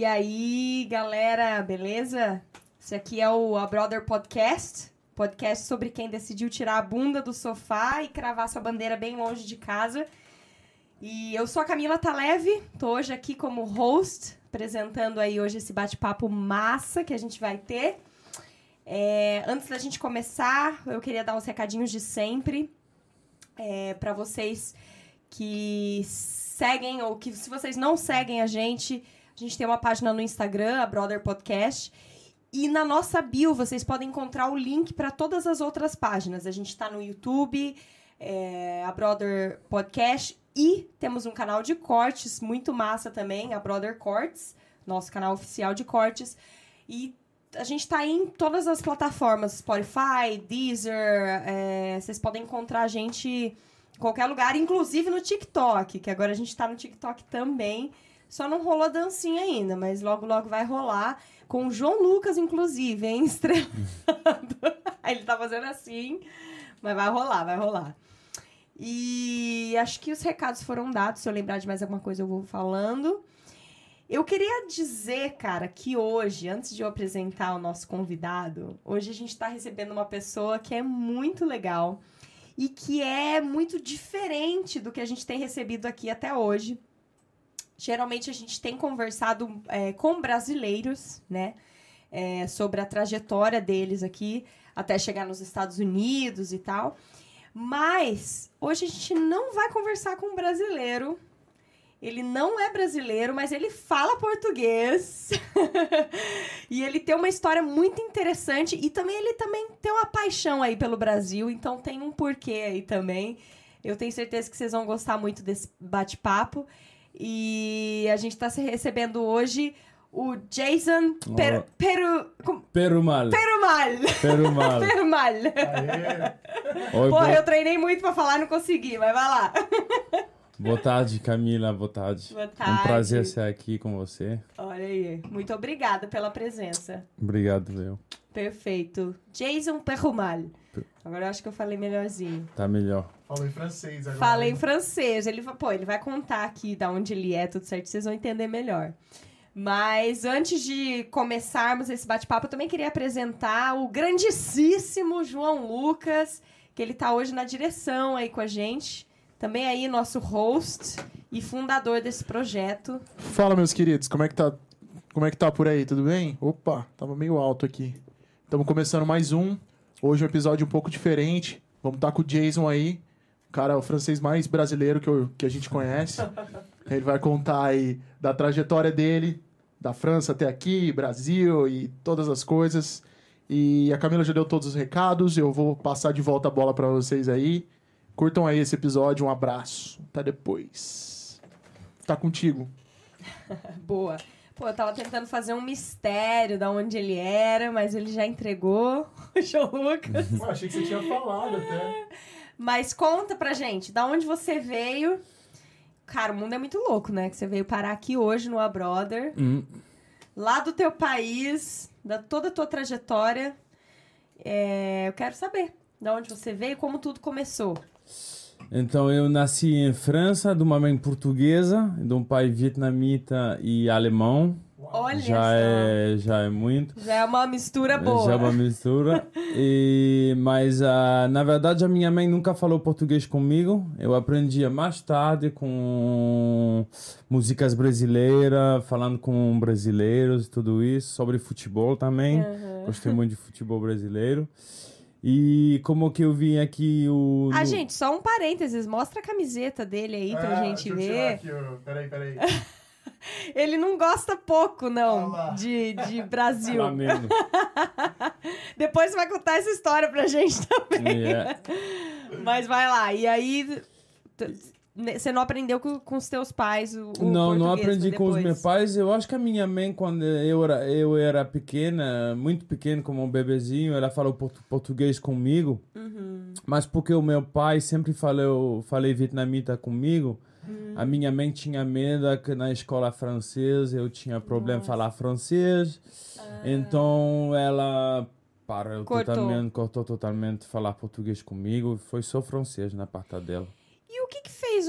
E aí, galera, beleza? Esse aqui é o A Brother Podcast, podcast sobre quem decidiu tirar a bunda do sofá e cravar sua bandeira bem longe de casa. E eu sou a Camila Taleve, tô hoje aqui como host, apresentando aí hoje esse bate-papo massa que a gente vai ter. É, antes da gente começar, eu queria dar os recadinhos de sempre é, para vocês que seguem ou que se vocês não seguem a gente, a gente tem uma página no Instagram, a Brother Podcast. E na nossa bio vocês podem encontrar o link para todas as outras páginas. A gente está no YouTube, é, a Brother Podcast, e temos um canal de cortes muito massa também, a Brother Cortes, nosso canal oficial de cortes. E a gente está em todas as plataformas, Spotify, Deezer, é, vocês podem encontrar a gente em qualquer lugar, inclusive no TikTok, que agora a gente está no TikTok também. Só não rolou a dancinha ainda, mas logo, logo vai rolar. Com o João Lucas, inclusive, hein? Estrelando. Ele tá fazendo assim, mas vai rolar, vai rolar. E acho que os recados foram dados. Se eu lembrar de mais alguma coisa, eu vou falando. Eu queria dizer, cara, que hoje, antes de eu apresentar o nosso convidado, hoje a gente está recebendo uma pessoa que é muito legal e que é muito diferente do que a gente tem recebido aqui até hoje. Geralmente a gente tem conversado é, com brasileiros, né? É, sobre a trajetória deles aqui até chegar nos Estados Unidos e tal. Mas hoje a gente não vai conversar com um brasileiro. Ele não é brasileiro, mas ele fala português. e ele tem uma história muito interessante e também ele também tem uma paixão aí pelo Brasil, então tem um porquê aí também. Eu tenho certeza que vocês vão gostar muito desse bate-papo. E a gente está recebendo hoje o Jason per. Peru, com- Perumal. Perumal. Perumal. Perumal. Oi, Porra, boa, eu treinei muito pra falar e não consegui, mas vai lá. boa tarde, Camila. Boa tarde. Boa Um tarde. prazer estar aqui com você. Olha aí. Muito obrigada pela presença. Obrigado, meu. Perfeito. Jason Perumal. Agora eu acho que eu falei melhorzinho. Tá melhor. Falou em francês agora. Fala em francês. Ele, pô, ele vai contar aqui da onde ele é, tudo certo, vocês vão entender melhor. Mas antes de começarmos esse bate-papo, eu também queria apresentar o grandíssimo João Lucas, que ele tá hoje na direção aí com a gente. Também aí nosso host e fundador desse projeto. Fala, meus queridos, como é que tá? Como é que tá por aí? Tudo bem? Opa, tava meio alto aqui. Estamos começando mais um. Hoje é um episódio um pouco diferente. Vamos estar com o Jason aí, o cara o francês mais brasileiro que, eu- que a gente conhece. Ele vai contar aí da trajetória dele, da França até aqui, Brasil e todas as coisas. E a Camila já deu todos os recados. Eu vou passar de volta a bola para vocês aí. Curtam aí esse episódio. Um abraço. Até depois. Tá contigo. Boa. Pô, eu tava tentando fazer um mistério da onde ele era, mas ele já entregou o João Lucas. Pô, achei que você tinha falado até. Mas conta pra gente, da onde você veio? Cara, o mundo é muito louco, né? Que você veio parar aqui hoje no A Brother, Hum, lá do teu país, da toda a tua trajetória. É, eu quero saber da onde você veio, como tudo começou. Então, eu nasci em França, de uma mãe portuguesa, de um pai vietnamita e alemão. Olha já, só. é, já é muito. Já é uma mistura boa. Já é uma mistura. E, mas, ah, na verdade, a minha mãe nunca falou português comigo. Eu aprendia mais tarde com músicas brasileiras, falando com brasileiros e tudo isso, sobre futebol também. Uhum. Gostei muito de futebol brasileiro. E como que eu vim aqui o... Ah, gente, só um parênteses. Mostra a camiseta dele aí pra gente ver. Aqui. Peraí, peraí. Ele não gosta pouco, não, de, de Brasil. Flamengo. Depois você vai contar essa história pra gente também. É. Mas vai lá. E aí, você não aprendeu com, com os teus pais o, o Não, não aprendi com os meus pais. Eu acho que a minha mãe, quando eu era, eu era pequena, muito pequeno, como um bebezinho, ela falou portu- português comigo. Uhum. Mas porque o meu pai sempre falou, falei vietnamita comigo, Hum. a minha mãe tinha medo que na escola francesa eu tinha problema em Nossa. falar francês. Então ela parou Cortou. totalmente, cortou totalmente falar português comigo. Foi só francês na parte dela. E o que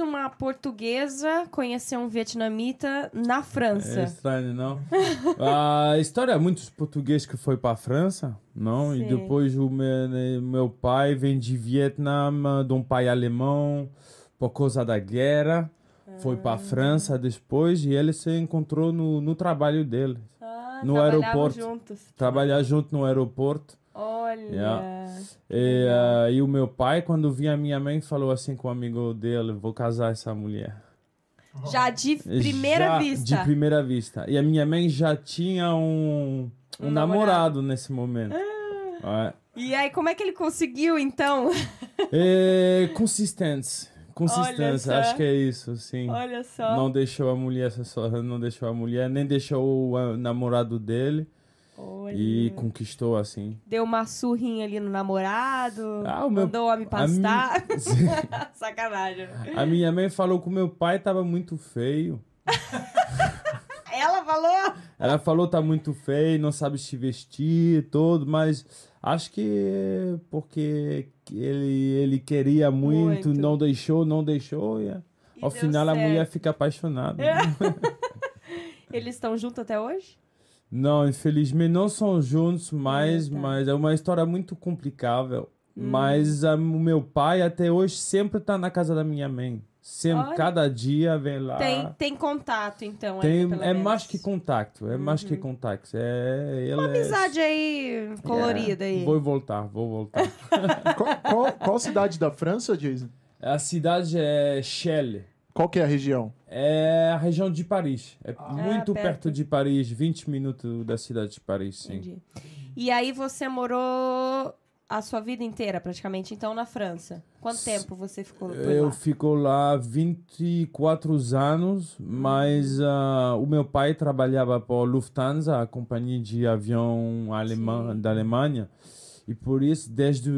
uma portuguesa conhecer um vietnamita na É França. estranho, não? a história é muitos portugueses que foi para a França, não? Sim. E depois o meu, né, meu pai vem de Vietnã, de um pai alemão, por causa da guerra. Foi para a Ah. França depois e ele se encontrou no, no trabalho dele. Ah, No aeroporto. juntos. Trabalhar junto no aeroporto. Olha. Yeah. E, ah, e o meu pai, quando vinha a minha mãe, falou assim com o amigo dele: Vou casar essa mulher. Já de primeira Já vista. De primeira vista. E a minha mãe já tinha um, um, Um namorado. nesse momento. É. E aí, como é que ele conseguiu, então? É, consistência. Consistência, acho que é isso, sim. Olha só. Não deixou a mulher, não deixou a mulher, nem deixou o ah, namorado dele Olha. e conquistou assim. Deu uma surrinha ali no namorado. Ah, meu- Mandou o homem a pastar. Sacanagem. A minha mãe falou que o meu pai tava muito feio. Ela falou? Ela falou tá muito feio, não sabe se vestir, todo, mas acho que porque ele, ele queria muito, Muito. não deixou, não deixou. E, E ao final a certo. mulher fica apaixonada. Eles estão juntos até hoje? Não, infelizmente não são juntos, mas, tá. mas é uma história muito complicável. Mas ah, o meu pai até hoje sempre tá na casa da minha mãe. Sempre, Olha. cada dia vem lá. Tem, tem contato, então. Tem- aí, é menos. Uhum. mais que contato, é mais que contato. É, ele Uma é- amizade aí colorida aí. Vou voltar, vou voltar. Qual, qual, qual cidade da França, Jason? a cidade é Chelle. Qual que é a região? É a região de Paris. É muito perto. perto. de Paris, 20 minutos da cidade de Paris, sim. Entendi. E aí você morou a sua vida inteira, praticamente, então, na França. Quanto tempo você ficou por Eu lá? fico lá 24 anos, mas ah, o meu pai trabalhava para Lufthansa, a companhia de avião alemã, Sim. da Alemanha. E por isso, desde,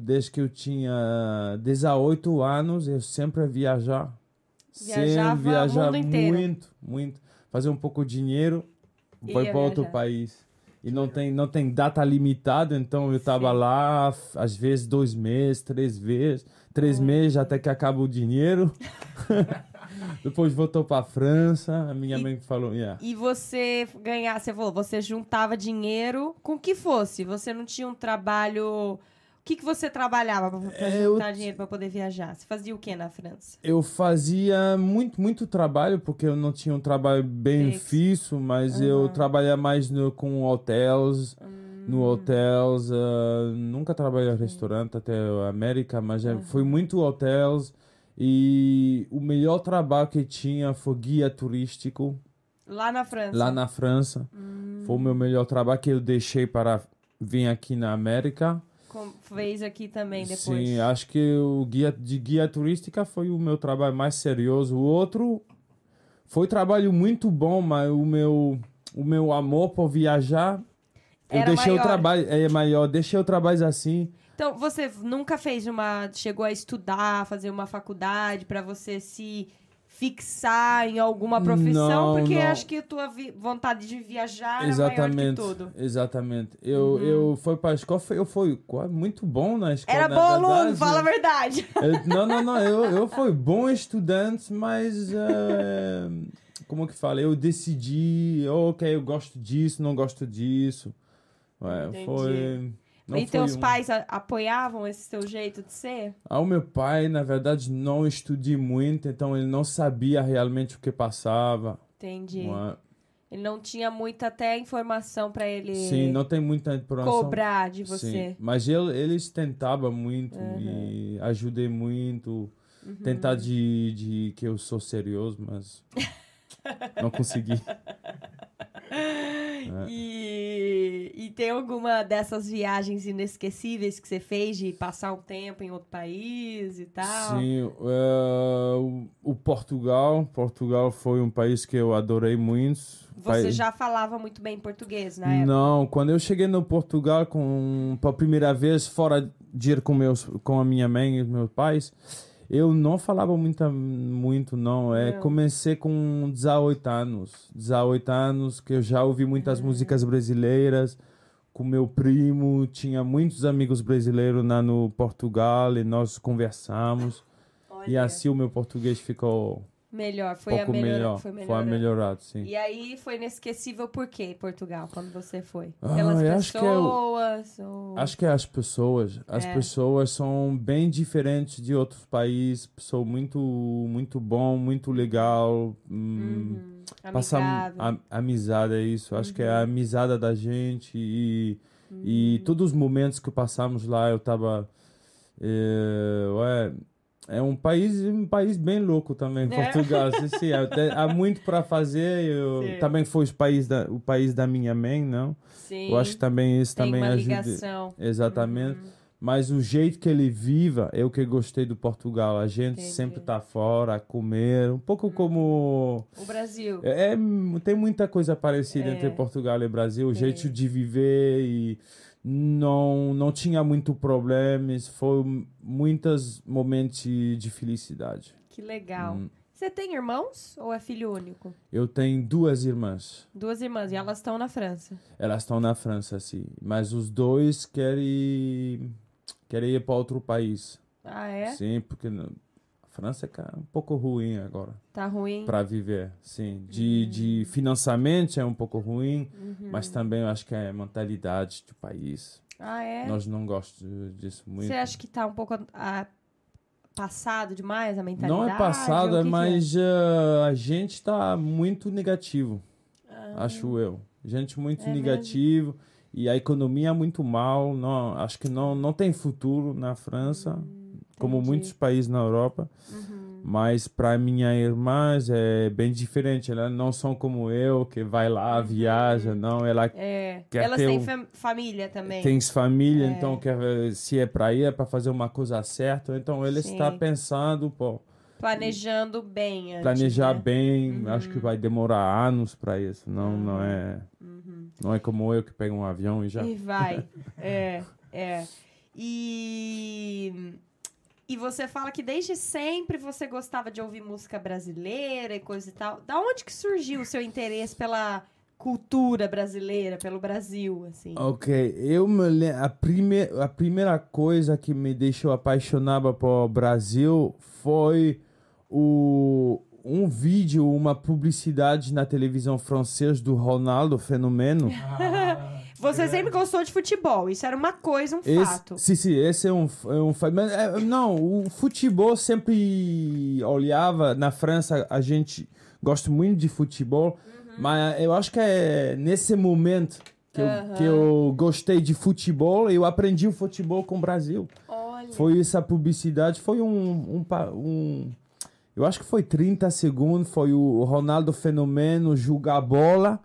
desde que eu tinha 18 anos, eu sempre ia viajar. Viajava sempre mundo inteiro. muito, muito. Fazer um pouco de dinheiro, E vai ia para outro país. E não tem, não tem data limitada, então eu tava Sim. lá, às vezes dois meses, três vezes, três meses até que acaba o dinheiro. Depois voltou para França, a minha E- mãe falou, yeah. E você ganhar, você falou, você juntava dinheiro com o que fosse. Você não tinha um trabalho. O que, que você trabalhava pra É, eu juntar t- dinheiro pra poder viajar? Você fazia o que na França? Eu fazia muito, muito trabalho, porque eu não tinha um trabalho bem Fixo. fixo, mas eu trabalhava mais no, com hotéis, Hum. no hotéis, ah, nunca trabalhei em restaurante até a América, mas é- foi muito hotéis, e o melhor trabalho que tinha foi guia turístico, Lá na França. lá na França. Hum. Foi o meu melhor trabalho que eu deixei para vir aqui na América. Fez aqui também depois. Sim, acho que o guia de guia turística foi o meu trabalho mais serioso. O outro foi trabalho muito bom, mas o meu o meu amor por viajar eu Era deixei maior. o trabalho é maior, deixei o trabalho assim. Então, você nunca fez uma. Chegou a estudar, fazer uma faculdade pra você se fixar em alguma profissão? Não, porque não. acho que a tua vontade de viajar exatamente. maior que tudo. Exatamente. Eu eu fui para a escola, eu fui muito bom na escola. Era na bom aluno, verdade. fala a verdade. Eu- não, não, não. Eu, eu fui bom estudante, mas. eh, como que fala? Eu decidi, ok, eu gosto disso, não gosto disso. Ué, foi. Não e teus um- pais apoiavam esse teu jeito de ser? Ah, o meu pai, na verdade, não estudei muito, então ele não sabia realmente o que passava. Entendi. Ele não tinha muita até informação pra ele Sim, não tem muita informação. cobrar de Sim, você. mas ele, eles tentavam muito e ajudei muito. Tentar de, de que eu sou serioso, mas não consegui. E, e tem alguma dessas viagens inesquecíveis que você fez de passar um tempo em outro país e tal? Sim, eh, o, o Portugal, Portugal foi um país que eu adorei muito. Você já falava muito bem português época? Não, quando eu cheguei no Portugal com pela primeira vez fora de ir com meus com a minha mãe e meus pais, eu não falava muita, muito não. É, Não. comecei com 18 anos, 18 anos que eu já ouvi muitas músicas brasileiras. Com meu primo, tinha muitos amigos brasileiros lá no Portugal e nós conversamos. Olha, E assim o meu português ficou melhor, foi pouco a melhor, melhor. foi Foi melhorando. melhorado, sim. E aí foi inesquecível por quê Portugal, quando você foi? Ah, Pelas eu acho que é pessoas? ou- Acho que as pessoas, as É. pessoas são bem diferentes de outros países, são muito, muito bom, muito legal. hum, Uhum. Uhum. a- amizade é isso. Acho que é a amizade da gente e, Uhum. e todos os momentos que passamos lá, eu tava. É, ué, é um país, um país bem louco também, É. Portugal. sim, sim, até- há muito para fazer. Eu, Sim. também foi o país da, o país da minha mãe, não? Sim, Eu acho que também isso tem também uma ajuda. ligação. Exatamente. Uhum. Mas o jeito que ele viva, eu que gostei do Portugal. A gente Entendi. sempre tá fora a comer, um pouco como O Brasil. é, é, tem muita coisa parecida É. entre Portugal e Brasil, o jeito de viver e não não tinha muito problemas, foi muitos momentos de felicidade. Que legal. Hum. Você tem irmãos ou é filho único? Eu tenho duas irmãs, Duas irmãs e elas estão na França. elas estão na França, sim, mas os dois querem querem ir para outro país. Ah, é? Sim, porque França é um pouco ruim agora Tá ruim? para viver, sim. De, de financiamento é um pouco ruim, mas também eu acho que é a mentalidade do país. Ah, é? Nós não gostamos disso muito. Você acha que tá um pouco passado demais a mentalidade? Não é passado, é que que mais ah, a gente está muito negativo, Ah, acho eu. Gente muito É negativo e a economia é muito mal. Não, acho que não, não tem futuro na França, como muitos países na Europa. Uhum. Mas para minha irmã é bem diferente. Elas não são como eu, que vai lá, viaja. Não, ela É. Quer Elas têm um- fam- família também. tem família, É. então quer, se é para ir, é para fazer uma coisa certa. Então ele Sim. está pensando, pô, Planejando bem antes, planejar né? bem. Acho que vai demorar anos para isso. Não, não é, não é como eu que pego um avião e já. E vai. é, é. E... E você fala que desde sempre você gostava de ouvir música brasileira e coisa e tal. Da onde que surgiu o seu interesse pela cultura brasileira, pelo Brasil, assim? Ok, eu me lembro, a, prime a primeira coisa que me deixou apaixonado por Brasil foi o, um vídeo, uma publicidade na televisão francesa do Ronaldo Fenomeno. Você sempre gostou de futebol, isso era uma coisa, um Esse, fato. sim, sim, esse é um, é um fato. Mas, é, não, o futebol sempre olhava na França, a gente gosta muito de futebol, Uhum. mas eu acho que é nesse momento que, Aham. eu, que eu gostei de futebol, eu aprendi o futebol com o Brasil. Olha. Foi essa publicidade, foi um, um, um- eu acho que foi 30 segundos, foi o Ronaldo Fenomeno jogar bola.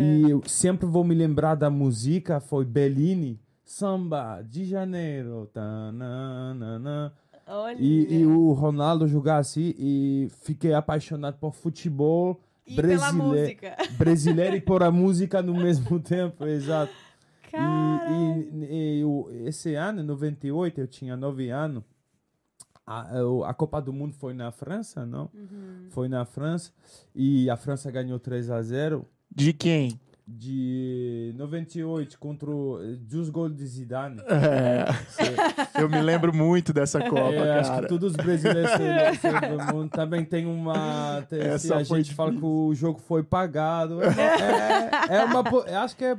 E eu sempre vou me lembrar da música, foi Bellini, Samba de Janeiro. tananana. Olha. E, e o Ronaldo jogar assim e fiquei apaixonado por futebol E brasileiro, brasileiro e por a música no mesmo tempo, exato. Cara. E, e, e esse ano, em 98, eu tinha 9 anos. A, a Copa do Mundo foi na França, não? Uhum. Foi na França. E a França ganhou 3 a 0 De quem? de 98 contra o, dos gols de Zidane. É, eu me lembro muito dessa Copa, É, acho que cara. todos os brasileiros mundo também tem uma. Tem, Essa se a gente fala que o jogo foi pagado. É, é, é uma. Acho que é.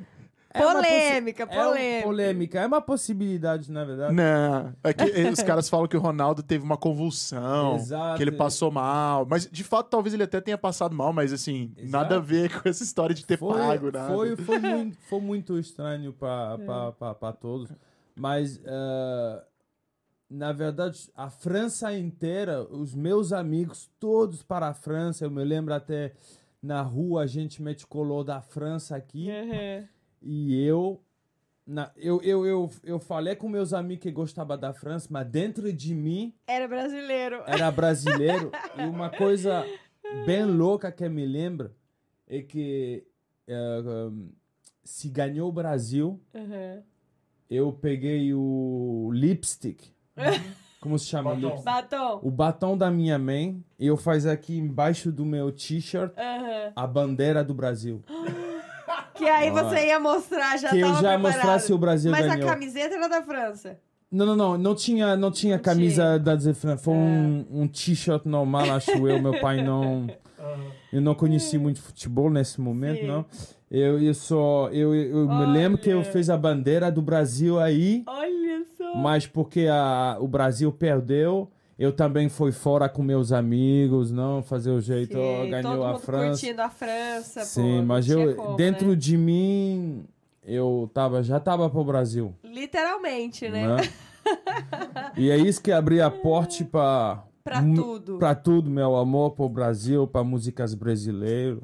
É possi- Polêmica, é uma polêmica. polêmica. É uma possibilidade, na verdade. Não, é que os caras falam que o Ronaldo teve uma convulsão, Exato. que ele passou mal. Mas, de fato, talvez ele até tenha passado mal, mas, assim, Exato. nada a ver com essa história de ter Foi, pago, nada. foi, foi, muito, foi muito estranho para todos. Mas, eh, na verdade, a França inteira, os meus amigos, todos para a França. Eu me lembro até na rua, a gente mete colou da França aqui. Uhum. E eu, na, eu, eu, eu, eu falei com meus amigos que gostavam da França, mas dentro de mim Era brasileiro. era brasileiro. e uma coisa bem louca que me lembra é que eh, um, se ganhou o Brasil, Uhum. eu peguei o lipstick. Como se chama? Batom. Batom. O batom da minha mãe, e eu faz aqui embaixo do meu t-shirt Uhum. a bandeira do Brasil. Que aí você ia mostrar, já que eu já preparado. mostrasse o Brasil Mas ganhou. a camiseta era da França. Não, não, não. Não tinha, não tinha Não camisa tinha. da Zefran. Foi um, um t-shirt normal, acho eu. Meu pai não. Eu não conheci muito futebol nesse momento, Sim. não. Eu, eu só. Eu, eu me lembro que eu fiz a bandeira do Brasil aí, Olha só. mas porque a, o Brasil perdeu. Eu também fui fora com meus amigos, não fazer o jeito, Sim, ganhou a França. curtindo a França, Sim, pô, mas eu como, dentro né? de mim eu tava já tava pro Brasil, Literalmente, né? né? e é isso que abria a porta para Pra tudo. para tudo, meu amor pro Brasil, para músicas brasileiras.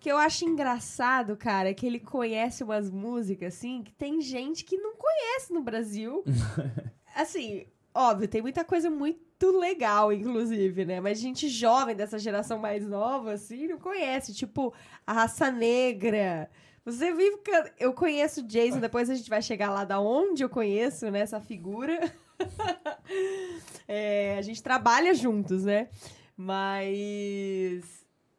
Que eu acho engraçado, cara, que ele conhece umas músicas, assim, que tem gente que não conhece no Brasil. assim, óbvio, tem muita coisa muito legal, inclusive, né? Mas gente jovem dessa geração mais nova, assim, não conhece. Tipo, a raça negra. Você vive. Eu conheço o Jason, depois a gente vai chegar lá da onde eu conheço, né, essa figura. É, a gente trabalha juntos, né? Mas.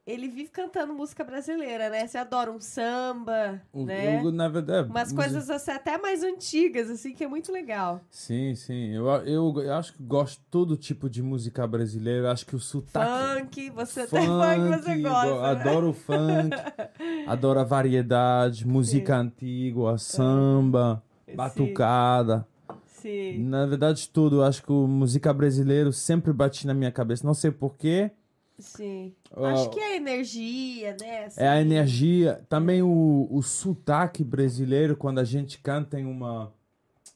Ele vive cantando música brasileira, né? Você adora um samba, O- né? eu, na verdade, Umas coisas assim, até mais antigas, assim, que é muito legal. Sim, sim. Eu, eu, eu acho que gosto de todo tipo de música brasileira. Acho que o sotaque. Funk, você até funk você gosta. né? Adoro funk, adoro a variedade, música antiga, samba, Sim. batucada. Sim. Na verdade, tudo. Acho que o música brasileira sempre bate na minha cabeça. Não sei porquê. Sim. Ah, Acho que é a energia, né? assim. É a energia. Também o, o sotaque brasileiro, quando a gente canta em uma,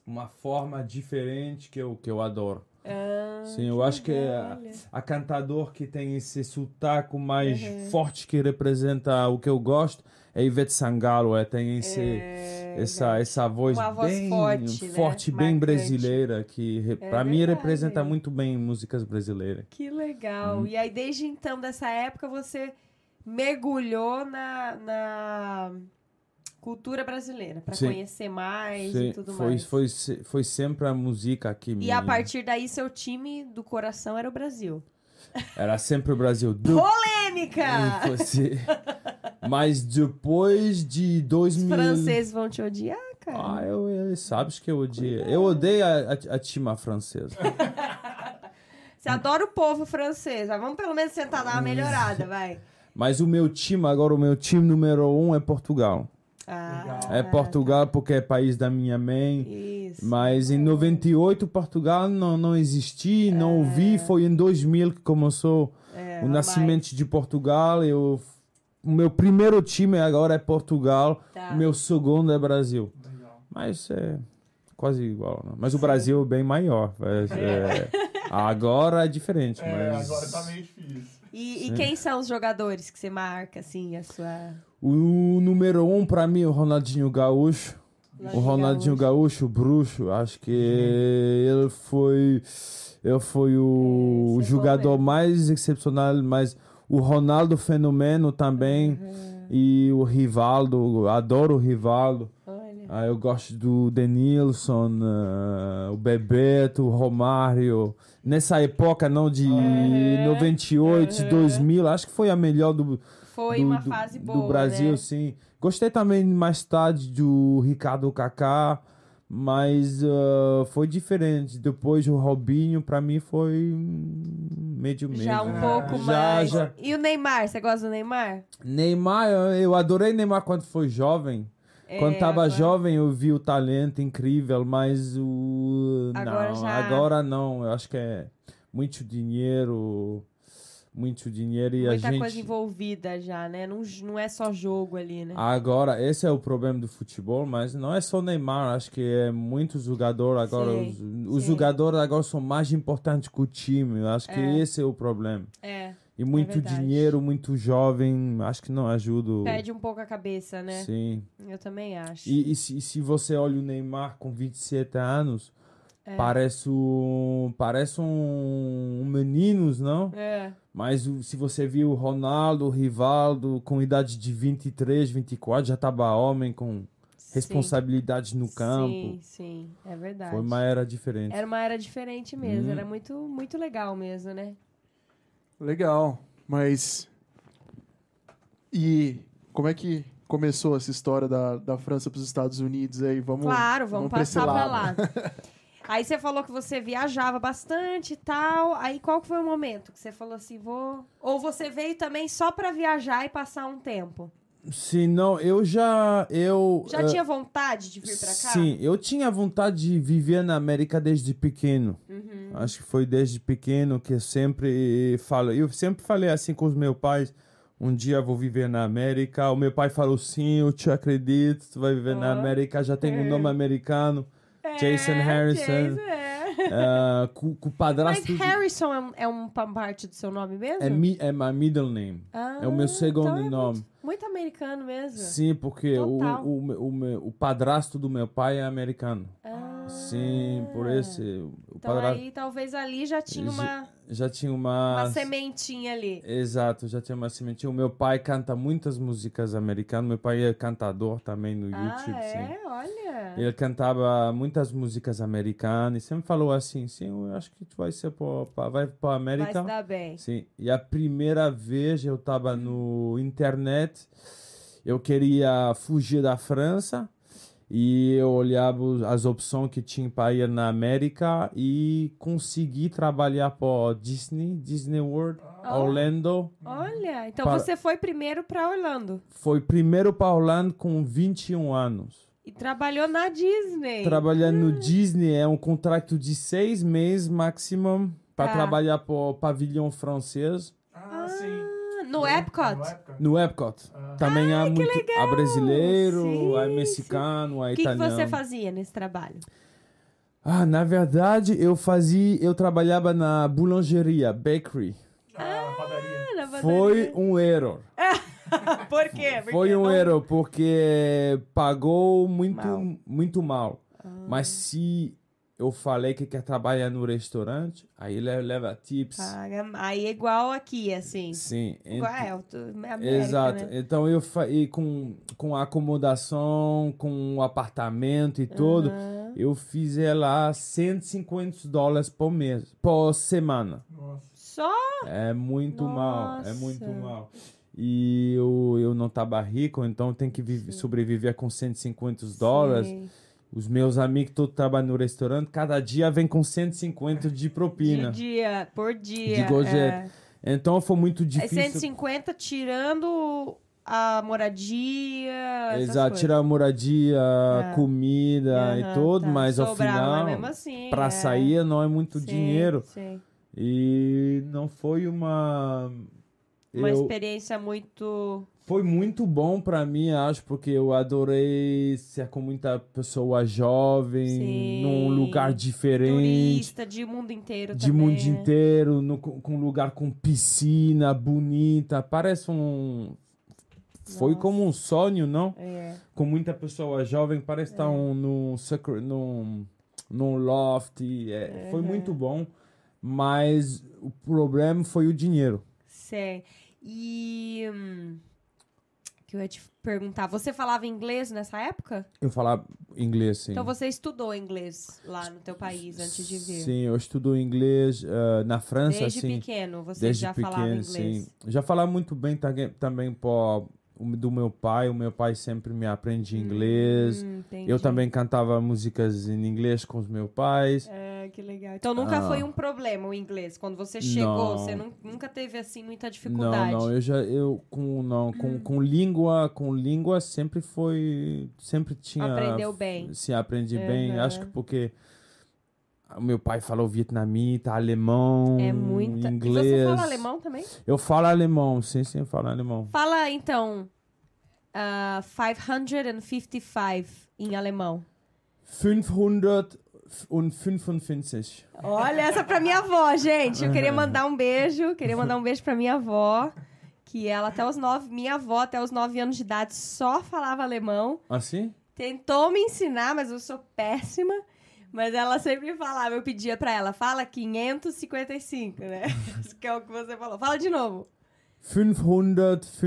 uma forma diferente que eu, que eu adoro. Ah, Sim, eu acho que é a, a cantador que tem esse sotaque mais Uhum. forte que representa o que eu gosto é Ivete Sangalo. É, tem esse, É, essa, essa voz, Uma voz bem forte, né? forte, bem Marcante. brasileira, que É pra mim representa muito bem músicas brasileiras. Que legal. Uhum. E aí, desde então, dessa época, você mergulhou na, na cultura brasileira, pra Sim. conhecer mais Sim, e tudo foi, mais. foi, foi sempre a música que me... E a partir daí, seu time do coração era o Brasil. Era sempre o Brasil. Do... Polêmica! E fosse- Mas depois de Os 2000... franceses vão te odiar, cara. Ah, eu, eu sabes que eu odeio. Eu odeio a, a, a tima francesa. Você adora o povo francês. mas Vamos pelo menos tentar dar uma melhorada, vai. Mas o meu time, agora o meu time número um é Portugal. Ah, É Portugal porque é país da minha mãe. isso. Mas em 98 Portugal não, não existia, não ouvi. Foi em 2000 que começou É, o nascimento de Portugal. Eu, o meu primeiro time agora é Portugal. Tá. O meu segundo é Brasil. Mas é quase igual. Né? Mas o Brasil é bem maior. É- é- agora é diferente. É, mas... agora tá meio difícil. E, e quem são os jogadores que você marca, assim, a sua... O número um pra mim é o Ronaldinho Gaúcho. O Ronaldinho Gaúcho, o bruxo, acho que ele foi, ele foi o É, é jogador mais excepcional, mas o Ronaldo Fenomeno também Uhum. e o Rivaldo, adoro o Rivaldo. Ah, eu gosto do Denilson, ah, o Bebeto, o Romário. Nessa época, não de É. 98, 2000, acho que foi a melhor do, Foi do, uma do- fase do boa, Brasil, né? sim. Gostei também mais tarde do Ricardo Kaká, mas ah, foi diferente. Depois o Robinho, pra mim, foi médio médio. Já um É, pouco já, mais. Já. E o Neymar, você gosta do Neymar? Neymar, eu adorei Neymar quando foi jovem. É, Quando tava agora- jovem eu vi o talento incrível, mas o Agora não, já- agora não. Eu acho que é muito dinheiro, muito dinheiro e Muita a gente coisa envolvida já, né? Não, não é só jogo ali, né? Agora, esse é o problema do futebol, mas não é só Neymar, acho que é muitos jogadores agora. Os os jogadores agora são mais importantes que o time. Eu acho que É. esse é o problema. É, E muito verdade. dinheiro, muito jovem, acho que não ajuda. perde um pouco a cabeça, né? Sim. Eu também acho. E, e se, se você olha o Neymar com 27 anos, É. parece um, parece um, um meninos, não? É, Mas se você viu o Ronaldo, o Rivaldo, com idade de 23, 24, já tava homem com responsabilidade no campo. Sim, sim, é verdade. Foi uma era diferente. Era uma era diferente mesmo, Hum. era muito, muito legal mesmo, né? Legal, mas. E como é que começou essa história da, da França para os Estados Unidos aí? Vamos, Claro, vamos, esse passar lado. lá. Aí você falou que você viajava bastante e tal. Aí qual foi o momento que você falou assim, vou... Ou você veio também só pra viajar e passar um tempo? Sim, não, eu já. Eu, Já eh, tinha vontade de vir pra cá? Sim, eu tinha vontade de viver na América desde pequeno. Uhum. Acho que foi desde pequeno que eu sempre falo. Eu sempre falei assim com os meus pais. Um dia eu vou viver na América. O meu pai falou sim, eu te acredito. Tu vai viver na Ó. América. Já tem um É. nome americano. Jason Harrison. Jason, é. ah, com, com o Mas padrasto. Harrison é, um, é uma parte do seu nome mesmo? É, mi, é my middle name. Ah, é o meu segundo então é nome. Muito, muito americano mesmo. Sim, porque o, o, o, o padrasto do meu pai é americano. Ah, Sim, por esse. O Então padrasto aí talvez ali já tinha uma, já tinha uma. uma sementinha ali. Exato, já tinha uma sementinha. O meu pai canta muitas músicas americanas. Meu pai é cantador também no YouTube, ah, sim. é? Olha. Ele cantava muitas músicas americanas e sempre falou assim, sim, eu acho que tu vai ser pra- vai para Vai América. se dar bem. Sim. E a primeira vez eu estava no internet, eu queria fugir da França e eu olhava as opções que tinha para ir na América e consegui trabalhar para Disney, Disney World, Ah. Orlando. Olha, então Para- você foi primeiro pra Orlando Foi primeiro para Orlando com 21 anos. e trabalhou na Disney. Trabalhando no Disney é um contrato de seis meses máximo para Tá. trabalhar para o pavilhão francês. Ah, sim. Ah, No Epcot. No Epcot. Ah. Também há muito. Há brasileiro, Sim, há sim. mexicano, há O que, que italiano. você fazia nesse trabalho? Ah, na verdade, eu fazia. Eu trabalhava na boulangeria, bakery. Ah, padaria. Ah, na Foi um erro. Por quê? Porque Foi um não- erro, porque pagou muito Mal. mal. Muito mal. Ah. Mas se eu falei que quer trabalhar no restaurante, aí ele leva tips. Paga- Aí é igual aqui, assim. Sim. Igual ent- é, tu- América, Exato. né? Então eu fa... e com com a acomodação, com o apartamento e tudo, eu fiz lá 150 dólares por mês, por semana. Nossa. Só? É muito mal, é muito Nossa. mal. E eu, eu não tava rico, então tem que vive- sobreviver com 150 dólares. Sim. Os meus amigos todos trabalham no restaurante, cada dia vem com 150 de propina. De dia, por dia. De gorjeta. é. Então foi muito É difícil. 150 tirando a moradia. Exato, tirar a moradia, Ah. comida e Aham, tudo, tá. mas ao Sobrava, final, mas mesmo assim, para é. sair não é muito Sim, dinheiro. sim. E não foi uma. Uma eu- experiência muito. Foi muito bom para mim, acho, porque eu adorei ser com muita pessoa jovem, Sim. num lugar diferente, turista de mundo inteiro de também. mundo inteiro, no, com um lugar com piscina bonita. Parece um. Foi Nossa. como um sonho, não? É. com muita pessoa jovem, parece estar um, num, num, num loft. e, é, Foi muito bom, mas o problema foi o dinheiro. Sei. E. hum, que eu ia te perguntar. Você falava inglês nessa época? Eu falava inglês, sim. Então você estudou inglês lá no teu país antes de vir? Sim, eu estudo inglês ah, na França, Desde sim. pequeno você Desde já falava pequeno, inglês? sim. Já falava muito bem também, o- do meu pai. O meu pai sempre me aprende inglês. Hum. Eu também cantava músicas em inglês com os meus pais. É, que legal. Então nunca Ah. foi um problema o inglês. Quando você chegou, Não. você nun- nunca teve assim muita dificuldade. Não, não, eu já eu com não, com, com língua, com língua sempre foi, sempre tinha Aprendeu bem. Sim, aprendi bem. Aham. Acho que porque meu pai falou vietnamita, alemão, É muita. inglês. E você fala alemão também? Eu falo alemão, sim, sim, eu falo alemão. Fala então ah, 555 em alemão. 555. Olha, essa pra minha avó, gente. Eu queria mandar um beijo. Queria mandar um beijo pra minha avó. Que ela até os nove. Minha avó, até os nove anos de idade, só falava alemão. Assim? Tentou me ensinar, mas eu sou péssima. Mas ela sempre falava, eu pedia pra ela, fala 555, né? Isso que é o que você falou. Fala de novo.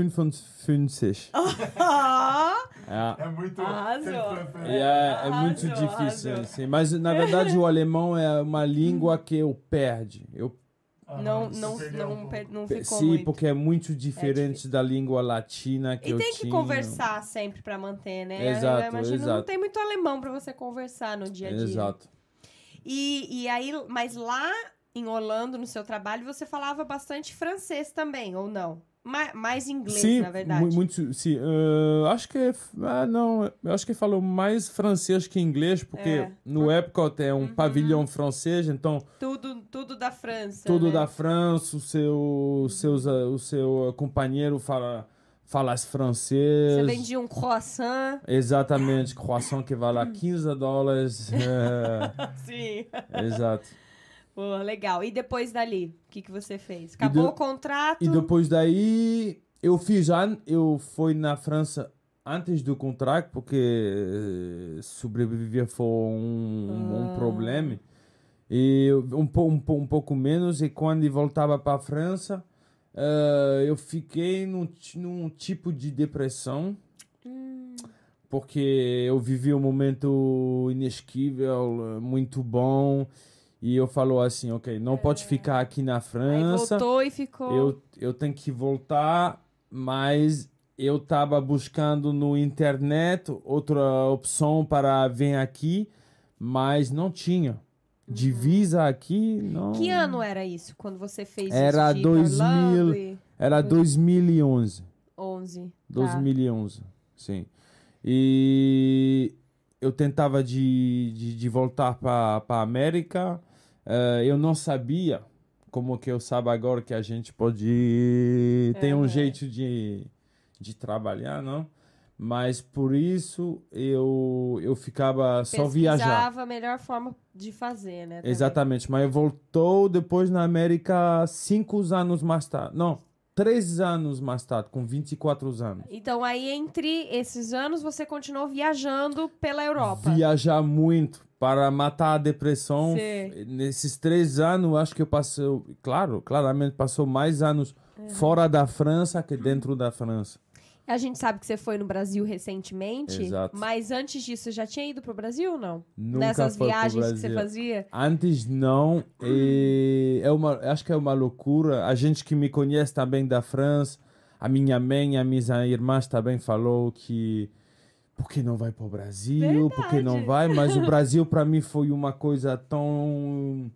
555. Ó, É. É muito. Arrasou. É, é muito Arrasou, difícil, arrasou. assim. Mas, na verdade, o alemão é uma língua que eu perde. Eu não, não, não, per- não ficou Sim, muito. porque é muito diferente da língua latina que E eu tem que tinha. conversar sempre pra manter, né? Exato, eu imagino não exato. tem muito alemão pra você conversar no dia a dia. Exato. E, e aí, mas lá em Orlando, no seu trabalho, você falava bastante francês também, ou não? Ma- mais inglês, sim, na verdade. mu- muito, sim. eh, acho que ah, não, acho que falou mais francês que inglês, porque É. no Epcot é um pavilhão francês, então Tudo, tudo da França. tudo né? da França, o seu, seus, ah, o seu companheiro fala, fala francês. Você vendia um croissant. Exatamente, croissant que vale 15 dólares. é, Sim. exato. Legal. E depois dali, o que, que você fez? Acabou o contrato? E depois daí, eu fiz, an- eu fui na França antes do contrato, porque eh, sobreviver foi um, um Ah. problema. E um, um, um pouco menos, e quando voltava para a França, eh, eu fiquei num, num tipo de depressão. Porque eu vivi um momento inesquível, eh, muito bom. E eu falo assim, ok, não pode ficar aqui na Aí França. voltou e ficou. Eu, eu tenho que voltar, mas eu estava buscando no internet outra opção para vir aqui, mas não tinha. Divisa aqui, não. Uhum. Que ano era isso, quando você fez Era isso? de ir pra 2000. Orlando e- Era 2011. 11. Tá. 2011, sim. E eu tentava de, de, de voltar para a América. Eh, eu não sabia, como que eu sabo agora que a gente pode tem um Aham. jeito de, de trabalhar, não? Mas por isso eu, eu ficava só viajar. A melhor forma de fazer, né? também. Exatamente, mas voltou depois na América cinco anos mais tarde. Não, três anos mais tarde, com 24 anos. Então, aí, entre esses anos, você continuou viajando pela Europa. Viajar muito para matar a depressão. Sim. Nesses três anos, acho que eu passei, claro, claramente passou mais anos É. fora da França que dentro da França. A gente sabe que você foi no Brasil recentemente, Exato. mas antes disso, você já tinha ido pro Brasil ou não? Nunca Nessas viagens que você fazia? Antes não, e é uma, acho que é uma loucura. A gente que me conhece também da França, a minha mãe, a minha irmãs também falou que por que não vai para o Brasil, por que não Verdade. vai? Mas o Brasil para mim foi uma coisa tão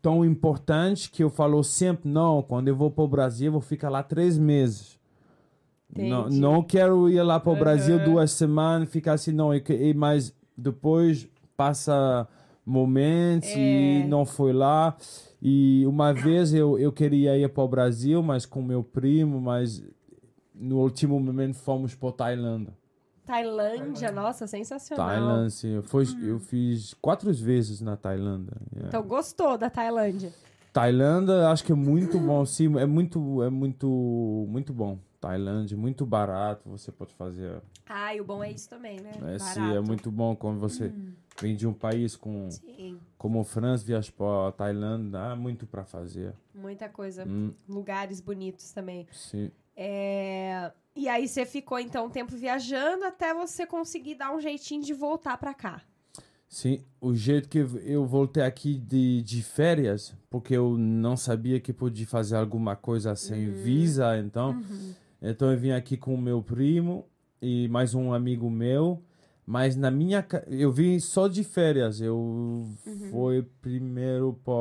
tão importante que eu falo sempre não, quando eu vou para o Brasil eu vou ficar lá três meses. Não, Entendi. não quero ir lá para o Brasil Aham. duas semanas, ficar assim, não. E, e- mas depois passa momentos É. e não foi lá. E uma vez eu, eu queria ir para o Brasil, mas com meu primo, mas no último momento fomos para Tailândia. Tailândia, nossa, sensacional. Tailândia, sim. Eu, fui, eu fiz quatro vezes na Tailândia. yeah. Então, gostou da Tailândia? Tailândia, acho que é muito bom, sim. É muito, é muito, muito bom. Tailândia, muito barato. Você pode fazer Ah, e o bom é isso também, né? É, sim, Barato. Hum. é muito bom quando você vem de um país com, Sim, como França, viaja para Tailândia, há muito para fazer. muita coisa. Hum, Lugares bonitos também. sim. É, E aí você ficou, então, um tempo viajando até você conseguir dar um jeitinho de voltar pra cá. Sim, o jeito que eu voltei aqui de, de férias, porque eu não sabia que podia fazer alguma coisa sem Hum. visa, então, Uhum. então eu vim aqui com o meu primo e mais um amigo meu, mas na minha eu vim só de férias, eu Uhum. fui primeiro para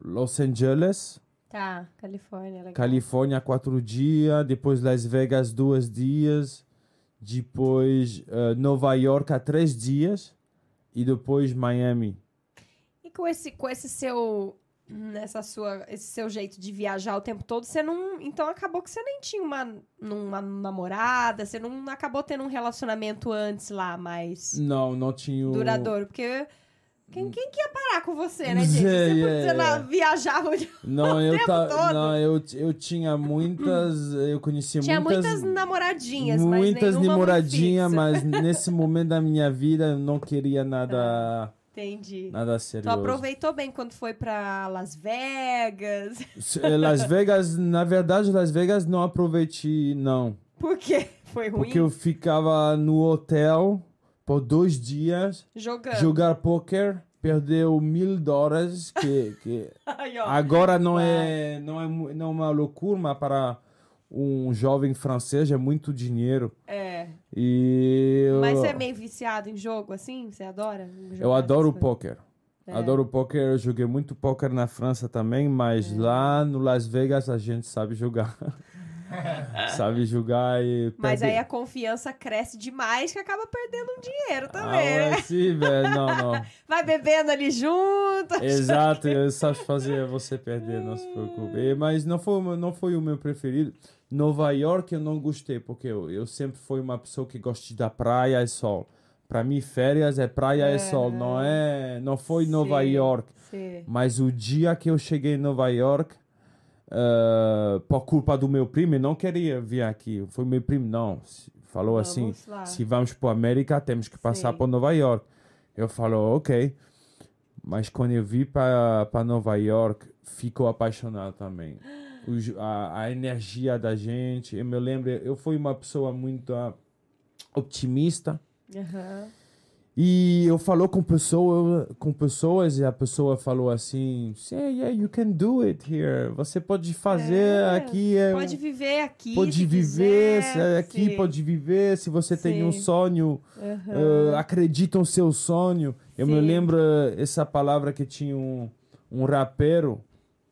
Los Angeles, Tá, Califórnia, legal. Califórnia quatro dias, depois Las Vegas dois dias, depois eh, Nova York há três dias e depois Miami. E com esse, com esse seu nessa sua esse seu jeito de viajar o tempo todo, você não, então acabou que você nem tinha uma, uma namorada, você não acabou tendo um relacionamento antes lá mais Não, não tinha. duradouro, porque quem, quem que ia parar com você, né, gente? Você, é, você é. viajava Não, eu ta... todo. não, eu, eu tinha muitas, eu conhecia tinha muitas, muitas namoradinhas, muitas namoradinhas, mas nesse momento da minha vida eu não queria nada, Entendi. nada Tu serioso. aproveitou bem quando foi pra Las Vegas. Eh, Las Vegas, na verdade, Las Vegas não aproveitei, não. Por quê? Foi ruim? Porque eu ficava no hotel por dois dias, Jogando. jogar poker, perdeu mil dólares, que, que agora não é, não, é, não é uma loucura, mas para um jovem francês é muito dinheiro. É. E Mas você é meio viciado em jogo, assim? Você adora? eu jogar adoro poker. É. Adoro poker, eu joguei muito poker na França também, mas É. lá no Las Vegas a gente sabe jogar. sabe jogar e Mas perder. aí a confiança cresce demais que acaba perdendo um dinheiro Ah, também, né? ué, sim, velho, não, não. Vai bebendo ali junto. Exato, eu só fazer você perder, não se preocupe. Mas não foi, o meu- não foi o meu preferido. Nova York eu não gostei, porque eu, eu sempre fui uma pessoa que gosta da praia e sol. Para mim, férias é praia e sol, não é, não foi Nova Sim. York. Sim. Mas o dia que eu cheguei em Nova York, eh, por culpa do meu primo, não queria vir aqui. Foi meu primo, não. Falou Vamos assim: lá. se vamos para América, temos que passar por Nova York. Eu falo, ok. Mas quando eu vim para Nova York, ficou apaixonado também. A, a energia da gente. Eu me lembro, eu fui uma pessoa muito ah, otimista. Aham. E eu falou com pessoa, com pessoas e a pessoa falou assim, yeah, yeah, you can do it here. Você pode fazer É, aqui. É, Pode viver aqui. pode viver quiser. se- aqui, Sim. pode viver. Se você tem um Sim. sonho, Aham. eh, acredita no seu sonho. Eu me Sim. lembro eh, essa palavra que tinha um, um rapero,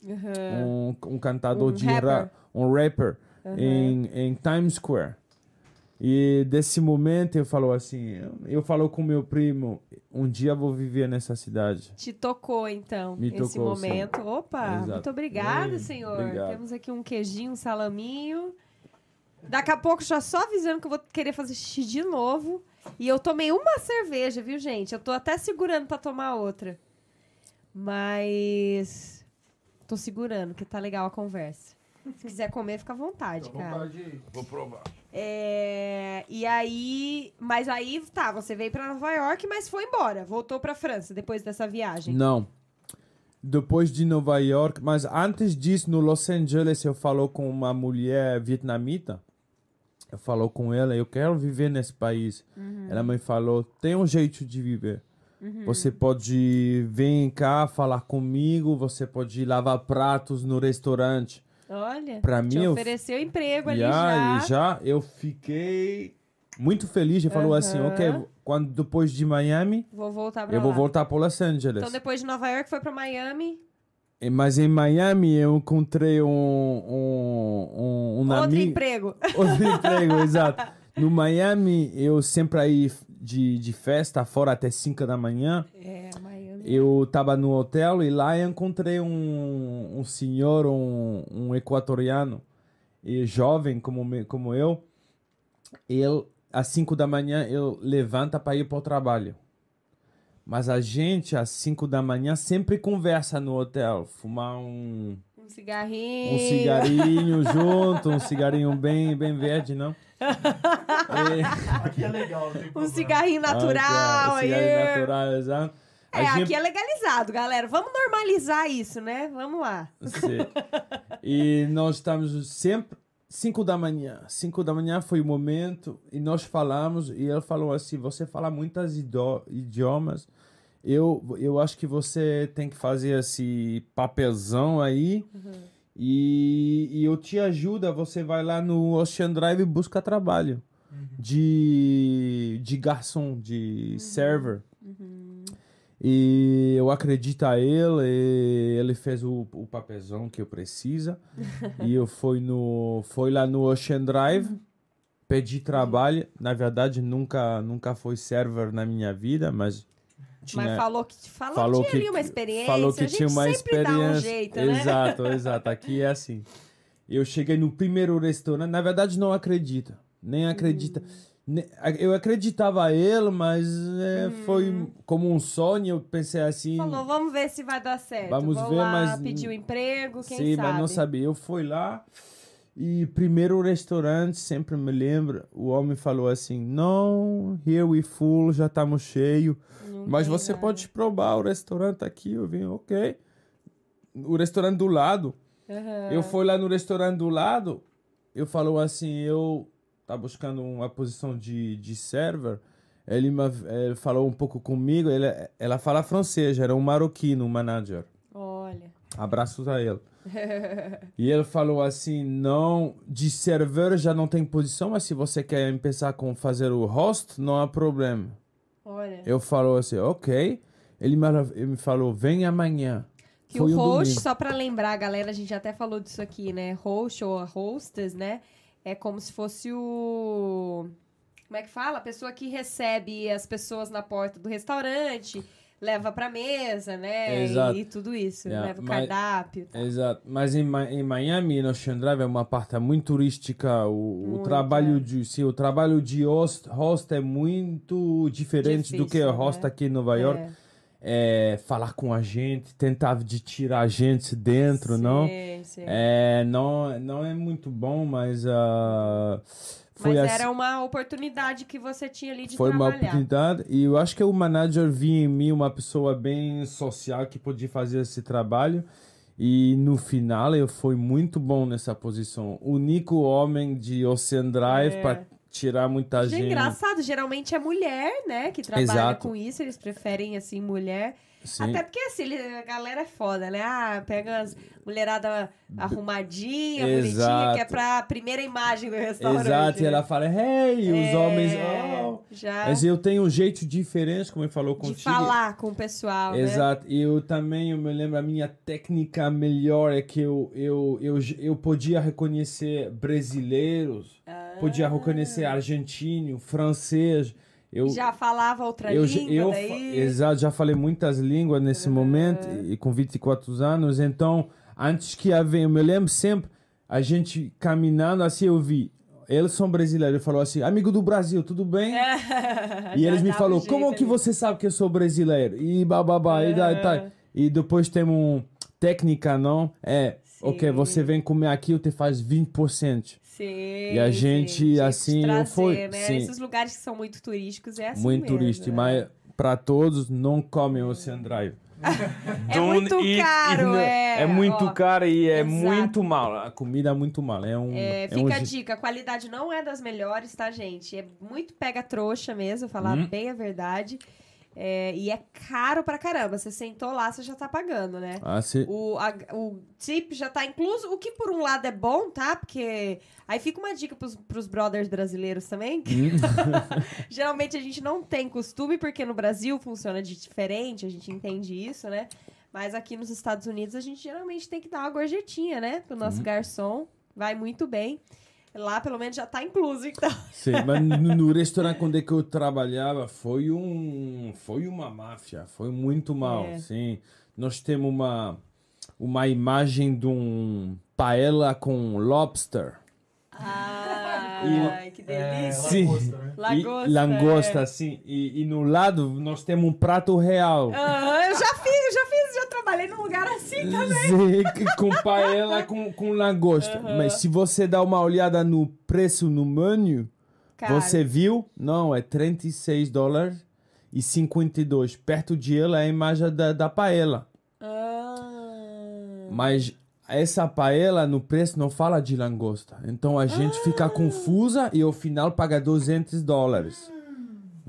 Aham. um, um cantador Um de rapper. rap, um rapper em, em Times Square. E desse momento eu falo assim, eu, falo com meu primo, um dia eu vou viver nessa cidade. Te tocou, então, Me esse tocou, momento. Opa, Exato. muito obrigada, Hum, senhor. obrigado. Temos aqui um queijinho, um salaminho. Daqui a pouco, já só avisando que eu vou querer fazer xixi de novo. E eu tomei uma cerveja, viu, gente? Eu tô até segurando pra tomar outra. Mas. Tô segurando, que tá legal a conversa. Se quiser comer, fica à vontade, cara. Vou provar. É, e aí. Mas aí, tá, você veio pra Nova York, mas foi embora. Voltou pra França depois dessa viagem. Não. Depois de Nova York, mas antes disso, no Los Angeles, eu falou com uma mulher vietnamita. Eu falou com ela, eu quero viver nesse país. Ela me falou, tem um jeito de viver. Você pode vir cá falar comigo, você pode lavar pratos no restaurante. Olha, Pra te mim, eu- ofereceu emprego ali Já, já. já eu fiquei muito feliz. Ele falou assim, Aham. ok, quando depois de Miami, Vou voltar pra eu lá. vou voltar para Los Angeles. Então, depois de Nova York, foi pra Miami. Mas em Miami eu encontrei um, um, um, um Outro amigo. emprego. Outro emprego, exato. No Miami, eu sempre aí de, de festa, fora até 5 da manhã. É, Miami. Eu tava no hotel e lá eu encontrei um, um senhor, um, um equatoriano, e jovem como, me- como eu. Ele, às 5 da manhã, ele levanta para ir para o trabalho. Mas a gente, às 5 da manhã, sempre conversa no hotel. Fumar um, Um cigarrinho. um cigarinho junto, um cigarinho bem, bem verde, não? E- Aqui é legal, tem Um cigarrinho natural. Ah, aí. cigarinho natural, exato. É, gente- aqui é legalizado, galera. Vamos normalizar isso, né? Vamos lá. Sim. E nós estamos sempre 5 da manhã. 5 da manhã foi o momento e nós falamos e ele falou assim: "Você fala muitas idiomas. Eu eu acho que você tem que fazer esse papelzão aí. E, e eu te ajudo, você vai lá no Ocean Drive e busca trabalho de, de garçom, de server. E eu acredito a ele, ele fez o, o papelzão que eu precisa. e eu fui, no, fui lá no Ocean Drive, pedi trabalho. Na verdade, nunca, nunca foi server na minha vida, mas tinha, Mas falou que, falou falou que tinha ali uma experiência. Falou que tinha uma sempre experiência. dá um jeito, né? Exato, exato. Aqui é assim. Eu cheguei no primeiro restaurante, na verdade não acredita. Nem acredita. Hum. Eu acreditava ele, mas é, Hum. foi como um sonho. Eu pensei assim. Falou, vamos ver se vai dar certo. Vamos Vou ver, lá mas- pedir o emprego, quem Sim, sabe. mas não sabia. Eu fui lá e primeiro restaurante, sempre me lembro, o homem falou assim: "Não, here we full, já estamos cheio, Não mas você nada. pode provar o restaurante aqui". Eu vim, OK. O restaurante do lado. Aham. Eu fui lá no restaurante do lado, eu falou assim, eu tá buscando uma posição de, de server. Ele, falou um pouco comigo, ele, ela fala francês, era um marroquino, um manager. Olha. Abraços a ele. E ele falou assim, não, de server já não tem posição, mas se você quer começar com fazer o host, não há problema. Olha. Eu falou assim, ok. Ele me, falou, vem amanhã. Que Foi o um host, domingo. só pra lembrar, galera, a gente até falou disso aqui, né? Host ou hostess, né? É como se fosse o. Como é que fala? A pessoa que recebe as pessoas na porta do restaurante, leva pra mesa, né? Exato. E, tudo isso. Yeah, leva o mas- cardápio. Exato. Mas em, em Miami, no Ocean Drive, é uma parte muito turística. O, o Muito, trabalho é. de sim, o trabalho de host, host é muito diferente do que Difícil, o host né? aqui em Nova York. É. É, falar com a gente, tentar de tirar a gente dentro, não? Sim, sim. É, não, não é muito bom, mas ah, foi Mas assim- era uma oportunidade que você tinha ali de foi uma trabalhar. oportunidade e eu acho que o manager via em mim uma pessoa bem social que podia fazer esse trabalho e no final eu fui muito bom nessa posição. O único homem de Ocean Drive É. para tirar muita Gente, gente. engraçado, geralmente é mulher, né, que trabalha Exato. com isso, eles preferem, assim, mulher. Sim. Até porque, assim, a galera é foda, né? Ah, pega as mulherada arrumadinha, bonitinha, Exato. que é pra primeira imagem do restaurante. Exato, e né? ela fala, hey, os É, homens. Oh. Já Mas eu tenho um jeito diferente, como ele falou de contigo. falar com o pessoal, né? Exato, e eu também, eu me lembro, a minha técnica melhor é que eu, eu, eu, eu podia reconhecer brasileiros, podia reconhecer argentino, francês. Eu, Já falava outra eu, língua eu, daí. exato, já falei muitas línguas nesse momento, e com 24 anos, então, antes que havia, eu me lembro sempre, a gente caminhando assim, eu vi, eles são brasileiros, falou assim, amigo do Brasil, tudo bem? E eles me falou, como jeito que ali. você sabe que eu sou brasileiro? E bababá, e, daí, tá. e depois temos um técnica, não? É, ok, você vem comer aqui, eu te faz 20%. Sim, E a gente, assim, trazer, fui- Né? sim. Esses lugares que são muito turísticos é assim Muito mesmo, turístico, né? mas para todos, não comem Ocean Drive. É muito caro, é. É muito ó. caro e é exato. muito mal. A comida é muito mal. É um. É, é fica um a dica, a qualidade não é das melhores, tá, gente? É muito pega trouxa mesmo, falar Hum. bem a verdade. É, e é caro pra caramba. Você sentou lá, você já tá pagando, né? Ah, sim. O, a- o tip já tá incluso, o que por um lado é bom, tá? Porque aí fica uma dica pros, pros brothers brasileiros também. que Hum. Geralmente a gente não tem costume, porque no Brasil funciona de diferente, a gente entende isso, né? Mas aqui nos Estados Unidos a gente geralmente tem que dar uma gorjetinha, né? Pro Uhum. nosso garçom. Vai muito bem. Lá pelo menos já tá incluso, então. Sim, mas no, restaurante onde é que eu trabalhava foi um foi uma máfia, foi muito mal, É. sim. Nós temos uma uma imagem de um paella com lobster. Ai, que delícia. Sim. Lagosta, e, langosta, é. assim. E, e no lado nós temos um prato real. Aham, eu já fiz, eu já fiz, já trabalhei num lugar assim também. Com paella com, com langosta. Mas se você dá uma olhada no preço no menu, Cara, você viu? Não, é 36 dólares e 52. Perto de ela é a imagem da, da paella. Ah. Mas essa paella no preço não fala de langosta. Então a gente fica confusa e ao final paga 200 dólares.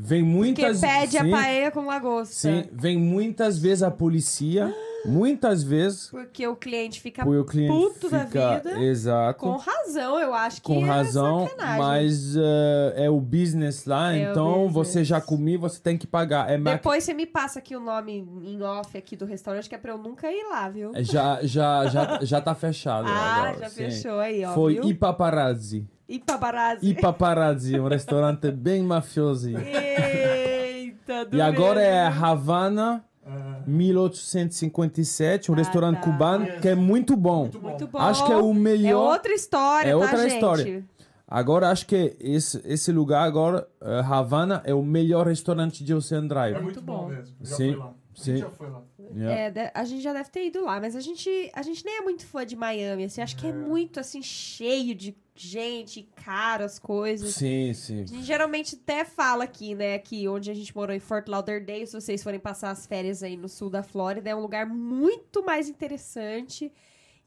Vem Porque muitas pede a sim, paella com lagosta. Sim, vem muitas vezes a polícia, muitas vezes, Porque o cliente fica o cliente puto da fica vida. exato. com razão, eu acho que com é razão, sacanagem. mas eh, é o business lá, É então você business. já comi, você tem que pagar. É Depois você me passa aqui o nome em off aqui do restaurante, que é pra eu nunca ir lá, viu? já, já, já, já tá fechado ah, agora. já sim. fechou aí, ó. Foi viu? I Paparazzi. E paparazzi. I Paparazzi, um restaurante bem mafioso. Eita, E agora é. Havana, 1857, um Ah, restaurante tá. cubano que é muito bom. Muito bom. Muito bom. Acho que é o É melhor. outra história, É tá, outra gente? história. Agora acho que esse, esse lugar agora, eh, Havana, é o melhor restaurante de Ocean Drive. É muito bom bom. mesmo. Já Sim, foi lá. A sim. gente já foi lá. Yeah. É, a gente já deve ter ido lá, mas a gente, a gente nem é muito fã de Miami, assim, acho que é muito, assim, cheio de gente, caro as coisas. Sim, sim. A gente geralmente até fala aqui, né, que onde a gente morou em Fort Lauderdale, se vocês forem passar as férias aí no sul da Flórida, é um lugar muito mais interessante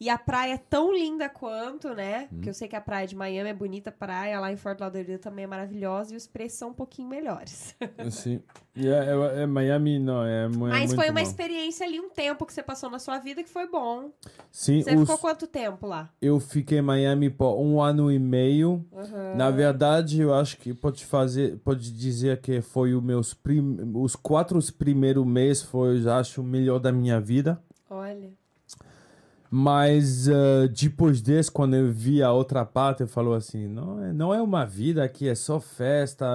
E a praia é tão linda quanto, né? Hum. Porque eu sei que a praia de Miami é bonita, a praia lá em Fort Lauderdale também é maravilhosa e os preços são um pouquinho melhores. Sim. E é, é- é Miami, não, é, mu- é Mas foi uma bom. experiência ali, um tempo que você passou na sua vida que foi bom. Sim, Você os- ficou quanto tempo lá? eu fiquei em Miami por um ano e meio. Uhum. Na verdade, eu acho que pode fazer, pode dizer que foi os meus prim, os quatro primeiros meses foi, eu acho, o melhor da minha vida. Olha. Mas eh, depois desse, quando eu vi a outra parte, eu falou assim, não é, não é uma vida aqui, é só festa,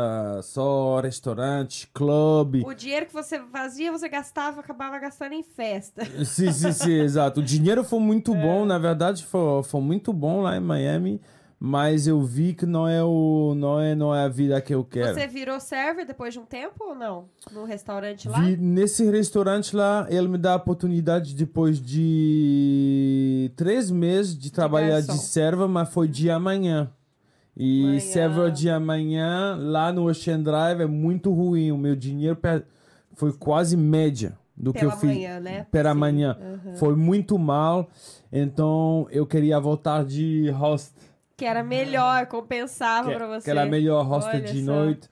só restaurante, clube. O dinheiro que você fazia, você gastava, acabava gastando em festa. Sim, sim, sim, exato. O dinheiro foi muito bom, na verdade, foi, foi muito bom lá em Miami, mas eu vi que não é o não é não é a vida que eu quero. Você virou server depois de um tempo ou não? No restaurante lá? Vi nesse restaurante lá, ele me dá a oportunidade depois de três meses de trabalhar de, garçom. serva, mas foi de amanhã. E Manhã. serva de amanhã lá no Ocean Drive é muito ruim. O meu dinheiro foi quase média do que Pela eu fiz né? pela Sim. manhã. Uhum. Foi muito mal. Então eu queria voltar de host. Que era melhor, compensava que, pra você. que era melhor Olha de só. noite.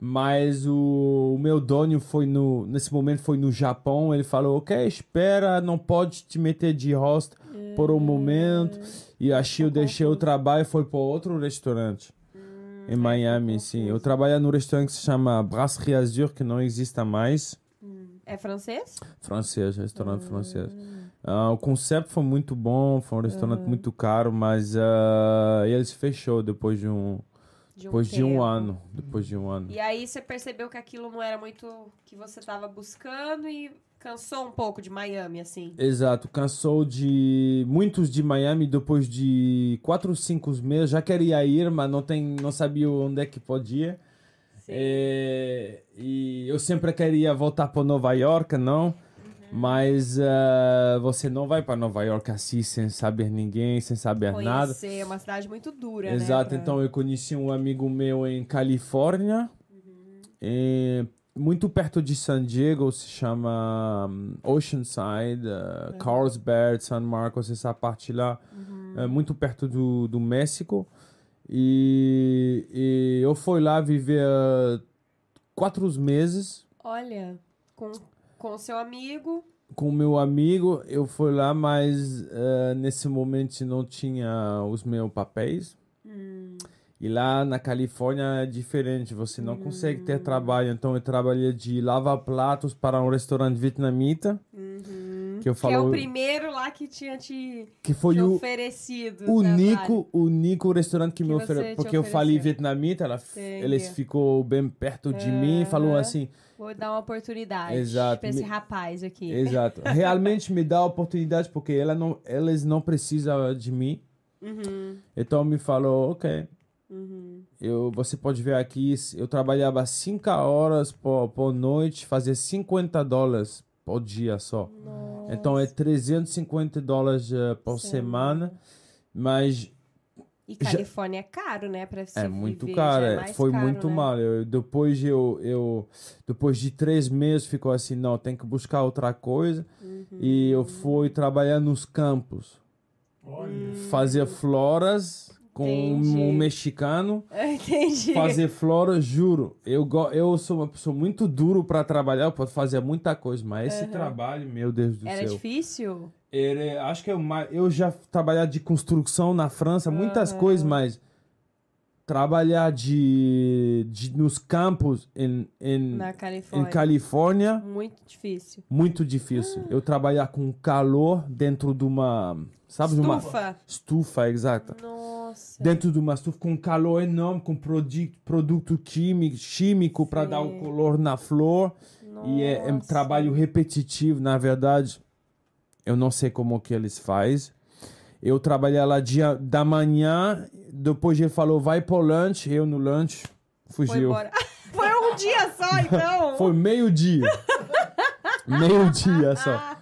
Mas o, o meu dono foi no nesse momento foi no Japão. Ele falou: "OK, espera, não pode te meter de host por um momento". E achei eu deixei o trabalho e foi para outro restaurante. em Miami, sim. Eu trabalho no restaurante que se chama Brasserie Azur, que não existe mais. É francês? Francês, restaurante francês. Ah, o conceito foi muito bom, foi um restaurante muito caro, mas ah, ele se fechou depois de um, De um depois de um ano. Depois de um ano. E aí você percebeu que aquilo não era muito que você tava buscando e cansou um pouco de Miami, assim. Exato, cansou de muitos de Miami depois de quatro, cinco meses. Já queria ir, mas não tem, não sabia onde é que podia. É, e eu sempre queria voltar para Nova York, não. Mas ah, você não vai para Nova York assim, sem saber ninguém, sem saber nada. Conhecer, é uma cidade muito dura, Exato, né? pra- então eu conheci um amigo meu em Califórnia, eh, muito perto de San Diego, se chama hum, Oceanside, uh, Carlsbad, San Marcos, essa parte lá, é muito perto do, do México. E, e eu fui lá viver uh, quatro meses Olha, com com o seu amigo, com o meu amigo. Eu fui lá, mas uh, nesse momento não tinha os meus papéis. E lá na Califórnia é diferente, você não consegue ter trabalho. Então eu trabalhei de lavar pratos para um restaurante vietnamita. Que eu que é falo o primeiro lá que tinha te, que foi te o oferecido. o único, o único restaurante que, Que me você ofereceu. Porque eu falei vietnamita, ela, Entendi. eles ficou bem perto de mim e falou assim: Vou dar uma oportunidade Exato. pra esse Me- rapaz aqui. Exato. Realmente me dá a oportunidade porque ela não, eles não precisam de mim. Uhum, Então me falou, ok. uhum. Eu, você pode ver aqui, eu trabalhava 5 horas por, por noite, fazia 50 dólares por dia só. Então é 350 dólares eh, por semana. Mas E Já- Califórnia é caro, né? Pra se é muito viver, caro, já é. mais foi caro, muito né? mal. Eu, depois eu, eu depois de três meses ficou assim, não, tem que buscar outra coisa. Uhum. E eu fui trabalhar nos campos, fazer floras com Entendi. um mexicano. Entendi. Fazer flora, juro. Eu, go- eu sou uma pessoa muito duro para trabalhar, eu posso fazer muita coisa, mas esse trabalho, meu Deus do Era céu. difícil? Ele, acho que é o mais, eu já trabalhar de construção na França, muitas coisas, mas trabalhar de, de nos campos em, em, Na em Califórnia. Califórnia, Muito difícil. muito difícil. Eu trabalhar com calor dentro de uma, sabe, de uma Estufa. estufa, exata Nossa. dentro de uma estufa com calor enorme, com produ produto químico, químico para dar o color na flor. E é, é um Nossa. trabalho repetitivo, na verdade. Eu não sei como que eles fazem. Eu trabalhei lá dia da manhã, depois ele falou, vai pro lanche, eu no Foi fugiu. embora. Foi um dia só, então. Foi meio-dia. meio-dia só.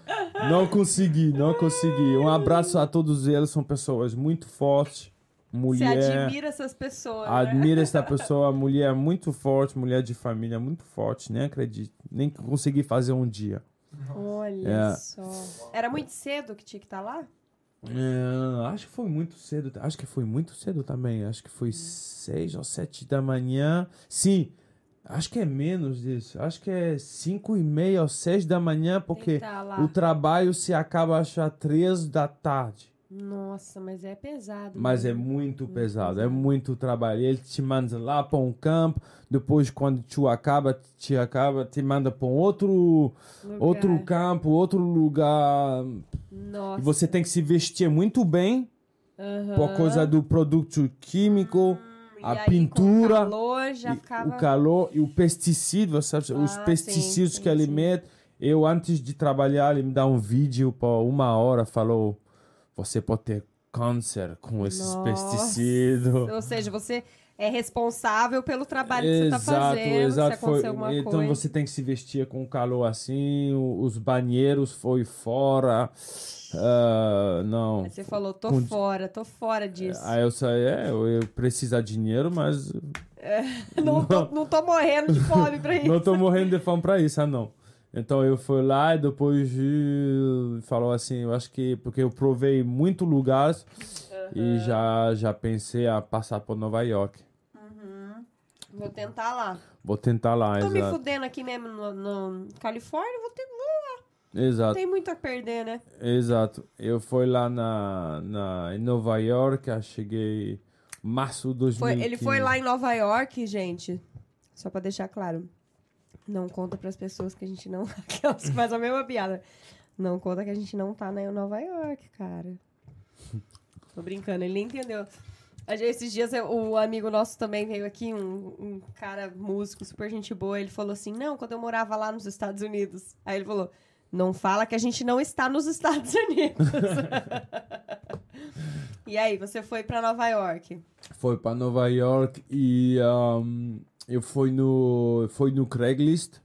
Não consegui, não consegui. Um abraço a todos eles, são pessoas muito fortes. Você Mulher. admira essas pessoas, né? Admiro essa pessoa, mulher muito forte, mulher de família muito forte, nem acredito. Nem consegui fazer um dia. Olha É. só. Era muito cedo que tinha que estar lá? É, acho que foi muito cedo. Acho que foi muito cedo também. Acho que foi seis ou sete da manhã. Sim, acho que é menos disso. Acho que é cinco e meia ou seis da manhã, porque tá o trabalho se acaba acho às três da tarde. Nossa, mas é pesado. Mas né? é muito pesado, é muito trabalho. Ele te manda lá para um campo, depois quando tu acaba, te acaba, te manda para um outro, Lugar. outro campo, outro lugar. Nossa. E você tem que se vestir muito bem por causa do produto químico, E a aí, pintura, o calor já ficava. o calor e o pesticídio, sabe? Ah, os sim, pesticidas sim, que ele sim. mete. Eu, antes de trabalhar, ele me dá um vídeo por uma hora, falou, você pode ter câncer com esses Nossa. pesticidas. Ou seja, você é responsável pelo trabalho que você tá fazendo. exato. se acontecer Foi, então coisa. você tem que se vestir com calor assim, os banheiros foi fora. ah, não. Aí você falou, tô Com- fora, tô fora disso. Aí eu saí, é, eu, eu preciso de dinheiro, mas não, tô, não tô morrendo de fome pra isso. não tô morrendo de fome pra isso, ah não. Então eu fui lá e depois falou assim, eu acho que porque eu provei muito lugares e já já pensei a passar por Nova York. Vou tentar lá. Vou tentar lá, Tô me exato. fudendo aqui mesmo no, no Califórnia, vou ter, não Exato. tem muito a perder, né? Exato. Eu fui lá na, na, em Nova York, eu cheguei março de 2015. Foi, ele foi lá em Nova York, gente. Só pra deixar claro. Não conta pras pessoas que a gente não. Aquelas que fazem a mesma piada. Não conta que a gente não tá na Nova York, cara. Tô brincando, ele nem entendeu. Esses dias o amigo nosso também veio aqui, um, um cara músico, super gente boa. Ele falou assim: Não, quando eu morava lá nos Estados Unidos. Aí ele falou: Não fala que a gente não está nos Estados Unidos. e aí, você foi pra Nova York? Foi para Nova York e um, eu fui no, fui no Craigslist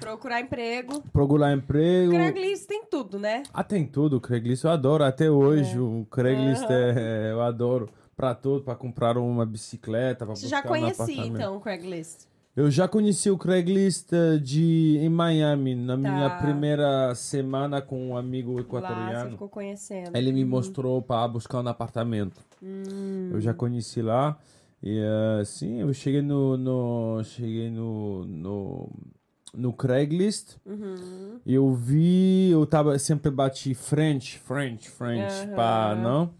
Procurar emprego. procurar emprego. Craigslist tem tudo, né? Ah, tem tudo, Craigslist eu adoro até hoje. O Craigslist Aham. é, eu adoro para tudo, para comprar uma bicicleta, para Você já um conhecia, então, o Craigslist. Eu já conheci o Craigslist de em Miami na minha Tá. primeira semana com um amigo Lá você equatoriano. ficou conhecendo. Ele me mostrou para buscar um apartamento. Hum. Eu já conheci lá. E eh, sim, eu cheguei no, no cheguei no, no no Craigslist. Uhum. Eu vi, eu tava sempre bati French, French, French, pá, não?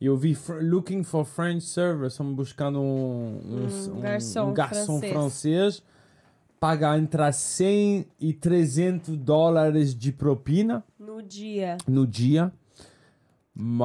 E eu vi looking for French server, estamos buscando um, um, Um garçom um garçom francês. francês. Paga entre 100 e 300 dólares de propina No dia. no dia.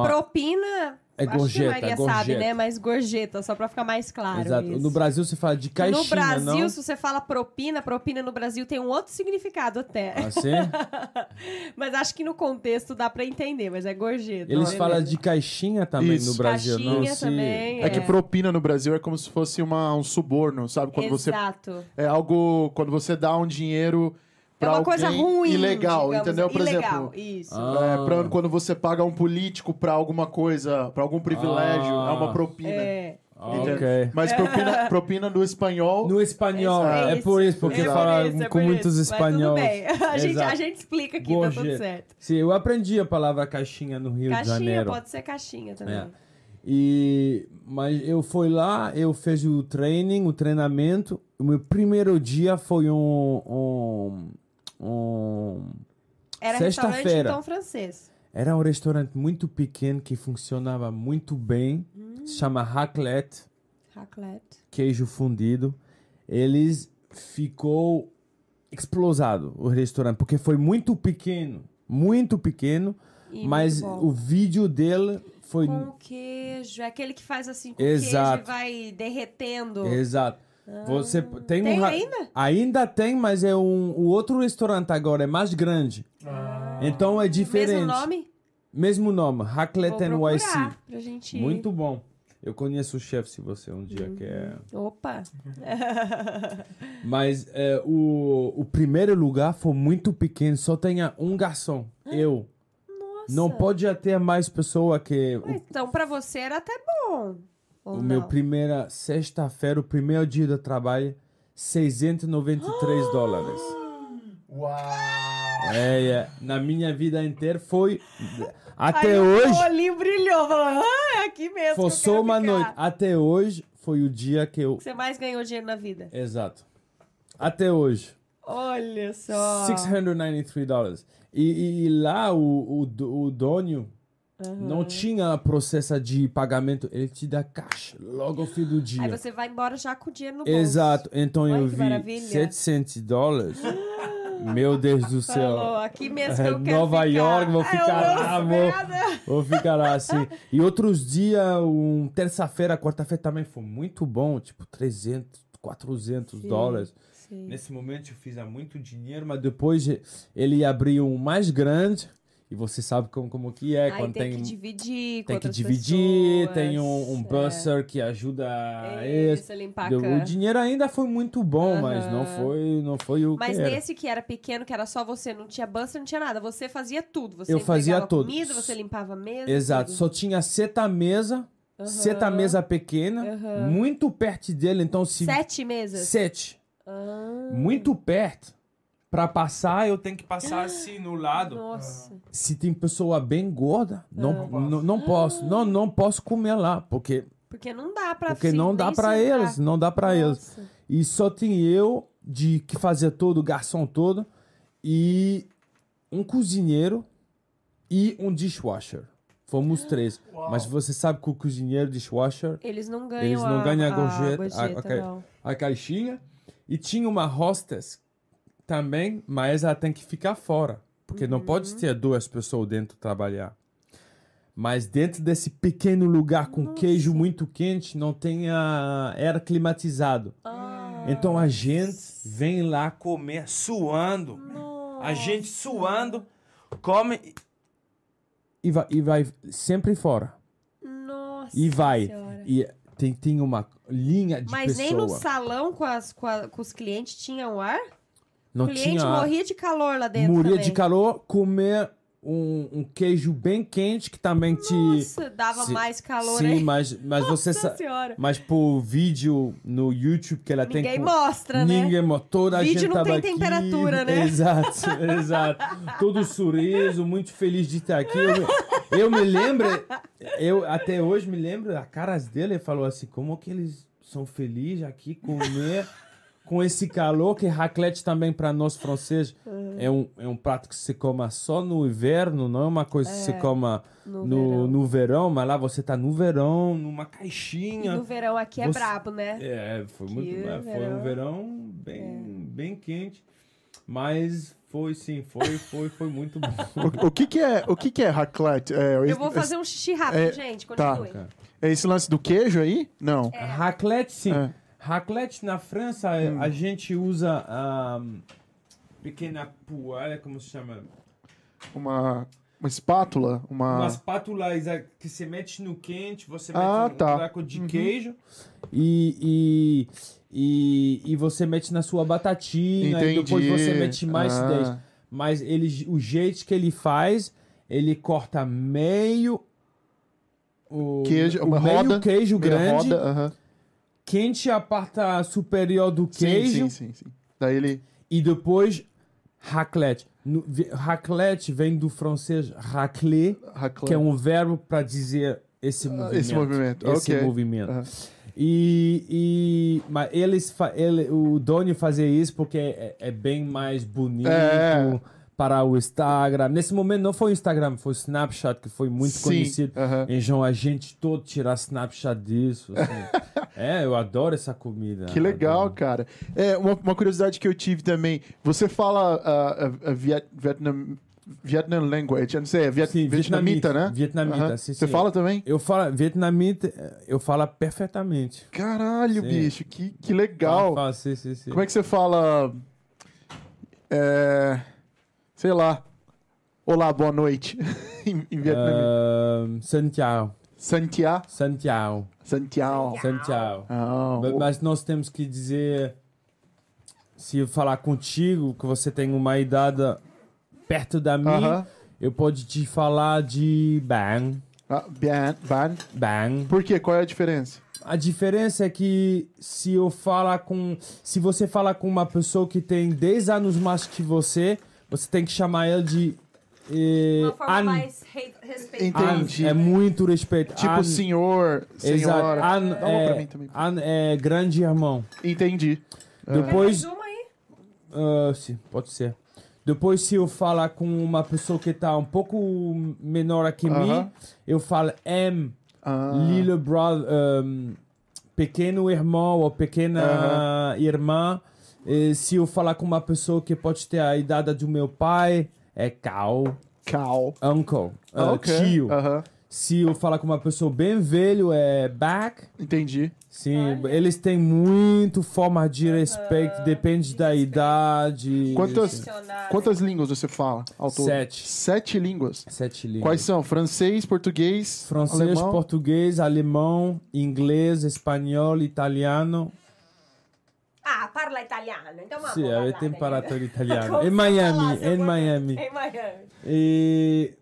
Propina, É acho que gorjeta, a Maria é sabe, gorjeta. né? Mas gorjeta, só pra ficar mais claro Exato. isso. No Brasil você fala de caixinha, no Brasil, não? se você fala propina, propina no Brasil tem um outro significado até. Assim? mas acho que no contexto dá pra entender, mas é gorjeta. Eles falam de caixinha também Isso. no Brasil, não Caixinha se... também. É que É. propina no Brasil é como se fosse uma, um suborno, sabe? Quando você Exato. é algo quando você dá um dinheiro É pra uma coisa ruim. ilegal, digamos, entendeu? Por ilegal, exemplo, isso. Ah. é, pra- quando você paga um político pra alguma coisa, pra algum privilégio, Ah. é uma propina. É. Ah, entendeu? ok. Mas propina, propina no espanhol No espanhol, É é, por isso, porque É por fala isso, é com por muitos isso. Mas espanhóis. Tudo bem. A gente, a gente explica aqui, tá tudo certo. Sim, eu aprendi a palavra caixinha no Rio de Caixinha, Janeiro. pode ser caixinha também. É. E, mas eu fui lá, eu fiz o training, o treinamento. O meu primeiro dia foi um. um, um Era restaurante, então, francês. era um restaurante muito pequeno que funcionava muito bem. Se chama Raclette. Raclette. queijo fundido, eles ficou explosado o restaurante porque foi muito pequeno, muito pequeno, E mas muito o vídeo dele foi Com queijo. É aquele que faz assim com Exato. queijo e vai derretendo. exato. Você tem, Ah. Tem um ainda? Ainda tem, mas é um o outro restaurante agora é mais grande. Então é diferente. Mesmo nome? Mesmo nome, Raclette NYC. pra gente... Muito bom. Eu conheço o chefe se você um dia quer. Opa. Mas é, o, o primeiro lugar foi muito pequeno, só tinha um garçom, eu. Nossa. Não pode ter mais pessoa que. Mas Então, pra você era até bom. Ou O, não? meu primeira sexta-feira, o primeiro dia do trabalho, 693 dólares. Uau! É, é. Na minha vida inteira foi. Até Aí o hoje. meu olhinho brilhou. Falou, ah, é aqui mesmo. Foi só uma ficar." noite. Até hoje foi o dia que eu. Você mais ganhou dinheiro na vida. Exato. Até hoje. Olha só. 693 dólares. E, e- e lá o, o, o dono não tinha processo de pagamento, ele te dá cash logo ao fim do dia. Aí você vai embora já com o dinheiro no bolso. Exato. Então Olha eu vi maravilha. 700 dólares. Meu Deus do céu. Falou, aqui mesmo eu É, quero Nova ficar. York, vou Ai, ficar eu lá, vou, nada. vou ficar lá assim. E outros dias, um terça-feira, quarta-feira também foi muito bom, tipo 300, 400 Sim, dólares. sim. Nesse momento eu fiz muito dinheiro, mas depois ele abriu um mais grande e você sabe como, como que é Aí quando tem, tem que dividir tem que dividir, pessoas. tem um, um É. que ajuda. Isso, limpar Deu- O dinheiro ainda foi muito bom, mas não foi, não foi o Mas que era. nesse que era pequeno, que era só você, não tinha bança, não tinha nada. Você fazia tudo. Você Eu fazia tudo. comida, você limpava a mesa. Exato, tudo. só tinha seta mesa, seta mesa pequena, Aham. muito perto dele, então se Sete mesas. sete, Ah, muito perto. Pra passar, eu tenho que passar assim no lado. nossa. Se tem pessoa bem gorda, não, não, não posso, não, não posso comer lá, porque Porque não dá pra porque não dá pra sentar. eles, não dá pra eles. E só tem eu de que fazia todo, o garçom todo, e um cozinheiro e um dishwasher. Fomos três. Mas você sabe que o cozinheiro dishwasher, Eles não ganham eles não ganham a a gorjeta, a- a- não. a caixinha, e tinha uma hostess também, mas ela tem que ficar fora. Porque não Uhum. pode ter duas pessoas dentro trabalhar. Mas dentro desse pequeno lugar com queijo muito quente, não tem a... era climatizado. Ah, Então a gente vem lá comer suando. A gente suando, come e- vai, e vai sempre fora. Nossa E vai. Senhora. E tem, tem uma linha de Mas pessoa. nem no salão com, as, com, a- com os clientes tinham ar? Não o cliente tinha morria de calor lá dentro morria também. de calor, comer um, um queijo bem quente que também te Nossa, dava se- mais calor Sim, aí. mas mas você Nossa sa... senhora. mas por vídeo no YouTube que ela Ninguém tem com- mostra, né? Ninguém mo- toda a Vídeo gente não tem aqui. temperatura, né? Exato, exato. Todo sorriso, muito feliz de estar aqui. Eu, me- eu me lembro, eu até hoje me lembro a caras dele, ele falou assim, como que eles são felizes aqui comer com esse calor que raclette também para nós franceses é um, é um prato que se coma só no inverno, não é uma coisa que se coma no no, verão. no verão, mas lá você tá no verão, numa E caixinha. no verão aqui é Você- brabo, né? É, foi Que muito, é, foi um verão. bem, bem quente, mas foi sim, foi, foi, foi muito bom. O, o que que é, o que que é raclette? É, Eu vou fazer um xixi rápido, É, gente. tá. Continue. é esse lance do queijo aí? Não. Raclette, sim. É. Raclette na França a gente usa a pequena poalha, como se chama? Uma, uma espátula, uma... Uma espátula que se mete no quente, você Ah, mete um tá. buraco de queijo e, e, e, e você mete na sua batatinha e depois Entendi. você mete mais Ah. 10. Mas ele, o jeito que ele faz, ele corta meio o, Queijo, o uma meio roda, queijo grande, roda, aham. Quente a parte superior do Sim, queijo sim, sim, sim. Daí ele... e depois raclette. No, raclette vem do francês racler, que é um verbo para dizer esse movimento. esse movimento, Esse ok. movimento. E, e mas eles ele, o Doni fazia isso porque é, é bem mais bonito É. para o Instagram. Nesse momento não foi o Instagram, foi o Snapchat que foi muito Sim, conhecido. aham. Então a gente todo tirar Snapchat disso. assim. é, eu adoro essa comida. Que legal, Adoro. cara. É, uma, uma curiosidade que eu tive também. Você fala ah, a, a Viet, Vietnam, Vietnam language, eu não sei, é viet, Sim, vietnamita, né? Vietnamita, Aham. sim, Você sim. fala também? Eu falo vietnamita, eu falo perfeitamente. Caralho, Sim. bicho, que, que legal. Falo, sim, sim, sim. Como é que você fala? É, sei lá. Olá, boa noite. em, em vietnamita. Uh, Santiago, Santiago. Santiago, Santiago. Santiago. Ah, Ma- o- Mas nós temos que dizer, se eu falar contigo, que você tem uma idade perto da minha, Aham. eu pode te falar de bang, Ah, bien, ban. bang. Por quê? Qual é a diferença? A diferença é que se eu falar com, se você falar com uma pessoa que tem 10 anos mais que você, você tem que chamar ele de. eh, Uma forma An. mais re respeitosa. An. Entendi. É muito respeito. Tipo An. senhor, Exato. senhora. An Dá uma pra mim é, também. An é grande irmão. Entendi. Tem Depois. mais uma aí? Ah, sim, pode ser. Depois, se eu falar com uma pessoa que tá um pouco menor que Aham. mim, eu falo M, Ah, little brother, um, pequeno irmão ou pequena irmã. Se eu falar com uma pessoa que pode ter a idade do meu pai, é Cal, Cal. uncle, ok. tio. Aham. Se eu falar com uma pessoa bem velho, é back. Entendi. Sim, eles têm muito forma de respeito, depende da idade. Quantas, quantas línguas você fala ao todo? Sete. Sete línguas. Sete línguas. Quais são? Francês, português, Francês, alemão? português, alemão, inglês, espanhol, italiano. Ah, parla italiano. Então vamos Sì, avete imparato l'italiano. Miami, português. Miami. Em Miami. E...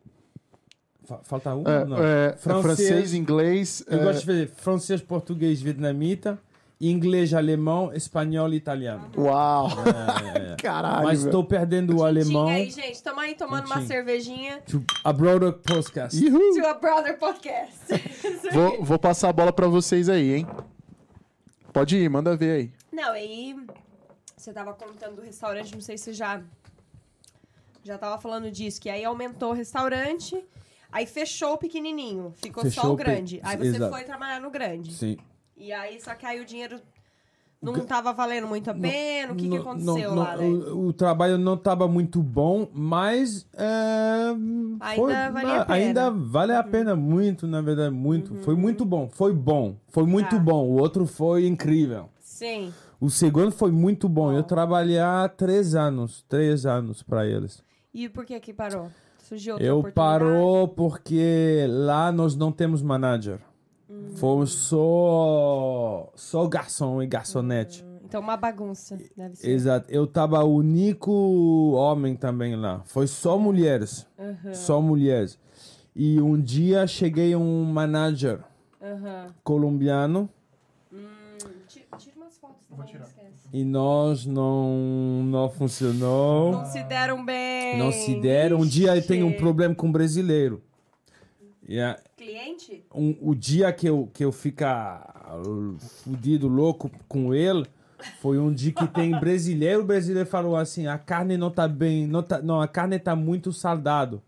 Fa- Falta um? É, Não. é, francês, inglês. Eu é, gosto de fazer francês, português, vietnamita, inglês, alemão, espanhol e italiano. Uau! É, é. Caralho. Mas estou perdendo o alemão. Tinha aí, gente. Tamo aí tomando uma cervejinha. To a broader podcast. Ihu! To a Brother Podcast. Vou, vou passar a bola pra vocês aí, hein? Pode ir, manda ver aí. Não, aí você tava contando do restaurante, não sei se já já tava falando disso, que aí aumentou o restaurante, aí fechou o pequenininho, ficou só Fechou o o pe- grande. Aí você Exato. foi trabalhar no grande. Sim. E aí só que aí o dinheiro não Ga- tava valendo muito a pena, o que, que aconteceu não- lá, não, né? o, o trabalho não estava muito bom, mas é, foi- Ainda valia a pena. Uhum. ainda vale a pena muito, na verdade, muito. Foi muito bom, foi bom, foi muito Tá. bom. O outro foi incrível. Sim. O segundo foi muito bom. Bom. Eu trabalhei há três anos, três anos para eles. E por que que parou? Surgiu outra Eu parou porque lá nós não temos manager. Hum. Fomos só só garçom e garçonete. Então uma bagunça, deve ser. Exato. Eu tava o único homem também lá. Foi só mulheres. Aham, Só mulheres. E um dia cheguei um manager colombiano Hum, e nós não não funcionou. Não se deram bem. Não se deram. Um dia eu tenho um problema com um brasileiro. E a- Cliente? um, o dia que eu, que eu ficar uh, fudido, louco com ele, foi um dia que tem brasileiro. O brasileiro falou assim: a carne não tá bem, não, tá, não a carne tá muito saldado.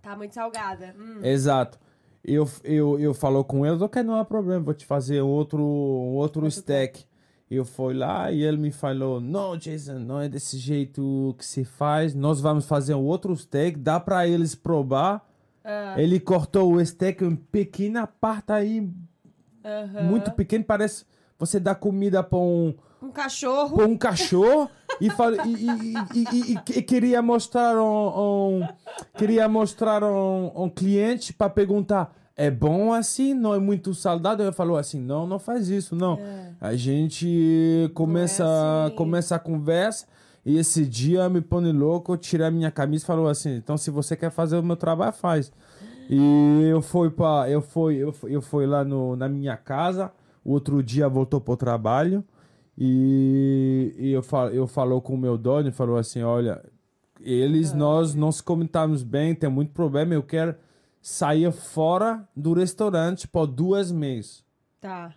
Tá muito salgada. Hum. Exato. Eu, eu, eu falou com ele, ok, não há problema, vou te fazer outro, um outro steak. Eu fui lá e ele me falou, não, Jason, não é desse jeito que se faz, nós vamos fazer um outro steak, dá para eles provar. Ah, Ele cortou o steak em pequena parte aí, aham. muito pequeno, parece você dá comida para um, Um cachorro. pra um cachorro fala, e- e- e- e queria mostrar um, um- queria mostrar um, um cliente para perguntar é bom assim não é muito saudável. Ele falou assim não não faz isso não. A gente começa assim. começa a conversa e esse dia me põe louco eu tirei a minha camisa e falou assim então se você quer fazer o meu trabalho faz. E eu fui para eu fui eu fui, eu fui lá no, na minha casa o outro dia voltou pro trabalho e, e eu, fal, eu falou com o meu dono e falou assim, olha, eles, nós não se comentamos bem, tem muito problema, eu quero sair fora do restaurante por duas meses. Tá.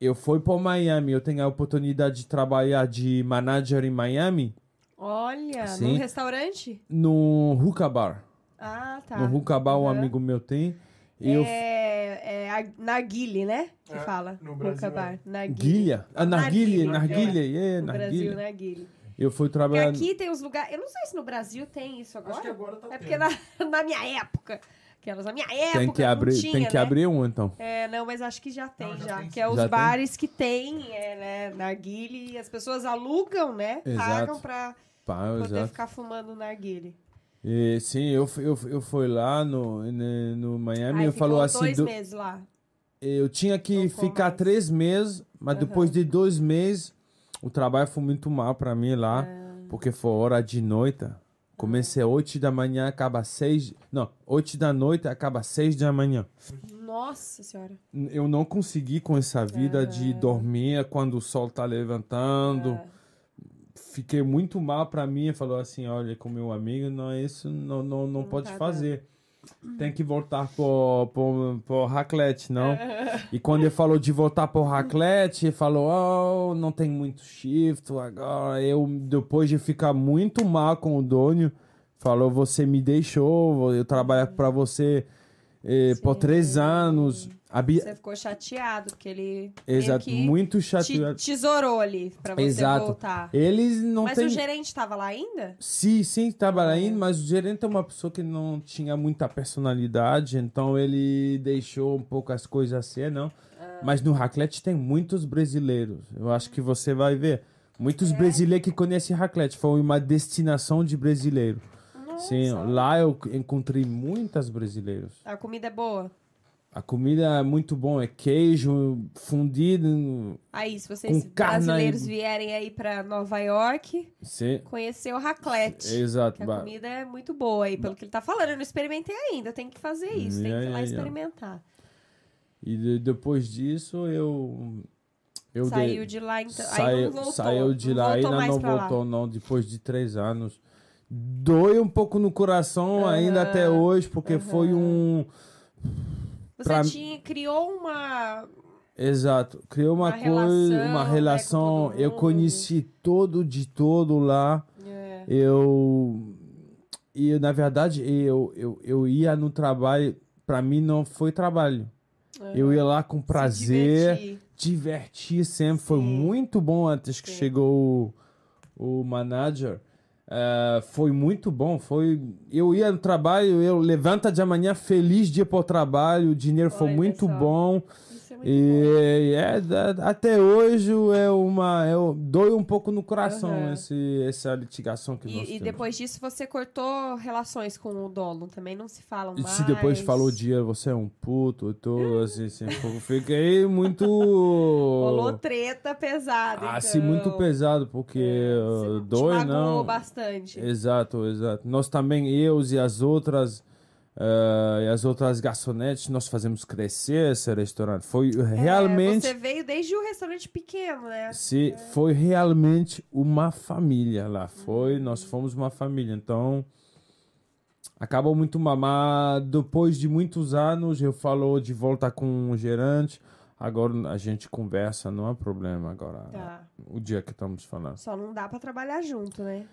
Eu fui para Miami, eu tenho a oportunidade de trabalhar de manager em Miami, Olha, Sim. num restaurante? no hookah bar. Ah, tá. No hookah bar, um Aham. amigo meu tem. E eu É, é narguile, né? Que É, fala. no Brasil Hookah é. bar. Narguile. Guilha? Ah, narguilha, Narguilha, narguilha, é, No Brasil, narguilha. narguile. Eu fui Porque trabalhar... aqui tem os lugares... Eu não sei se no Brasil tem isso agora. Acho que agora tá É porque na, na minha época... Aquelas, na minha época Tem que não abrir, tinha, tem que né? abrir um, então. É, não, mas acho que já tem, Não, já já. tem que é os Já tem? bares que tem, é, né, narguile, as pessoas alugam, né? Exato. Pagam pra Pá, poder exato. ficar fumando narguile. E, sim, eu, fui- eu, fui- eu fui lá no, no, Miami Aí e falou ficou assim, dois do- meses lá. eu tinha que ficar mais. três meses, mas Aham. depois de dois meses, o trabalho foi muito mal para mim lá, Ah. porque foi hora de noite. Comecei às 8 da manhã, acaba às 6... Não, 8 da noite, acaba às 6 da manhã. Nossa senhora. Eu não consegui com essa vida de dormir quando o sol tá levantando. Ah. fiquei muito mal para mim falou assim, olha, com meu amigo, não é isso, não não, não, pode tá fazer. Tem que voltar pro, pro, pro raclette, não? E quando ele falou de voltar pro raclette, ele falou, oh, não tem muito shift agora. Eu, depois de ficar muito mal com o dono, falou, você me deixou, eu trabalho para você eh, por três anos. Bia- Você ficou chateado, porque ele Exato, muito te chateado. tesourou ali pra você Exato. voltar. Eles não Mas têm... o gerente tava lá ainda? Sim, sim, estava Ah, é. indo, mas o gerente é uma pessoa que não tinha muita personalidade, então ele deixou um pouco as coisas assim, não. Ah. Mas no raclette tem muitos brasileiros. Eu acho que você vai ver. Muitos É? brasileiros que conhecem raclette. Foi uma destinação de brasileiro. Sim, lá eu encontrei muitos brasileiros. A comida é boa? A comida é muito bom, é queijo fundido. Aí, se vocês carne brasileiros vierem aí pra Nova York, Sim, conhecer o raclette. exato. Que a ba- comida é muito boa aí, pelo que ele tá falando. Eu não experimentei ainda, tem que fazer isso, tem que ir Yeah, lá yeah, yeah. experimentar. E de- depois disso eu eu Saiu dei- de lá, então. aí saiu, não voltou. saiu de lá e voltou ainda não pra lá. voltou não depois de três anos. Dói um pouco no coração ainda Aham, até hoje porque foi um Você pra- tinha, criou uma. exato criou uma, Uma coisa relação, uma né, com relação todo eu conheci todo de todo lá É, eu e na verdade eu, eu, eu ia no trabalho para mim não foi trabalho eu ia lá com se prazer divertir. divertir sempre. Foi Sim. muito bom antes que Sim. chegou o, o manager. Eh, foi muito bom. Foi, eu ia no trabalho, eu levanta de manhã feliz de ir para o trabalho. O dinheiro foi muito bom. Isso é. E é, da- até hoje é uma, eu dói um pouco no coração Aham. esse, essa litigação que nós E, e temos. depois disso você cortou relações com o dono, também não se falam E mais. se depois falou o dia, você é um puto, eu tô assim, assim, fiquei muito. Rolou treta pesada. Ah, então. sim, muito pesado, porque Você uh, te dói, não. bastante. Exato, exato. Nós também, eu e as outras, uh, e as outras garçonetes, nós fazemos crescer esse restaurante. Foi É, realmente, Você veio desde o restaurante pequeno, né? se, foi realmente uma família lá. Foi, Uhum. nós fomos uma família. Então, acabou muito mal. Mas depois de muitos anos, eu falou de volta com o gerente. Agora a gente conversa, não há problema agora. Tá. O dia que estamos falando. Só não dá pra trabalhar junto, né?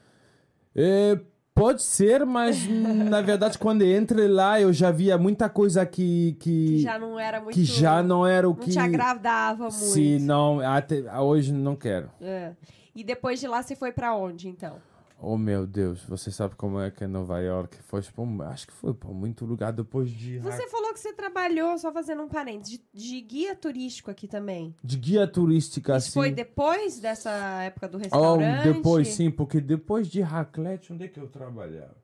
É, pode ser, mas na verdade quando entrei lá eu já via muita coisa que que, Que já não era muito. que já não era o não que te agradava muito. se não até hoje não quero. É. E depois de lá você foi pra onde, então? Oh meu Deus, você sabe como é que é Nova York? Foi tipo, acho que foi para muito lugar depois de Você falou que você trabalhou, só fazendo um parênteses, de, de guia turístico aqui também. de guia turística Isso assim. foi depois dessa época do Oh, restaurante? depois sim, porque depois de raclette, onde é que eu trabalhava?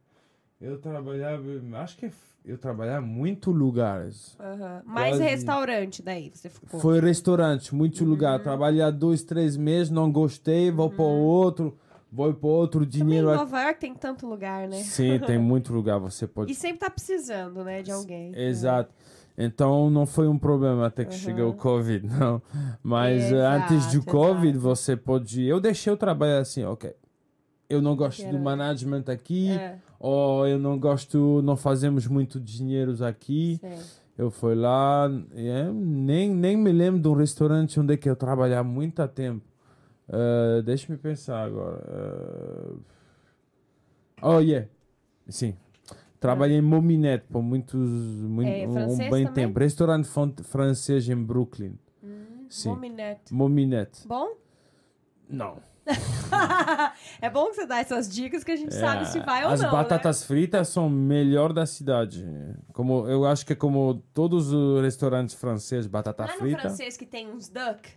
Eu trabalhava, acho que eu trabalhava em muitos lugares. Aham. Mais Quase. restaurante daí você ficou. Foi restaurante, muito Uhum. lugar. Trabalhar dois, três meses, não gostei, vou para outro, vou para outro Também dinheiro. em aqui. Nova York tem tanto lugar, né? Sim, tem muito lugar, você pode. E sempre tá precisando, né, de alguém. Exato. Então não foi um problema até que Uhum. chegou o Covid, não. Mas eh, Exato, antes do Covid, exato. você pode. Eu deixei o trabalho assim, ok. Eu não gosto Quero- do management aqui, É, ou eu não gosto, não fazemos muito dinheiro aqui. sei. Eu fui lá, é, nem, nem me lembro de um restaurante onde é que eu trabalhava há muito tempo. Uh, Deixa-me pensar agora. Uh, Oh, yeah. Sim. Trabalhei em Mominette por muitos, muito, É, um, bem também? tempo. Restaurante fran- francês em Brooklyn. Sim. Mominette. Mominette. Bom? Não. é bom que você dá essas dicas que a gente sabe É, se vai ou As não, batatas fritas são melhor da cidade. Como eu acho que é como todos os restaurantes franceses, batata né? Não é no frita. francês que tem uns duck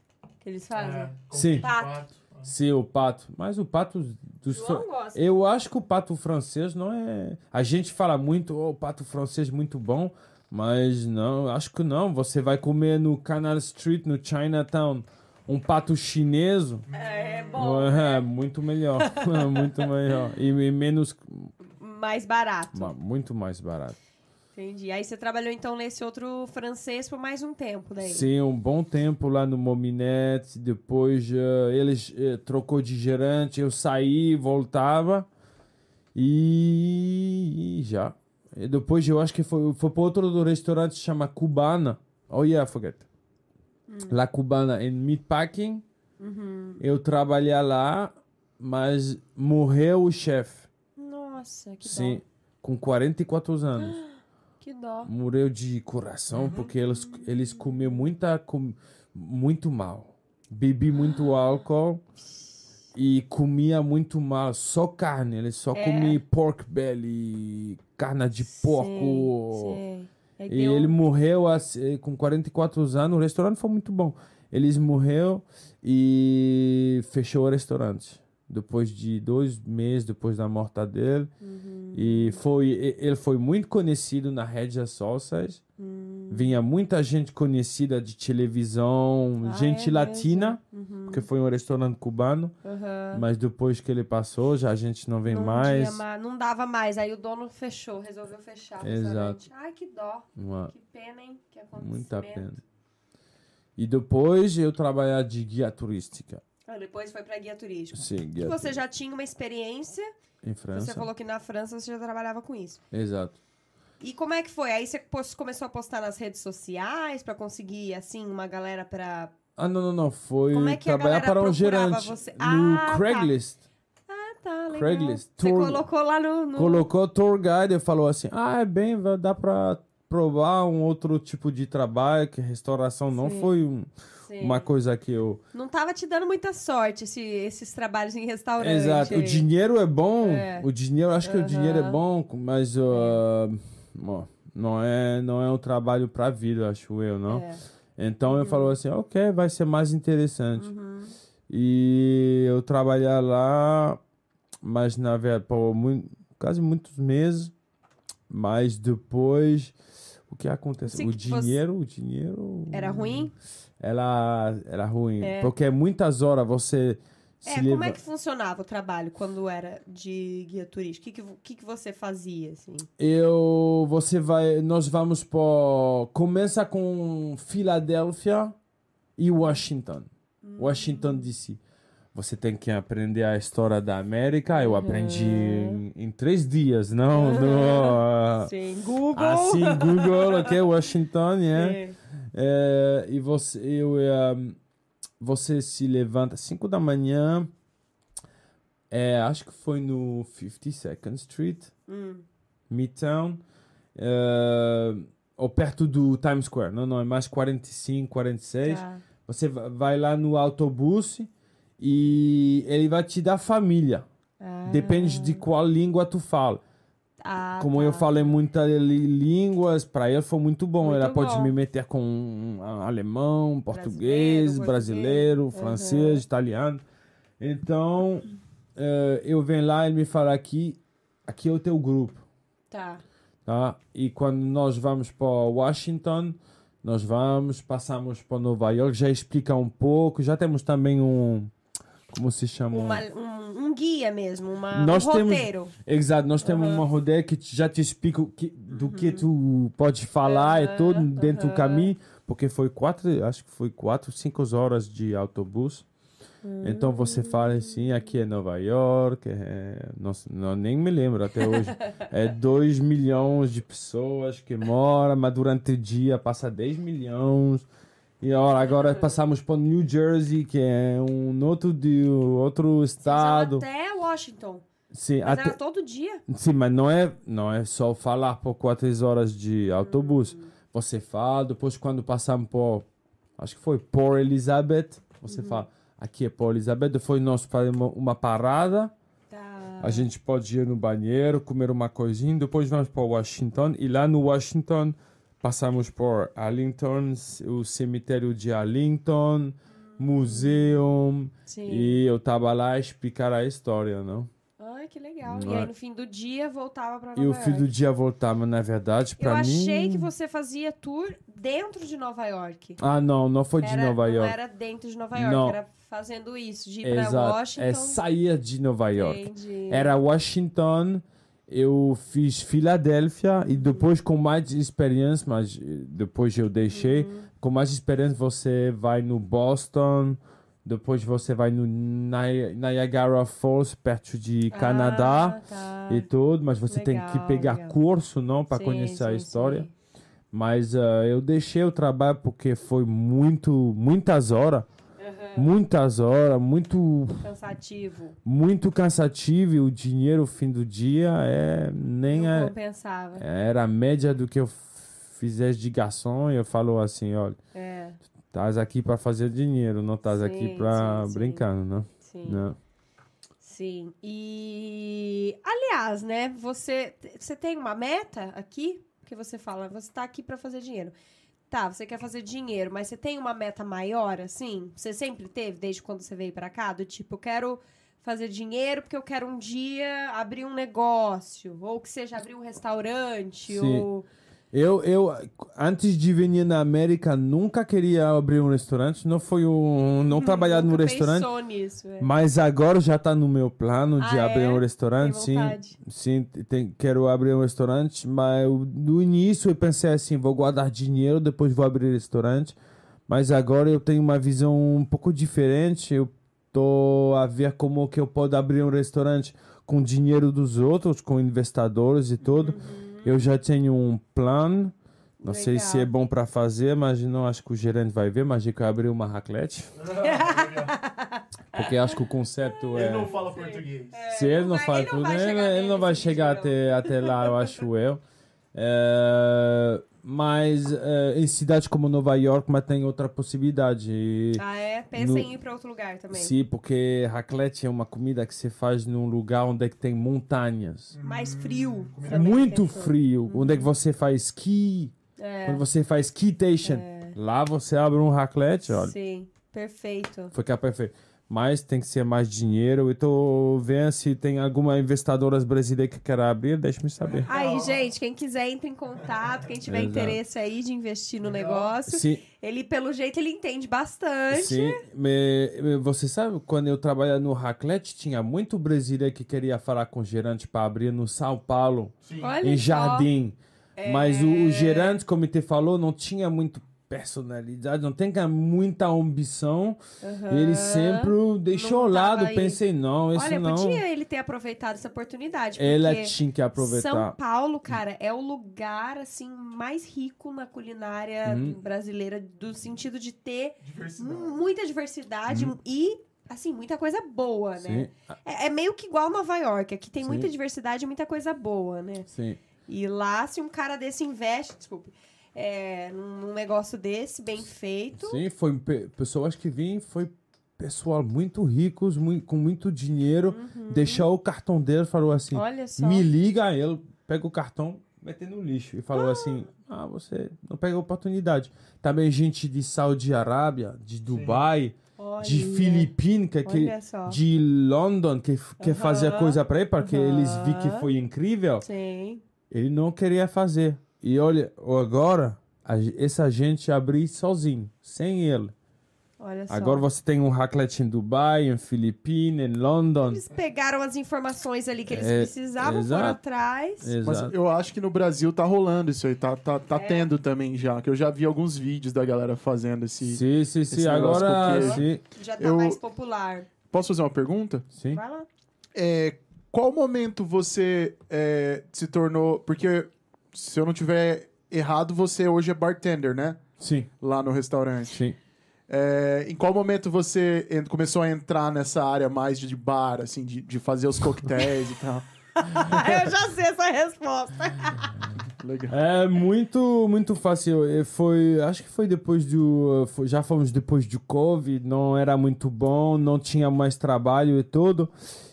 eles fazem? Sim. Pato. Sim, o pato. Mas o pato dos fran-. Eu acho que o pato francês não é. A gente fala muito, oh, o pato francês muito bom, mas não, acho que não. Você vai comer no Canal Street, no Chinatown, um pato chinês. É bom. É muito melhor. muito melhor. E, e menos. Mais barato. Muito mais barato. Entendi. Aí você trabalhou então nesse outro francês por mais um tempo, daí? Sim, um bom tempo lá no Mominete. Depois eh, eles eh, trocou de gerente, eu saí, voltava e, e já. E depois eu acho que foi, foi para outro restaurante que chama Cubana. Oh yeah, forget. La Cubana em Meatpacking. Eu trabalhei lá, mas morreu o chefe. Nossa, que Sim, dó. com 44 anos. Que dó. morreu de coração porque eles, eles comiam muita com, muito mal. Bebi muito álcool e comia muito mal, só carne. Eles só É. comiam pork belly, carne de porco. Sei, sei. Aí E ele morreu assim, com 44 anos. O restaurante foi muito bom. Eles morreu e fechou o restaurante. Depois de dois meses depois da morte dele. Uhum. E foi, ele foi muito conhecido na rede Salsas. Hum. Vinha muita gente conhecida de televisão, Ah, gente é latina, Uhum. porque foi um restaurante cubano. Mas depois que ele passou, já a gente não vem Não mais. tinha não dava mais. Aí o dono fechou, resolveu fechar. Exato. Ai, que dó. Uma- Que pena, hein? Que muita pena. E depois eu trabalhar de guia turística. Ah, depois foi pra guia turística. Sim, guia você já tinha uma experiência. em França. Você falou que na França você já trabalhava com isso. Exato. E como é que foi? Aí você começou a postar nas redes sociais pra conseguir, assim, uma galera pra... Ah, não, não, não. Foi Como é que trabalhar para um gerente você? no Ah, tá. Craigslist. Ah, tá, legal. Craigslist, Você tour- colocou lá no... no... Colocou tour guide e falou assim: Ah, é bem, dá pra provar um outro tipo de trabalho, que restauração não Sim. foi um- uma coisa que eu. Não tava te dando muita sorte esse- esses trabalhos em restaurante. Exato. O dinheiro é bom. É. O dinheiro, acho que o dinheiro é bom, mas uh, ó, não é não é um trabalho pra vida, acho eu, não. É. Então eu falo assim, ok, vai ser mais interessante. Uhum. E eu trabalhar lá, mas na verdade, por mui- quase muitos meses. Mas depois, que acontece? Sim, o que você- dinheiro, o dinheiro. Era ruim? Ela era ruim. É. Porque muitas horas você É, como leva. é que funcionava o trabalho quando era de guia turístico? O que, que, que, você fazia, assim? Eu, você vai, nós vamos por começa com Filadélfia e Washington, Washington DC. Você tem que aprender a história da América. Eu aprendi em, em três dias, não, no, Sim, Google! assim Google, ok, Washington, yeah. É. E você, eu, é, você se levanta às 5 da manhã. É, acho que foi no 52nd Street, Hum, Midtown, é, ou perto do Times Square. Não, não, é mais 45, 46. tá. Você va- vai lá no autobus e ele vai te dar família. Ah, Depende de qual língua tu fala. ah, Como tá. eu falei muitas línguas, para ele foi muito bom. Muito Ela pode bom. me meter com um, alemão, português, Brasileiro, brasileiro, francês, italiano. Então, eh, eu venho lá e ele me fala aqui, aqui é o teu grupo, Tá. tá? E quando nós vamos para Washington, nós vamos, passamos para Nova York, já explica um pouco, já temos também um, como se chama? Uma- um, um guia mesmo, uma, Nós um temos- roteiro. Exato, nós temos uma rodeia que já te explica que, do que tu pode falar e tudo dentro do caminho, porque foi quatro, acho que foi quatro, cinco horas de autobus. Então você fala assim, aqui é Nova York, é, nossa, não, nem me lembro até hoje. É 2 milhões de pessoas que moram, mas durante o dia passa 10 milhões. E agora, agora passamos para New Jersey, que é um outro, de, outro estado. até Washington. Sim, Mas até, todo dia. Sim, mas não é, não é só falar por quatro horas de autobus. Hum. Você fala, depois quando passamos por, acho que foi Port Elizabeth, você Uhum. fala, aqui é Port Elizabeth, depois nós fazemos uma parada, Tá. a gente pode ir no banheiro, comer uma coisinha, depois vamos para Washington, e lá no Washington passamos por Arlington, o cemitério de Arlington, museu, Sim. e eu tava lá a explicar a história, não? Ai, que legal. Não E é? aí, no fim do dia, voltava pra Nova E o York. fim do dia voltar, mas na verdade, Eu pra mim... achei que você fazia tour dentro de Nova York. Ah, não, não foi de Era- Nova Não York. era dentro de Nova York, Não. era fazendo isso, de ir pra Exato. Washington. É sair de Nova York. Entendi. Era Washington eu fiz Filadélfia e depois com mais experiência, mas eh, depois eu deixei, Uhum. com mais experiência você vai no Boston, depois você vai no Ni- Niagara Falls, perto de Canadá Ah, tá. e tudo, mas você tem que Legal, pegar legal. curso, não, para Sim, conhecer a sim, história. sim. Mas ah, eu deixei o trabalho porque foi muito, muitas horas. Muitas horas, muito, Cansativo. muito cansativo e o dinheiro no fim do dia é nem não é, compensava. era a média do que eu fizesse de garçom e eu falo assim, olha, É, estás aqui para fazer dinheiro, não estás aqui para brincar, não? sim. não. Sim. E aliás, né, você você tem uma meta aqui? Porque você fala, você tá aqui pra fazer dinheiro. Tá, você quer fazer dinheiro, mas você tem uma meta maior assim? Você sempre teve desde quando você veio pra cá, do tipo, eu quero fazer dinheiro porque eu quero um dia abrir um negócio, ou que seja abrir um restaurante, Sim. ou Eu, eu, antes de vir na América, nunca queria abrir um restaurante, não foi um, não trabalhar no Nunca restaurante. pensou nisso, é. Mas agora já está no meu plano de Ah, abrir é? um restaurante, Tem sim. vontade? Sim, tem, quero abrir um restaurante, mas eu- no início eu pensei assim, vou guardar dinheiro, depois vou abrir restaurante. Mas agora eu tenho uma visão um pouco diferente. Eu tô a ver como que eu posso abrir um restaurante com dinheiro dos outros, com investidores e tudo. Eu já tenho um plano. Não sei se é Legal. bom para fazer, mas não acho que o gerente vai ver, mas eu quero abrir uma raclete. Porque acho que o conceito é... Ele não fala português. Se ele não vai- faz ele não vai ele, chegar ele não nesse vai chegar nível. até, até lá, eu acho eu. É, mas é, em cidades como Nova York, mas tem outra possibilidade. E- Ah, é? Pensa No- em ir pra outro lugar também. Sim, porque raclette é uma comida que se faz num lugar onde é que tem montanhas. Mais frio. Também, Muito frio. Onde é que você faz ski. É, Quando você faz skitation. Lá você abre um raclette, olha. sim. Perfeito. Fica perfeito. Mas tem que ser mais dinheiro. Eu tô vendo se tem alguma investidora brasileira que quer abrir, deixa-me saber. Aí, gente, quem quiser, entre em contato. Quem tiver Exato. interesse aí de investir no negócio. Sim, Ele, pelo jeito, ele entende bastante. sim. Me- me- você sabe, quando eu trabalhava no Raclette, tinha muito brasileiro que queria falar com o gerente para abrir no São Paulo, Olha em só. Jardim. Mas o, o gerente, como te falou, não tinha muito personalidade, não tem muita ambição. Aham. Ele sempre deixou Não lado. aí. Pensei, não, isso Olha, não. podia ele ter aproveitado essa oportunidade. Ela tinha que aproveitar. São Paulo, cara, é o lugar, assim, mais rico na culinária Uhum. brasileira, do sentido de ter Diversidade. muita diversidade e, assim, muita coisa boa, né? É, é meio que igual Nova York. Aqui tem Sim. muita diversidade e muita coisa boa, né? sim. E lá, se um cara desse investe, desculpe, é, num negócio desse, bem feito. Sim, foi pe- pessoas que vêm, foi pessoal muito ricos, mui- com muito dinheiro, deixou o cartão dele, falou assim, Uhum. Me liga, ele pega o cartão, mete no lixo e falou assim, ah, você não pega a oportunidade. Também gente de Saudi Arábia, de Dubai, de Filipinas, que, que- de London, que quer fazer Aham, coisa para ele, porque eles vi que foi incrível. Sim. Ele não queria fazer. E olha, agora, a ge- essa gente abriu sozinho, sem ele. Olha só. Agora você tem um raclette em Dubai, em Filipinas, em London. Eles pegaram as informações ali que eles É, precisavam, foram exato. atrás. Mas Exato. eu acho que no Brasil tá rolando isso aí, tá, tá, É. tá tendo também já. Que eu já vi alguns vídeos da galera fazendo esse. Sim, sim, sim. esse negócio Agora, sim, Já tá Eu- mais popular. Posso fazer uma pergunta? sim. Vai lá. É, qual momento você é, se tornou. Porque, se eu não tiver errado, você hoje é bartender, né? Sim, Lá no restaurante. sim. É, em qual momento você começou a entrar nessa área mais de bar, assim, de, de fazer os coquetéis e tal? Eu já sei essa resposta. Legal. É muito, muito fácil. Foi, acho que foi depois do, foi- já fomos depois do Covid, não era muito bom, não tinha mais trabalho e tudo.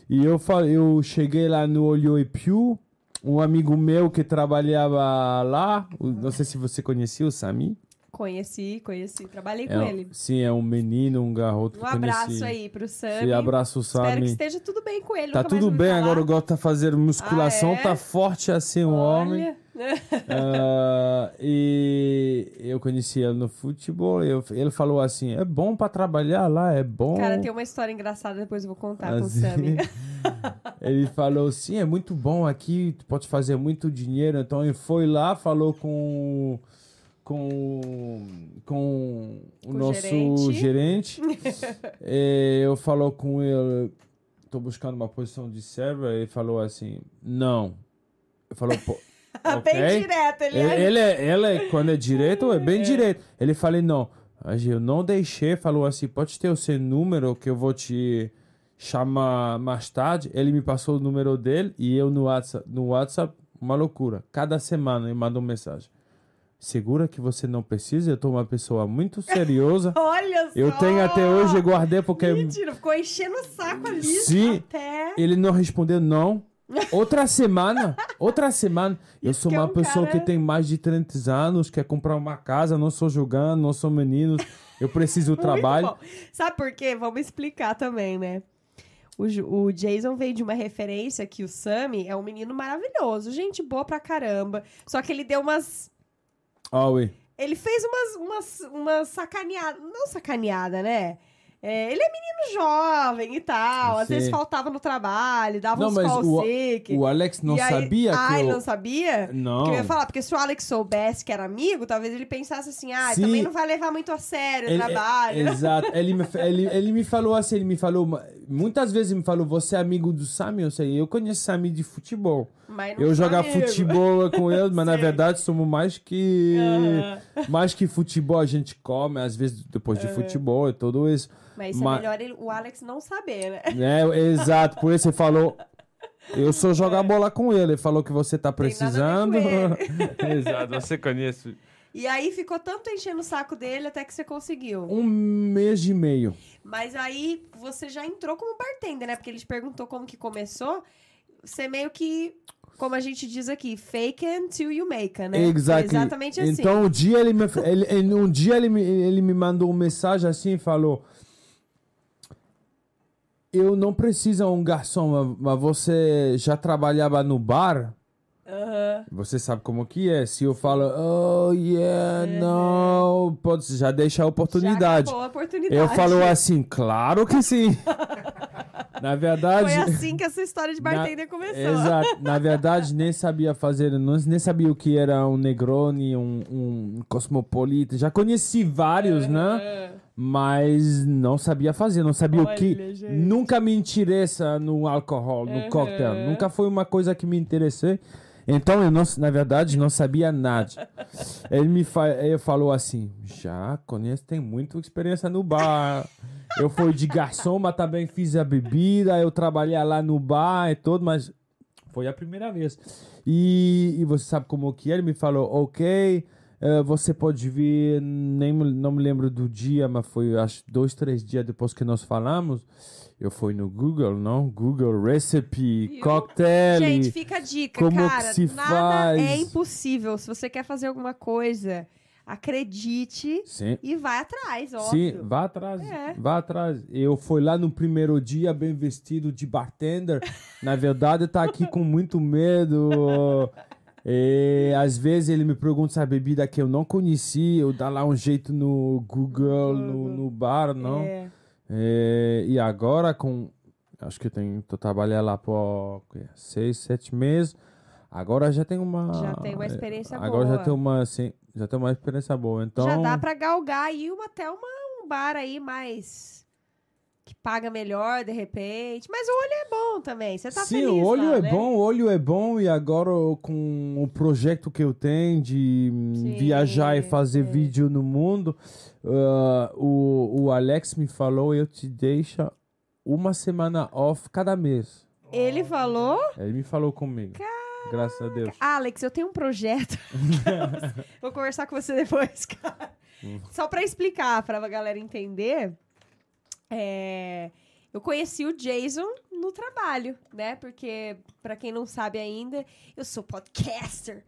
E eu falei, eu cheguei lá no Olho e Piu, um amigo meu que trabalhava lá, não sei se você conhecia o Sami. Conheci, conheci. Trabalhei É, com ele. Sim, é um menino, um garoto Um que abraço conheci. aí pro Sam. Sim, abraço, Espero que esteja tudo bem com ele. Tá tudo bem, agora o Gosto tá fazendo musculação, Ah, é? tá forte assim o homem. Ah, e eu conheci ele no futebol. eu- ele falou assim: é bom pra trabalhar lá, é bom. Cara, tem uma história engraçada, depois eu vou contar com o Assim, Sammy. ele falou assim: é muito bom aqui, tu pode fazer muito dinheiro. Então ele foi lá, falou com. Com, com o Com o nosso gerente. gerente. E eu falou com ele, tô buscando uma posição de server. Ele falou assim: não. Ele falou, pô, ok. Bem direto, ele, Ele, é. ele, é, ele é- quando é direito, é bem direito. Ele falou, não, eu não deixei, falou assim, pode ter o seu número que eu vou te chamar mais tarde. Ele me passou o número dele e eu no WhatsApp, no WhatsApp uma loucura. Cada semana ele mandou mensagem. Segura que você não precisa, eu tô uma pessoa muito seriosa. Olha só! Eu tenho até hoje, guardei porque Mentira, ficou enchendo o saco ali. Sim. Até... ele não respondeu não. Outra semana, outra semana. Eu Isso sou é uma um pessoa cara- que tem mais de 30 anos, quer comprar uma casa, não sou jogando, não sou menino. Eu preciso do trabalho. Bom. Sabe por quê? Vamos explicar também, né? O Jason veio de uma referência que o Sammy é um menino maravilhoso, gente boa pra caramba. Só que ele deu umas. Ah, oui. Ele fez umas, umas, umas sacaneadas. Não sacaneada, né? É, ele é menino jovem e tal. Às Sim. vezes faltava no trabalho, dava Não, uns mas call o- sick. O Alex não aí- sabia ah, que ele eu... não sabia? Não. Porque eu ia falar, porque se o Alex soubesse que era amigo, talvez ele pensasse assim, ah, Sim. também não vai levar muito a sério o Ele- trabalho. é- exato. Ele me, ele, ele me falou assim, ele me falou... Muitas vezes ele me falou, você é amigo do Sami? Eu sei, eu conheço Sami de futebol. Mas Eu jogar amigo. futebol com ele, mas na verdade somos mais que... Mais que futebol, a gente come, às vezes depois de futebol e tudo isso. Mas isso Ma- é melhor ele- o Alex não saber, né? É, exato, por isso ele falou. Eu só jogar bola com ele. Ele falou que você tá precisando. exato, você conhece. E aí ficou tanto enchendo o saco dele até que você conseguiu. Um mês e meio. Mas aí você já entrou como bartender, né? Porque ele te perguntou como que começou. Você meio que, como a gente diz aqui, fake until you make, it, né? Exactly. Foi exatamente assim. Então um dia ele me, ele, um dia ele me, ele me mandou uma mensagem assim e falou: Eu não preciso de um garçom, mas- você já trabalhava no bar? Aham. Você sabe como que é? Se eu falo, oh yeah, não, pode já deixar a oportunidade. Já a oportunidade. Eu falo assim, claro que sim. Na verdade. Foi assim que essa história de bartender começou. Exato. Na verdade, nem sabia fazer, nem sabia o que era um Negroni, um, um Cosmopolita. Já conheci vários, né? É. Mas não sabia fazer, não sabia o que. Olha, gente. Nunca me interessa no álcool, no Uhum. coquetel. Nunca foi uma coisa que me interessei. Então, eu não, na verdade, não sabia nada. Ele me fa ele falou assim: já conheço, tem muita experiência no bar. Eu fui de garçom, mas também fiz a bebida. Eu trabalhei lá no bar e tudo, mas foi a primeira vez. E, e você sabe como que é? Ele me falou: ok, eh, você pode vir. Nem, não me lembro do dia, mas foi acho dois, três dias depois que nós falamos. Eu fui no Google, não? Google Recipe, Viu? cocktail. Gente, fica a dica, como cara. se nada faz? é impossível. Se você quer fazer alguma coisa, acredite Sim. e vai atrás, Sim, óbvio. vá atrás, É. vá atrás. Eu fui lá no primeiro dia bem vestido de bartender. Na verdade, tá aqui com muito medo. E, às vezes ele me pergunta se a bebida que eu não conheci, eu dá lá um jeito no Google, no, no bar, não. É. É, e agora com acho que tem tô trabalhando lá por seis sete meses agora já tem uma Já tem uma experiência agora boa. já tem uma sim, já tem uma experiência boa então Já dá pra galgar aí uma, até uma, um bar aí mais. que paga melhor de repente. Mas o olho é bom também. Você tá sim feliz. o olho lá, é né? bom o olho é bom e agora com o projeto que eu tenho de hum, Sim, viajar e fazer é. vídeo no mundo ah, o, o Alex me falou eu te deixo uma semana off cada mês Ele falou. ele me falou comigo graças a Deus Alex, eu tenho um projeto. Vou conversar com você depois, cara. Hum. Só pra explicar, pra galera entender. é, Eu conheci o Jason no trabalho, né? Porque, pra quem não sabe ainda, eu sou podcaster.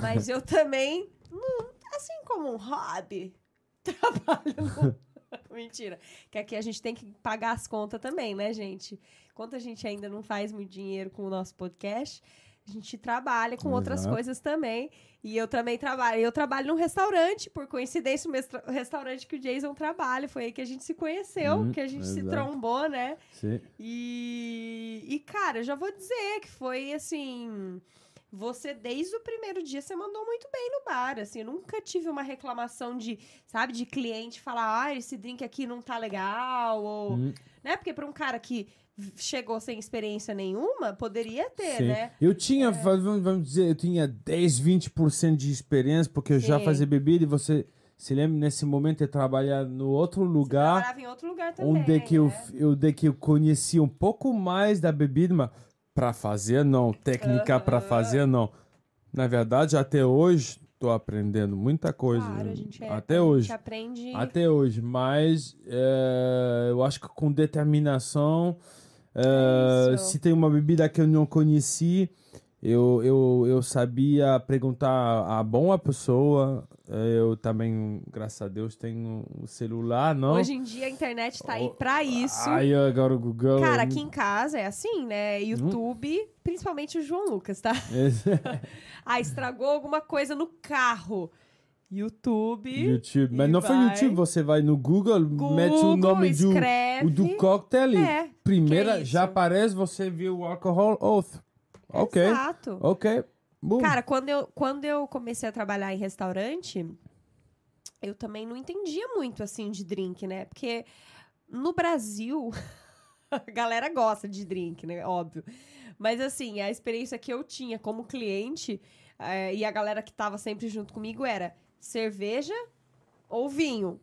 Mas eu também. não- assim como um hobby, trabalho no... Mentira. Que aqui a gente tem que pagar as contas também, né, gente? Enquanto a gente ainda não faz muito dinheiro com o nosso podcast, a gente trabalha com outras Exato. coisas também. E eu também trabalho. Eu trabalho num restaurante, por coincidência, o restaurante que o Jason trabalha. Foi aí que a gente se conheceu, Hum, que a gente se exato. trombou, né? Sim. E, e, cara, eu já vou dizer que foi assim. Você, desde o primeiro dia, você mandou muito bem no bar. Assim, eu nunca tive uma reclamação de, sabe, de cliente falar, ah, esse drink aqui não tá legal. Ou, Hum, né? Porque pra um cara que chegou sem experiência nenhuma, poderia ter, sim. né? Eu tinha, vamos vamos dizer, eu tinha 10, 20% de experiência, porque eu já Sim. fazia bebida e você se lembra nesse momento eu trabalhar no outro lugar. Trabalhava em outro lugar também. onde é que eu, né? eu, de que eu conhecia um pouco mais da bebida, mas para fazer não, técnica para fazer não. Na verdade, até hoje tô aprendendo muita coisa. Claro, é, até a hoje. gente aprende. Até hoje, mas é, eu acho que com determinação, é, Isso. se tem uma bebida que eu não conheci, eu, eu, eu sabia perguntar a boa pessoa. É, Eu também, graças a Deus, tenho o celular, não? Hoje em dia a internet tá aí pra isso. Aí agora o Google. Cara, é aqui em casa é assim, né? YouTube, principalmente o João Lucas, tá? Ah, estragou alguma coisa no carro. YouTube. YouTube. Mas não foi vai. YouTube, você vai no Google, Google, mete o nome do, escreve. o do cocktail e É, primeira que já aparece, você viu o alcohol oath. Ok, Exato. ok. Boom. Cara, quando eu, quando eu comecei a trabalhar em restaurante, eu também não entendia muito, assim, de drink, né? Porque no Brasil, a galera gosta de drink, né? Óbvio. Mas, assim, a experiência que eu tinha como cliente eh, e a galera que tava sempre junto comigo era cerveja ou vinho.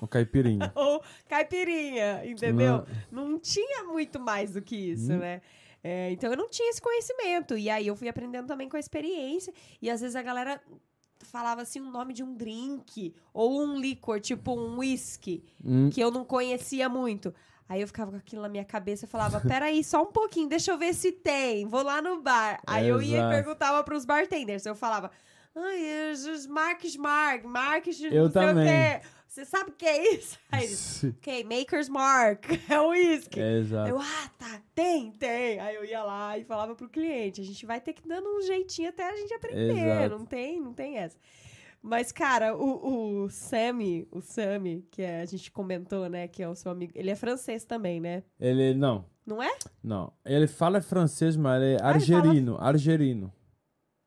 O caipirinha. ou caipirinha, entendeu? Ah. Não tinha muito mais do que isso, Hum. né? É, então eu não tinha esse conhecimento. E aí eu fui aprendendo também com a experiência. E às vezes a galera falava assim o nome de um drink ou um licor, tipo um whisky, Hum. que eu não conhecia muito. Aí eu ficava com aquilo na minha cabeça e falava: peraí, só um pouquinho, deixa eu ver se tem. Vou lá no bar. Aí eu ia e perguntava pros bartenders. Eu falava. Ai, Marques Mark, Marques de Eu não sei também. o quê. Você sabe o que é isso? Aí eles. Ok, Maker's Mark, é o uísque. É, exato. Eu, ah, tá, tem, tem. Aí eu ia lá e falava pro cliente, a gente vai ter que dando um jeitinho até a gente aprender, Exato. não tem, não tem essa. Mas, cara, o, o Sammy, o Sammy, que é- a gente comentou, né, que é o seu amigo, ele é francês também, né? Ele, não, Não é? não. Ele fala francês, mas ele é Ah, ele fala- argerino, argerino.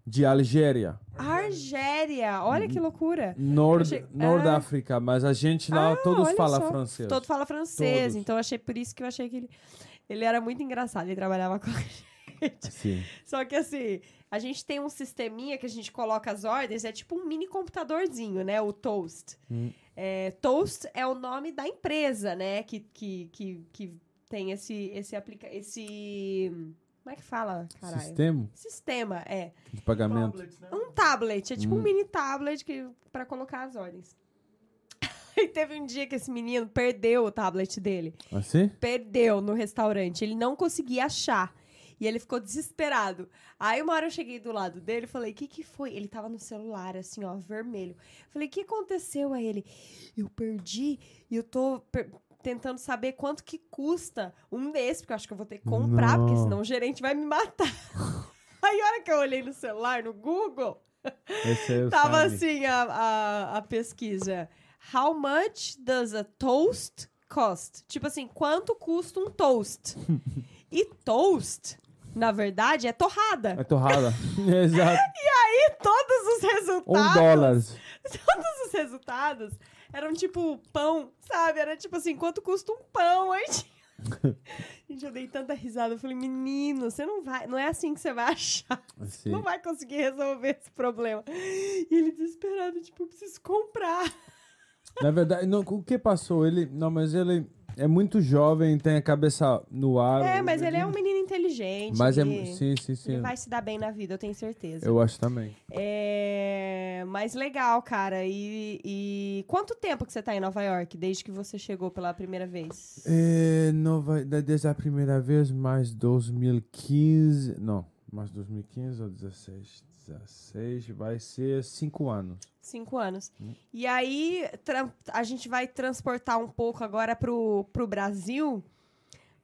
De Algéria. Argélia, olha que loucura. Nord, Achei- Nord ah. África, mas a gente lá, Ah, todos falam só. francês. Todo fala francês, Todos. então achei por isso que eu achei que ele, ele era muito engraçado, ele trabalhava com a gente. Sim. Só que assim, a gente tem um sisteminha que a gente coloca as ordens, é tipo um mini computadorzinho, né? O Toast. Hum. É, Toast é o nome da empresa, né? Que, que, que, que tem esse, esse aplica esse Como é que fala? Caralho. Sistema Sistema, é. de pagamento. Tablets, né? Um tablet, é tipo um Hum. mini tablet que, pra colocar as ordens. E teve um dia que esse menino perdeu o tablet dele. Assim? Perdeu no restaurante. Ele não conseguia achar. E ele ficou desesperado. Aí uma hora eu cheguei do lado dele e falei: o que, que foi? Ele tava no celular, assim, ó, vermelho. Falei: o que aconteceu a ele? Eu perdi e eu tô per- tentando saber quanto que custa um desse, porque eu acho que eu vou ter que comprar, porque Não. senão o gerente vai me matar. Aí a hora que eu olhei no celular, no Google, Tava Sami. assim a, a, a pesquisa. How much does a toast cost? Tipo assim, quanto custa um toast? e toast, na verdade, é torrada. É torrada. Exato. E todos os Um resultados. dólar. Todos os resultados eram tipo pão, sabe? Era tipo assim, quanto custa um pão? Aí Gente, eu dei tanta risada. Eu falei, menino, você não vai. Não é assim que você vai achar. Assim. Não vai conseguir resolver esse problema. E ele desesperado, tipo, eu preciso comprar. Na verdade, não, o que passou? Ele. Não, mas ele é muito jovem, tem a cabeça no ar. É, mas ele é um menino inteligente. Mas é. Sim, sim, sim. ele vai se dar bem na vida, eu tenho certeza. Eu acho também. É, mas legal, cara. E, e quanto tempo que você tá em Nova York, desde que você chegou pela primeira vez? É, nova, desde a primeira vez, mais 2015. Não, Mas 2015 ou 16? 16 vai ser cinco anos. Cinco anos. Hum. E aí, a gente vai transportar um pouco agora pro, pro Brasil,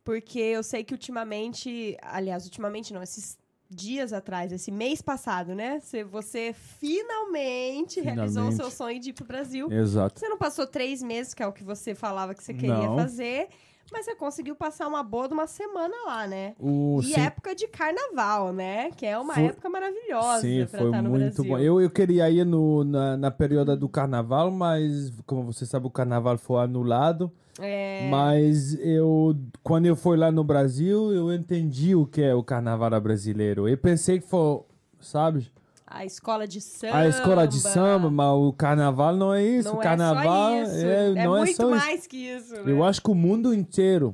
porque eu sei que ultimamente, aliás, ultimamente não, esses dias atrás, esse mês passado, né? Você, você finalmente, realizou o Finalmente. seu sonho de ir pro Brasil. Exato. Você não passou três meses, que é o que você falava que você queria Não. fazer, mas você conseguiu passar uma boa de uma semana lá, né? O, E sim, época de carnaval, né? Que é uma Foi- época maravilhosa sim, pra foi estar no muito Brasil. bom. Eu, eu queria ir no, na, na período do carnaval, mas como você sabe, o carnaval foi anulado. É, Mas eu, quando eu fui lá no Brasil, eu entendi o que é o carnaval brasileiro. Eu pensei que foi, sabe, a escola de samba. a escola de samba, mas o carnaval não é isso. Não o carnaval é só isso. é, É não é muito só isso. mais que isso. né? Eu acho que o mundo inteiro,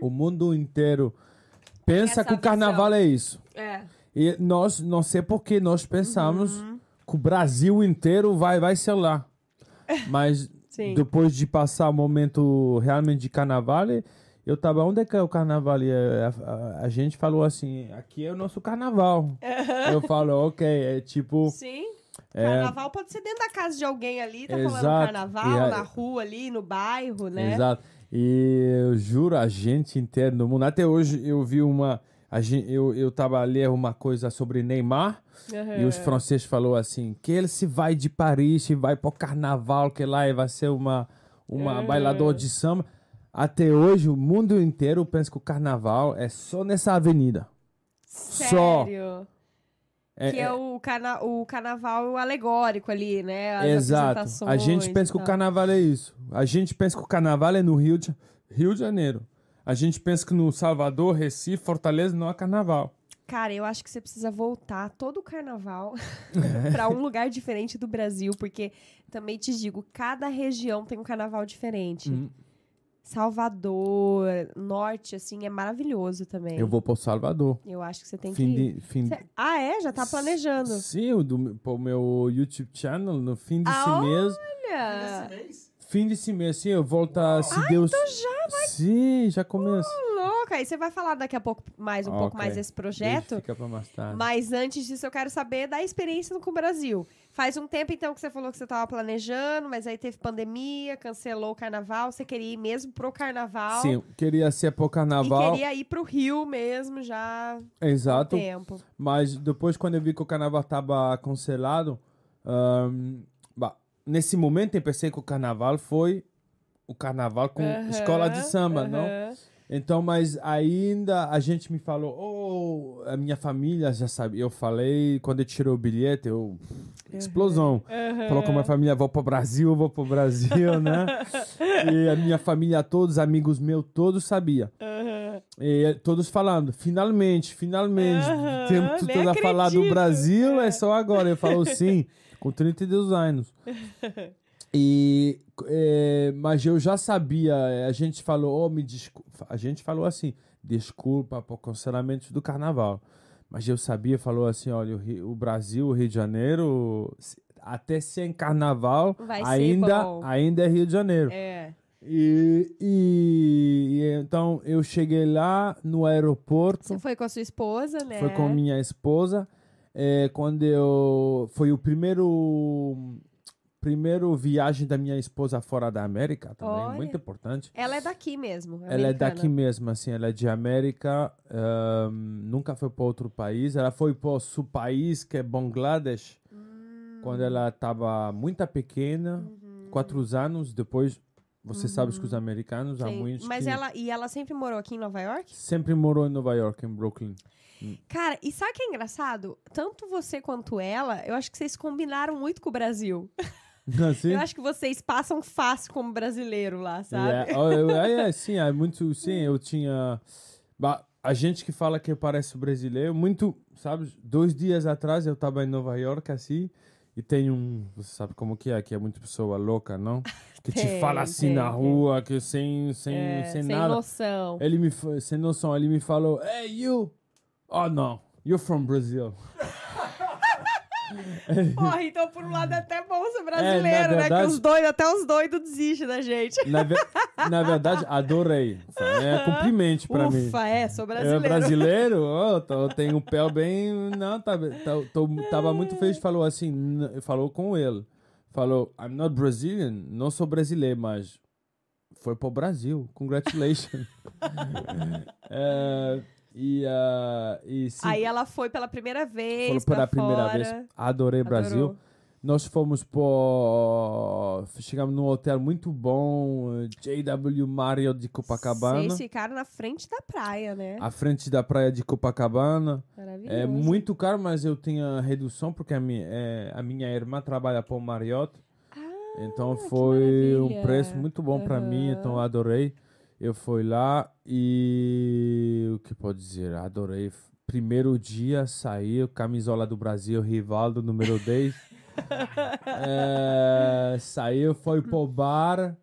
o mundo inteiro pensa Essa que o carnaval visão. é isso. É. E nós, não sei por que nós pensamos Uhum. que o Brasil inteiro vai, vai ser lá. Mas depois de passar o momento realmente de carnaval, eu tava, onde é que é o carnaval? E a, a- a gente falou assim, aqui é o nosso carnaval. eu falo, ok, é tipo... Sim. É. Carnaval pode ser dentro da casa de alguém ali, tá falando Exato. carnaval, E a- na rua ali, no bairro, né? Exato. E eu juro, a gente inteira no mundo. Até hoje eu vi uma. A gente, eu, eu tava a ler uma coisa sobre Neymar Uhum. e os franceses falou assim que ele se vai de Paris e vai pro carnaval que lá vai ser uma uma Uhum. bailador de samba. Até hoje o mundo inteiro pensa que o carnaval é só nessa avenida. Só. Sério? É, que é, é- o, carna o carnaval alegórico ali, né? As Exato. A gente pensa que o carnaval é isso. A gente pensa que o carnaval é no Rio de, Rio de Janeiro. A gente pensa que no Salvador, Recife, Fortaleza não é carnaval. Cara, eu acho que você precisa voltar todo o carnaval pra um lugar diferente do Brasil, porque também te digo, cada região tem um carnaval diferente. Hum. Salvador, norte, assim, é maravilhoso também. Eu vou pro Salvador. Eu acho que você tem Fim que ir. de, fim Cê- Ah, é? Já tá planejando. Sim, o do, pro meu YouTube channel no fim desse Ah, mês. Olha! mês? Fim desse mês, sim, eu volto a, se Deus... então já vai... Sim, já começa. Louca! Aí você vai falar daqui a pouco mais um pouco Ok. mais desse Deixa, projeto. Fica pra mais tarde. Mas antes disso, eu quero saber da experiência com o Brasil. Faz um tempo, então, que você falou que você estava planejando, mas aí teve pandemia, cancelou o carnaval. Você queria ir mesmo pro carnaval. Sim, queria ser pro E carnaval. queria ir pro Rio mesmo já há um Exato. tempo. Mas depois, quando eu vi que o carnaval estava cancelado, bah, nesse momento eu pensei que o carnaval foi o carnaval com Aham, escola de samba, não? aham. Então, mas ainda a gente me falou, oh, a minha família já sabe. Eu falei, quando eu tirei o bilhete, eu. Explosão. Falou com a minha família, vou pro Brasil, vou pro Brasil, né? e a minha família, todos, amigos meus, todos sabiam. E todos falando, finalmente, finalmente, Aham, temos nem tudo a falar do. Brasil, é só agora. Eu falo sim, com 32 anos. E, é, mas eu já sabia, é, a gente falou, oh, me desculpa, a gente falou assim, desculpa por cancelamento do carnaval. Mas eu sabia, falou assim, olha, o, Rio- o Brasil, o Rio de Janeiro, até sem carnaval, Vai ainda, ainda é Rio de Janeiro. É. E, e- e então eu cheguei lá no aeroporto, Você foi com a sua esposa, né? foi com minha esposa. É, quando eu foi o primeiro primeiro viagem da minha esposa fora da América também, Olha. muito importante. Ela é daqui mesmo. Ela é americana. daqui mesmo, assim, ela é de América, ahn, nunca foi para outro país. Ela foi para o seu país, que é Bangladesh, Hum. quando ela estava muito pequena, Uhum. quatro anos. Depois, você sabe que os americanos há Sim. muitos Mas que ela e ela sempre morou aqui em Nova York? sempre morou em Nova York, em Brooklyn. Cara, e sabe o que é engraçado? Tanto você quanto ela, eu acho que vocês combinaram muito com o Brasil. Assim? Eu acho que vocês passam fácil como brasileiro lá, sabe? É, oh, eu- é, é, sim, é muito, sim, eu tinha, a gente que fala que parece brasileiro, muito, sabe, dois dias atrás eu tava em Nova York, assim, e tem um, você sabe como que é, que é muito pessoa louca, não? Que te Tem, fala assim tem, na rua, que sem, sem, É, sem, sem nada. noção. Ele me, sem noção, ele me falou, hey, you, oh, não, you're from Brazil. Porra, então por um lado é até bom ser brasileiro, né? Que verdade- os doidos, até os doidos desistem da gente. Na, ve- na verdade, adorei. É cumprimento pra mim. Ufa, é, sou É brasileiro. brasileiro? Oh, tô, tenho um pé bem. Não, tá, tá, tô, tava muito feliz. Falou assim, falou com ele. Falou, I'm not Brazilian, não sou brasileiro, mas foi pro Brasil. Congratulations. É, e, ah, e sim, Aí ela foi pela primeira vez pra pela primeira fora. vez. Adorei Brasil. Adorou. Nós fomos por. Chegamos num hotel muito bom, JW Marriott de Copacabana. Vocês ficaram na frente da praia, né? À frente da praia de Copacabana. Maravilhoso. É muito caro, mas eu tinha redução porque a minha, é, a minha irmã trabalha para o Marriott. então Ah, que foi um preço muito bom para mim, então adorei. Eu fui lá e o que pode dizer? Adorei. Primeiro dia saiu, camisola do Brasil, Rivaldo número 10. é, saiu, foi pro bar.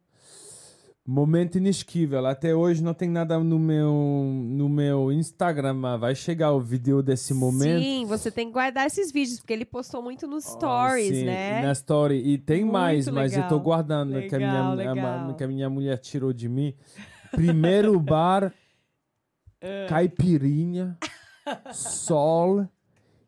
Momento inesquível. Até hoje não tem nada no meu, no meu Instagram, mas vai chegar o vídeo desse momento. Sim, você tem que guardar esses vídeos, porque ele postou muito nos Oh, stories, sim, né? Na story. E tem Muito mais, mas eu tô legal. guardando que, a minha, Legal, a- legal. que a minha mulher tirou de mim. Primeiro bar, É. caipirinha, sol,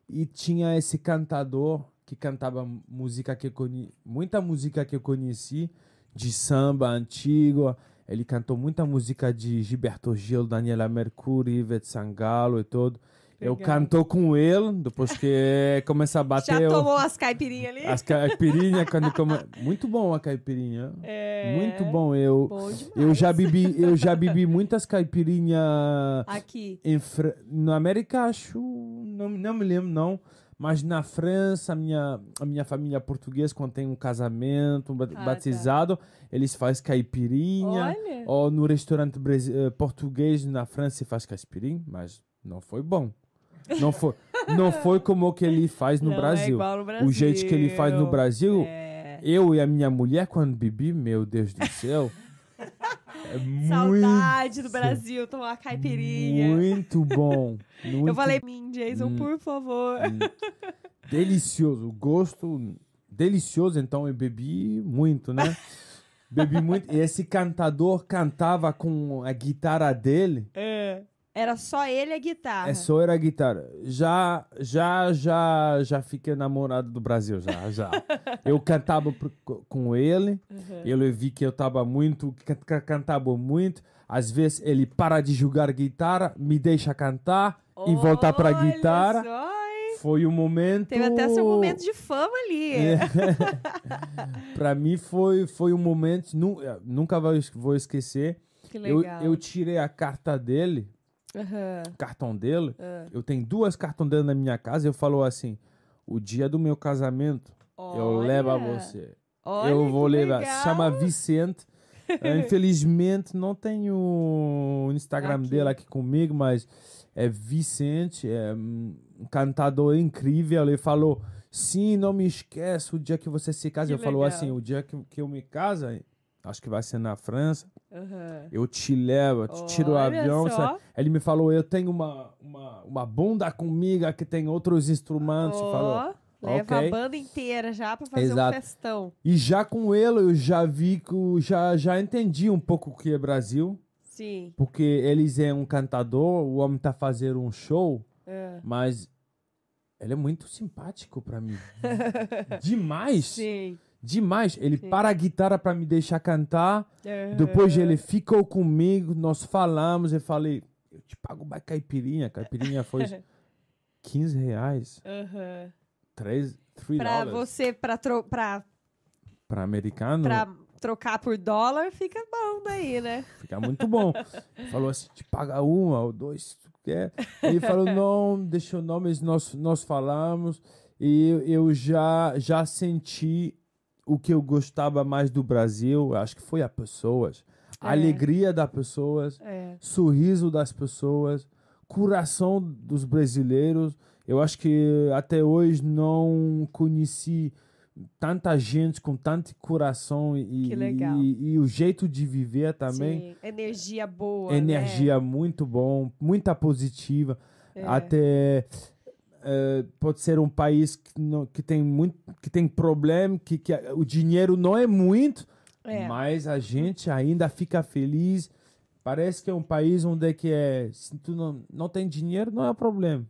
e tinha esse cantador que cantava música que eu conhe... muita música que eu conheci, de samba antigo. Ele cantou muita música de Gilberto Gil, Daniela Mercury, Ivete Sangalo e tudo. Eu cantou com ele, depois que começa a bater... Já eu- tomou as caipirinhas ali? as caipirinhas quando come... Muito bom a caipirinha. É. Muito bom. Eu, Bom eu já bebi, eu já bebi muitas caipirinhas Aqui. em na América, acho, não, não me lembro não, mas na França, a minha, a minha família portuguesa, quando tem um casamento, um ba- Ah, batizado, eles fazem caipirinha. Olha. Ou no restaurante eh, português na França se faz caipirinha, mas não foi bom. Não foi, não foi como o que ele faz no Não é Brasil. igual no Brasil. O jeito que ele faz no Brasil, É. eu e a minha mulher, quando bebi, meu Deus do céu. é muito, Saudade do Brasil, tomar caipirinha. muito bom. Muito Eu falei, mim, Jason, Hum. por favor. delicioso. Gosto delicioso, então eu bebi muito, né? bebi muito. E esse cantador cantava com a guitarra dele. É. Era só ele e a guitarra. É só era a guitarra. Já, já, já, já fiquei namorado do Brasil, já, já. eu cantava pro- com ele, Uhum. ele vi que eu tava muito, can- can- cantava muito. Às vezes ele para de jogar guitarra, me deixa cantar e voltar pra guitarra. só? Foi um momento. Teve até seu momento de fama ali. É. Pra mim foi, foi um momento, nu, nunca vou, es- vou esquecer. Que Eu, legal. eu tirei a carta dele, Aham. cartão dele. Ah. Eu tenho duas cartões dele na minha casa. Eu falo assim: o dia do meu casamento, eu Olha. levo a você. Olha eu vou levar. legal. Se chama Vicente. Infelizmente não tenho o Instagram Aqui. dele aqui comigo, mas é Vicente, é um cantador incrível. Ele falou: sim, não me esquece o dia que você se casa. Que eu legal. assim: o dia que, que eu me caso, acho que vai ser na França. Aham. Eu te levo, eu te tiro o Olha avião. só. Ele me falou: eu tenho uma, uma, uma bunda comigo que tem outros instrumentos. Ó, falou. leva ok. a banda inteira já pra fazer Exato. um festão. E já com ele, eu já vi que já, já entendi um pouco o que é Brasil. Sim. Porque eles é um cantador, o homem tá fazendo um show, É. mas ele é muito simpático pra mim. Demais. Sim. Demais. Ele Sim. para a guitarra pra me deixar cantar. Aham. Depois ele ficou comigo, nós falamos, eu falei, eu te pago uma caipirinha. Caipirinha foi 15 reais. Aham. 3, 3 Pra dólares. você, pra, tro pra, Pra americano, pra trocar por dólar, fica bom daí, né? fica muito bom. Falou assim, te paga uma ou dois, se tu quer. Ele falou, não, deixa o nome, nós, nós falamos. E eu, eu já, já senti o que eu gostava mais do Brasil, acho que foi as pessoas. A É. alegria das pessoas. É. sorriso das pessoas, coração dos brasileiros. Eu acho que até hoje não conheci tanta gente com tanto coração e, e, e o jeito de viver também. Sim. Energia boa. Energia muito bom, muita positiva. É. Até eh, pode ser um país que, não, que tem muito, que tem problema, que, que o dinheiro não é muito, É. mas a gente ainda fica feliz. Parece que é um país onde é que é, se tu não, não tem dinheiro, não é problema.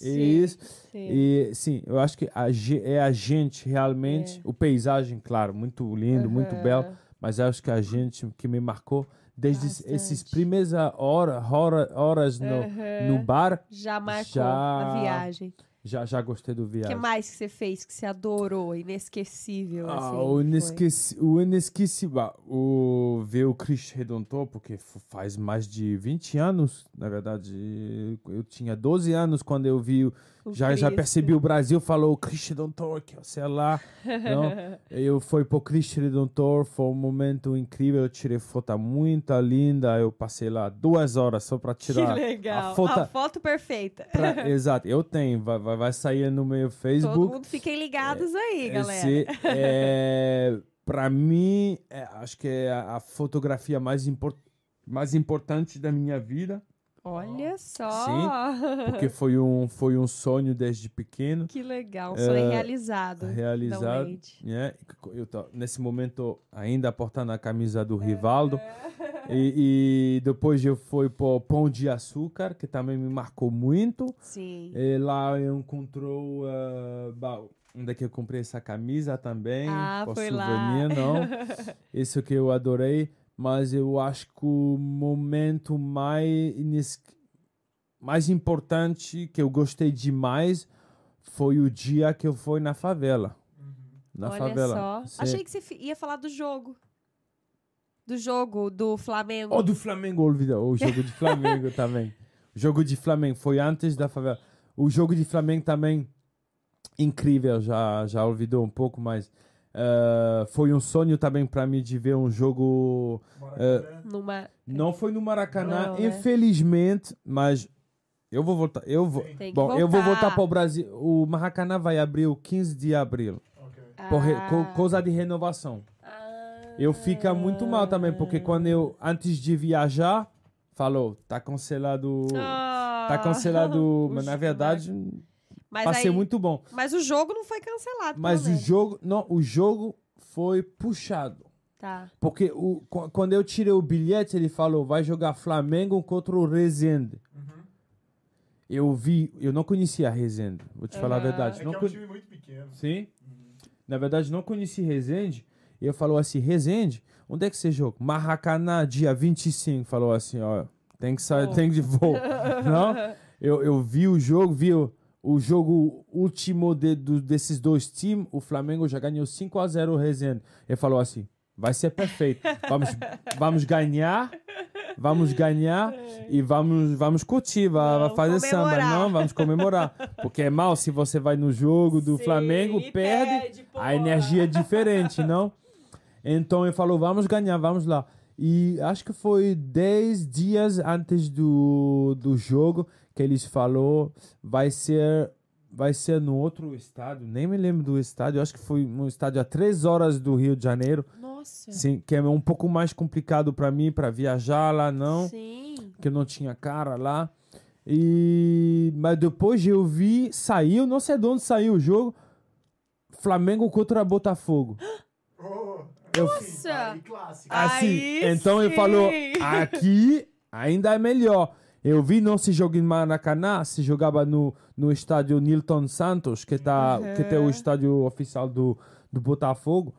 E Sim, isso, sim. e sim, eu acho que a, é a gente realmente, o paisagem, claro, muito lindo, muito Aham. belo, mas acho que a gente que me marcou desde Bastante. esses primeiras hora, hora, horas no, no bar, Já marcou Já- a viagem. Já, já gostei do O que viagem. mais que você fez que você adorou, inesquecível? Ah, assim, o, inesqueci, o inesquecível, o ver o Cristo Redentor, porque faz mais de 20 anos, na verdade, eu tinha 12 anos quando eu vi, o- já, já percebi o Brasil, falou Cristo Redentor, que sei lá, não, eu fui pro Cristo Redentor, foi um momento incrível, eu tirei foto muito linda, eu passei lá duas horas só para Que tirar legal. a foto, A foto perfeita. pra- exato, eu tenho, vai, vai, vai sair no meu Todo Facebook, mundo fiquem ligados aí, galera. esse, é, para mim, é, acho que é a, a fotografia mais, impor mais importante da minha vida, Olha só. porque foi um, foi um sonho desde pequeno, que legal. Sonho É, realizado. realizado. Né? Eu tô, nesse momento ainda portando a camisa do Rivaldo. E, e depois eu fui para Pão de Açúcar, que também me marcou muito. Sim. E lá eu encontrou uh, é que eu comprei essa camisa também. Ah, foi lá. souvenir, não. Isso que eu adorei. Mas eu acho que o momento mais, mais importante que eu gostei demais foi o dia que eu fui na favela. Na Olha favela. só. Sim. Achei que você ia falar do jogo. Do jogo do Flamengo. Oh, do Flamengo, olvida. O jogo de Flamengo também. O jogo de Flamengo foi antes da favela. O jogo de Flamengo também, incrível. Já, já olvidou um pouco, mas eh, foi um sonho também para mim de ver um jogo. eh, Numa... não foi no Maracanã, Não, né? infelizmente, mas eu vou voltar. Eu vou, Tem que bom, eu vou voltar. para o Brasil. O Maracanã vai abrir o 15 de abril, por re- Ah. co- coisa de renovação. Ah. Eu fica muito mal também, porque quando eu, antes de viajar, falou, tá cancelado. Ah. Tá cancelado, mas na verdade, Mas, vai aí, ser muito bom. mas o jogo não foi cancelado. Mas o jogo, não, o jogo foi puxado. Tá. Porque o, qu- quando eu tirei o bilhete, ele falou, vai jogar Flamengo contra o Resende. Eu vi, eu não conhecia a Resende, vou te falar a verdade. É não que é um con- time muito pequeno. Sim. Na verdade, não conheci Resende. E eu falou assim, Resende, onde é que você joga? Maracanã, dia 25. Falou assim, ó, tem que sair, Oh. tem que voo. não? Eu, eu vi o jogo, vi o, o jogo último de, do- desses dois times. O Flamengo já ganhou 5 a 0 o Resende. Ele falou assim, vai ser perfeito. Vamos, vamos ganhar, vamos ganhar e vamos, vamos curtir, vai, Vamos fazer samba. comemorar. Não, vamos comemorar. Porque é mal se você vai no jogo do Sim, Flamengo, perde, perde, a energia é diferente, não? Então ele falou, vamos ganhar, vamos lá. E acho que foi 10 dias antes do, do jogo que eles falou, vai ser vai ser no outro estádio, nem me lembro do estádio, acho que foi um estádio a 3 horas do Rio de Janeiro, Nossa. sim, que é um pouco mais complicado para mim para viajar lá, não Sim. que eu não tinha cara lá. E mas depois eu vi, saiu, não sei de onde saiu o jogo. Flamengo contra Botafogo. Eu, Nossa. Assim, Aí então ele falou, aqui ainda é melhor. Eu vi não se joga em Maracanã, se jogava no, no estádio Nilton Santos, que tá que tem o estádio oficial do, do Botafogo.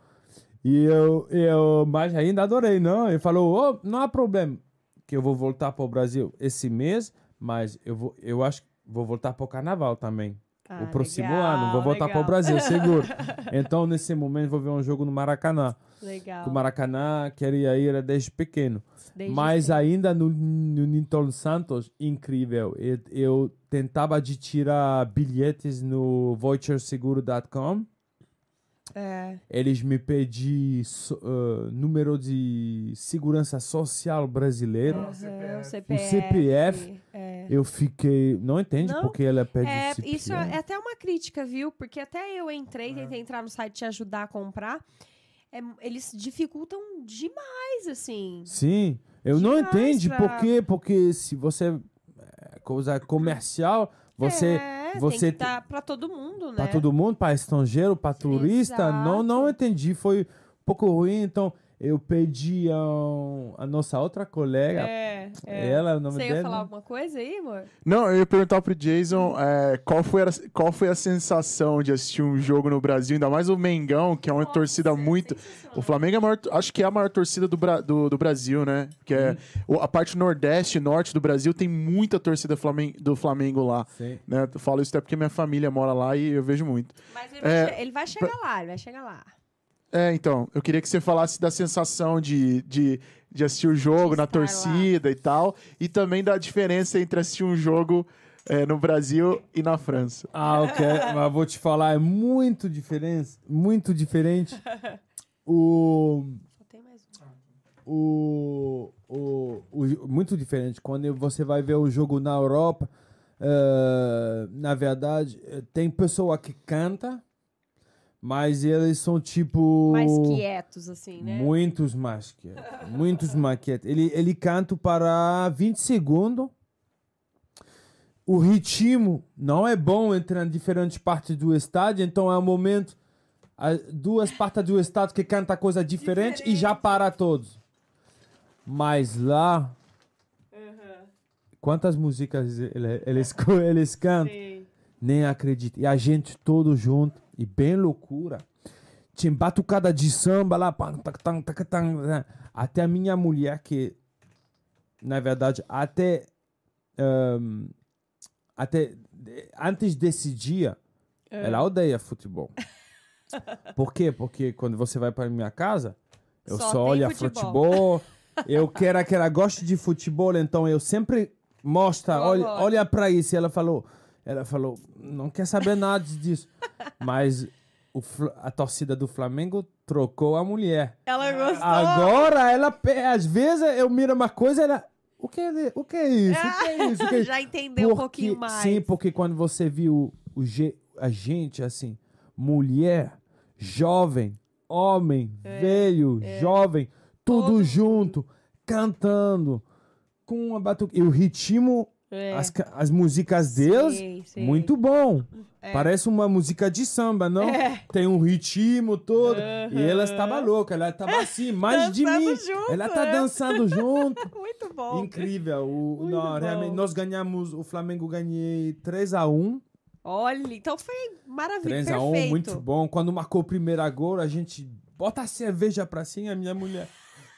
E eu, eu mas ainda adorei, não? Ele falou, oh, não há problema, que eu vou voltar para o Brasil esse mês, mas eu vou, eu acho que vou voltar para o Carnaval também. Ah, o próximo legal, ano, vou voltar para o. Brasil, seguro. então, nesse momento, vou ver um jogo no Maracanã. Legal. Que o Maracanã queria ir desde pequeno. Desde Mas ainda no, no Newton Santos, incrível. Eu, eu tentava de tirar bilhetes no voucherseguro.com. É. Eles me pediram so- uh, número de segurança social brasileiro. Aham, CPF. CPF. CPF. É. Eu fiquei... Não entende Não, porque ela pede É, o CPF. isso é até uma crítica, viu? Porque até eu entrei, tentei entrar no site te ajudar a comprar. É, eles dificultam demais, assim. Sim, eu não entendo pra- por quê, porque se você é coisa comercial, você É. Você tem que estar pra todo mundo, né? Para todo mundo, para estrangeiro, para turista, não, não entendi. Foi um pouco ruim, então eu pedi a, a nossa outra colega, É, é. ela, o nome Você ia dela. falar alguma coisa aí, amor? Não, eu ia perguntar pro Jason é, qual, foi a, qual foi a sensação de assistir um jogo no Brasil, ainda mais o Mengão, que é uma torcida muito. O Flamengo é maior, acho que é a maior torcida do, Bra- do, do Brasil, né? Que é o- a parte nordeste e norte do Brasil tem muita torcida Flamen- do Flamengo lá. Sim. Né? Eu falo isso até porque minha família mora lá e eu vejo muito. Mas ele vai, É, ele vai chegar lá, ele vai chegar lá. É, então, eu queria que você falasse da sensação de, de, de assistir o jogo De na estar lá. torcida e tal, e também da diferença entre assistir um jogo é, no Brasil e na França. Ah, ok. Mas vou te falar, é muito diferente. Muito diferente. O. Só tem mais um. o, o, o- muito diferente. Quando você vai ver o jogo na Europa, eh, na verdade, eh, tem pessoa que canta, mas eles são tipo. Mais quietos, assim, né? Muitos mais quietos. Muitos mais quietos. Ele, ele canta para 20 segundos. O ritmo não é bom entre as diferentes partes do estádio, então é um momento. as duas partes do estádio que canta coisa diferente, e já para todos. Mas lá, quantas músicas ele- eles, eles cantam? Sim. Nem acredito. E a gente todo junto, e bem loucura. Tinha batucada de samba lá, né? até a minha mulher, que na verdade, até, ahn, até antes desse dia, ela odeia futebol. Por quê? Porque quando você vai para minha casa, eu Só só, olho futebol. futebol. eu quero que ela goste de futebol, então eu sempre mostro, Olha. olha para isso. E ela falou, ela falou, não quer saber nada disso. Mas o a torcida do Flamengo trocou a mulher. Ela gostou. Agora ela, às vezes eu miro uma coisa, ela, o que é, o que é isso? O que é isso? O que é isso? Já entendeu um pouquinho mais. Sim, porque quando você viu o, ge- a gente assim, mulher, jovem, homem, velho, jovem, tudo É, Todo junto, cantando, com uma batuque. E o ritmo, É. as, as músicas deles, muito bom. Parece uma música de samba, não? É. Tem um ritmo todo. E ela estava louca, ela estava assim, mais de mim. junto, ela tá é. dançando junto. Muito bom. Incrível. O, Muito não, bom. nós ganhamos, o Flamengo ganhei 3 a 1 Olha, então foi maravilhoso. 3 a 1 muito bom. Quando marcou o primeiro gol, a gente bota a cerveja pra cima, a minha mulher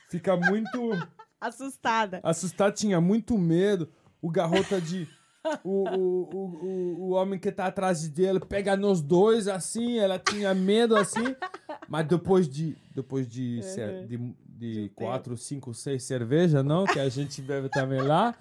fica muito Assustada. assustada, tinha muito medo. O garota de. O, o, o, o, homem que tá atrás dele pega nós dois assim, ela tinha medo assim. Mas depois de. Depois de, cer- de, de quatro, cinco, seis cervejas, não? Que a gente bebe também lá.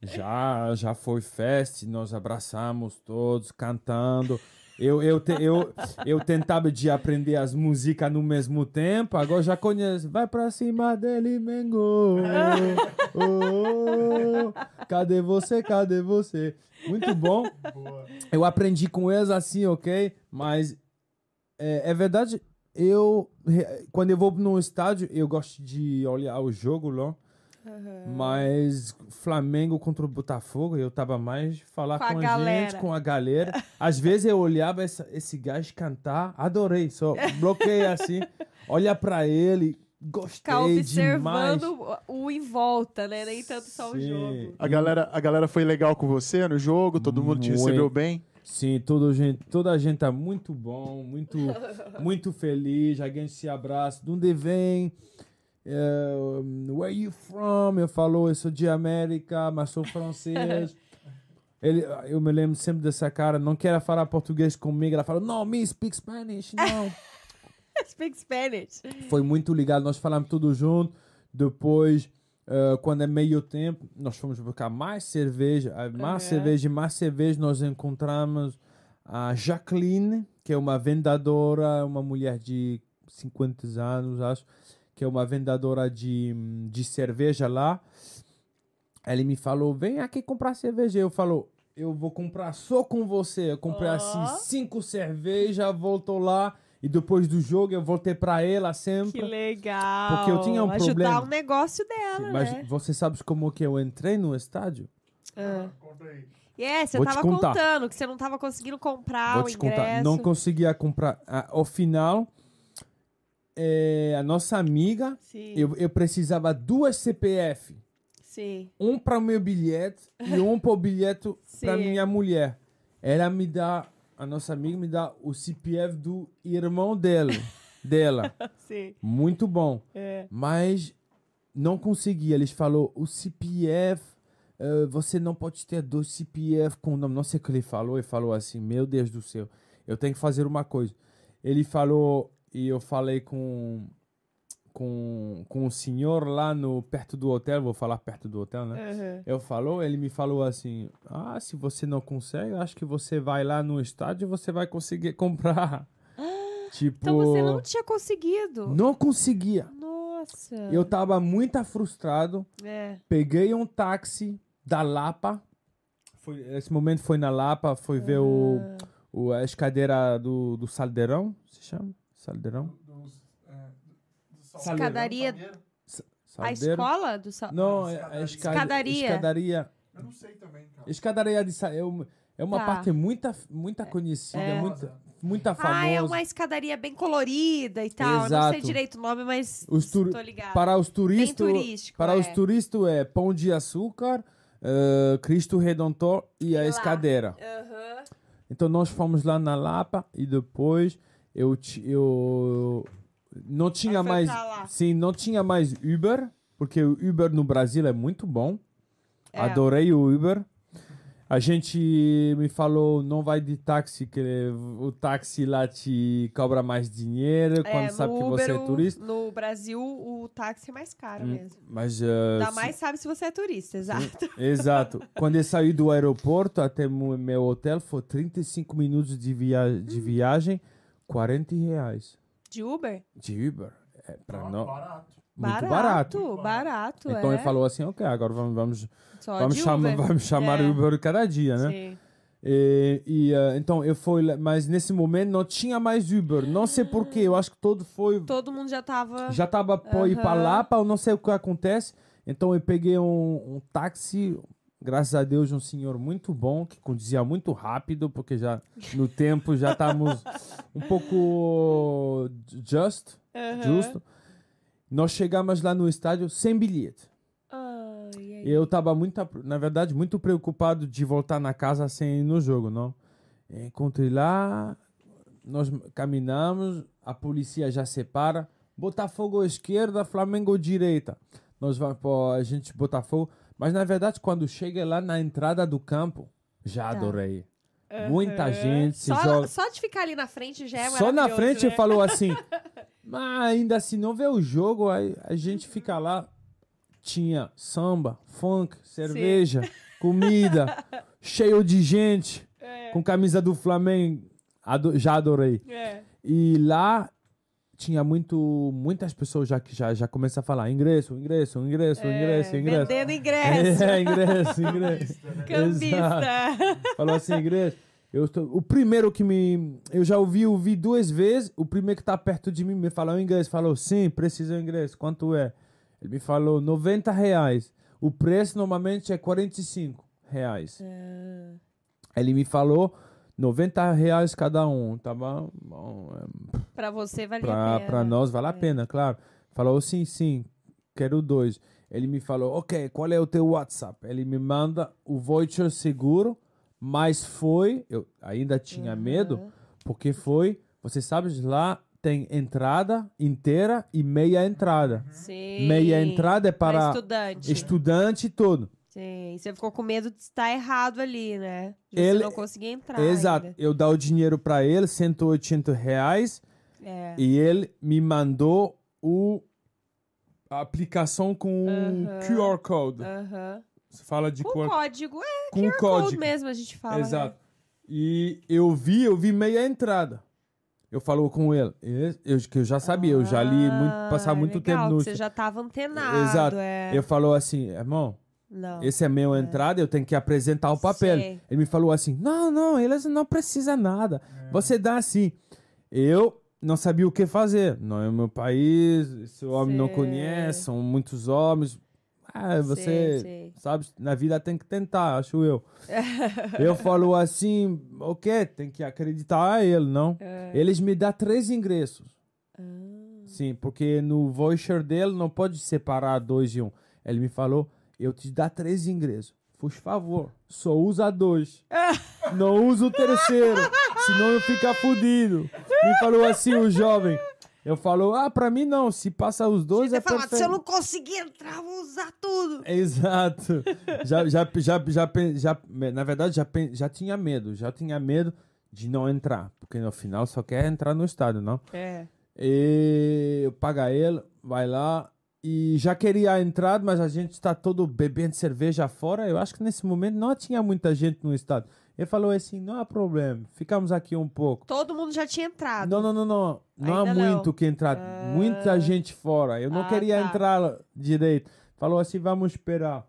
Já, já foi festa, nós abraçamos todos, cantando. Eu, eu, te- eu, eu tentava de aprender as músicas no mesmo tempo, agora já conheço. Vai pra cima dele, Mengo. Oh, cadê você? Cadê você? Muito bom. Eu aprendi com eles assim, ok? Mas é, é verdade, eu quando eu vou no estádio, eu gosto de olhar o jogo lá. Mas Flamengo contra o Botafogo, eu tava mais falar Com a com a, galera. gente, com a galera. Às vezes eu olhava essa- esse gajo cantar, adorei, só bloqueei assim, olha pra ele, gostei Ficar demais. observando o, o em volta, né? Nem tanto só o Sim. jogo. A galera, a galera foi legal com você no jogo? Todo mundo te recebeu bem? Sim, toda a gente, toda a gente tá muito bom, muito, muito feliz. A gente se abraça. De onde vem? Eh, where you from? Eu falo, eu sou de América, mas sou francês. Ele, eu me lembro sempre dessa cara, não quer falar português comigo. Ela fala, não, me speak Spanish, não. Speak Spanish. Foi muito legal, nós falamos tudo junto. Depois, eh, quando é meio tempo, nós fomos buscar mais cerveja, mais Uhum. cerveja, mais cerveja. Nós encontramos a Jacqueline, que é uma vendedora, uma mulher de 50 anos, acho, que é uma vendedora de, de cerveja lá. Ele me falou: vem aqui comprar cerveja. Eu falou. Eu vou comprar só com você. Eu comprei Ó. assim cinco cervejas, voltou lá e depois do jogo eu voltei pra ela sempre. Que legal. Porque eu tinha um Ajudar problema. o negócio dela, Mas né? você sabe como que eu entrei no estádio? Ah. É, você Vou tava contando que você não tava conseguindo comprar Vou o te ingresso. contar. Não conseguia comprar. Ah, Ao final, é, a nossa amiga, Sim, eu, eu precisava duas CPF. sim. Um para o meu bilhete e um para o bilhete para minha mulher. Ela me dá, a nossa amiga me dá o CPF do irmão dela. dela. Sim. Muito bom. É. Mas não consegui. Eles falou o CPF, eh, você não pode ter dois CPF com o nome. Não sei o que ele falou. Ele falou assim, meu Deus do céu, eu tenho que fazer uma coisa. Ele falou, e eu falei com com, com o senhor lá no perto do hotel, vou falar perto do hotel, né? Uhum. Eu falou, ele me falou assim: "Ah, se você não consegue, acho que você vai lá no estádio e você vai conseguir comprar". tipo, Então você não tinha conseguido. não conseguia. Nossa. Eu tava muito frustrado. É. Peguei um táxi da Lapa. Foi, esse momento foi na Lapa, foi ver o, Ah. o, a escadeira do, do Saldeirão. Se chama? Saldeirão? Escadaria. A escola do Sal... Não, é a escada- Escadaria. escadaria. Eu não sei também, cara. Escadaria de Sa- é uma, é uma Tá. parte muito, muito conhecida, É. muito, muita famosa. Ah, é uma escadaria bem colorida e tal. Eu não sei Exato. direito o nome, mas Os tur- tô ligada. Para os turistas, turístico, para é. os turistas é Pão de Açúcar, eh, Cristo Redentor e a lá. escadeira. Aham. Então nós fomos lá na Lapa e depois eu eu não tinha mais sim não tinha mais Uber porque o Uber no Brasil é muito bom É. adorei o Uber a gente me falou não vai de táxi que o táxi lá te cobra mais dinheiro É, quando sabe no que Uber, você é turista No Brasil, o táxi é mais caro mesmo. mas eh, Ainda se- mais sabe se você é turista, exato. Exato. Quando eu saí do aeroporto até meu hotel, foi 35 minutos de, via de viagem, 40 reais De Uber? de Uber. É pra nós. Barato. Muito barato. barato. Barato, Então é. ele falou assim, ok, agora vamos, vamos, Só vamos, chamar, Uber. vamos chamar É. Uber cada dia, né? Sim. E, e, eh, então eu fui, lá, mas nesse momento não tinha mais Uber. Não sei porquê, eu acho que todo foi Todo mundo já tava... já tava pra ir pra. Lapa, eu não sei o que acontece. Então eu peguei um, um táxi, graças a Deus, um senhor muito bom, que conduzia muito rápido, porque já no tempo já estávamos um pouco just, justo. Nós chegamos lá no estádio sem bilhete. Ai. Eu estava muito, na verdade, muito preocupado de voltar na casa sem ir no jogo, não? Encontrei lá, nós caminhamos, a polícia já separa, Botafogo à esquerda, Flamengo à direita. Nós vamos para a gente Botafogo, mas na verdade quando chega lá na entrada do campo, já adorei. Muita gente se Só, joga. só de ficar ali na frente já é Só na frente né? ele falou assim, mas ainda assim não vê o jogo, aí a gente fica lá. Tinha samba, funk, cerveja, comida, cheio de gente, com camisa do Flamengo. Ado- já adorei. É. E lá tinha muito, muitas pessoas já que já, já começam a falar ingresso, ingresso, ingresso, ingresso, ingresso. Vendendo ingresso. É, ingresso, ingresso. Cambista. Falou assim, igreja. Eu tô, o primeiro que me. Eu já ouvi, ouvi duas vezes. O primeiro que tá perto de mim me falou o ingresso. Falou, sim, precisa do ingresso. Quanto é? Ele me falou 90 reais. O preço normalmente é 45 reais. Ele me falou 90 reais cada um. Tá bom? é, Pra você valia a Pra, pena. pra nós vale a pena, claro. Falou sim, sim, quero dois. Ele me falou, ok, qual é o teu WhatsApp? Ele me manda o voucher seguro, mas foi, eu ainda tinha medo, porque foi, você sabe, lá tem entrada inteira e meia entrada. Sim. Meia entrada é para estudante. estudante e tudo. Sim. E você ficou com medo de estar errado ali, né? De você Ele- não conseguir entrar. Exato. ainda. Eu dar o dinheiro para ele, 180 reais, É. E ele me mandou o a aplicação com Aham. QR Code. Aham. Você fala de Com QR código, é com código código. mesmo, a gente fala. Exato. Né? E eu vi, eu vi meia entrada. Eu falo com ele, eu, eu- que eu já sabia, eu já li muito, passar muito Ah, legal, tempo no Você já tava antenado. Exato. É. Eu falou assim, irmão, Não. esse é meu entrada, eu tenho que apresentar o papel. Sei. Ele me falou assim: não, não, eles não precisam nada. Você dá assim. Eu não sabia o que fazer. Não é o meu país, esse homem não conhece, são muitos homens. Ah, você, Sei, sei. sabe, na vida tem que tentar, acho eu. eu falo assim, ok, tem que acreditar a ele, não? É. Eles me dão três ingressos. Ah. Sim, porque no voucher dele não pode separar dois e um. Ele me falou, eu te dá três ingressos. Por favor, só usa dois. não usa o terceiro, senão eu ficar fudido. Me falou assim o jovem. Eu falo, ah, pra mim não, se passa os dois é Você fala, perfeito. se eu não conseguir entrar, vou usar tudo. Exato. Já, já, já, já, já, na verdade, já, já tinha medo. Já tinha medo de não entrar. Porque no final só quer entrar no estádio, não? É. E eu paga ele, vai lá. E já queria entrar, mas a gente está todo bebendo cerveja fora. Eu acho que nesse momento não tinha muita gente no estádio. Ele falou assim: não há problema, ficamos aqui um pouco. Todo mundo já tinha entrado. Não, não, não, não. Não há Ainda não. muito que entrar. Muita gente fora. Eu não Ah, queria tá. entrar direito. Falou assim: vamos esperar.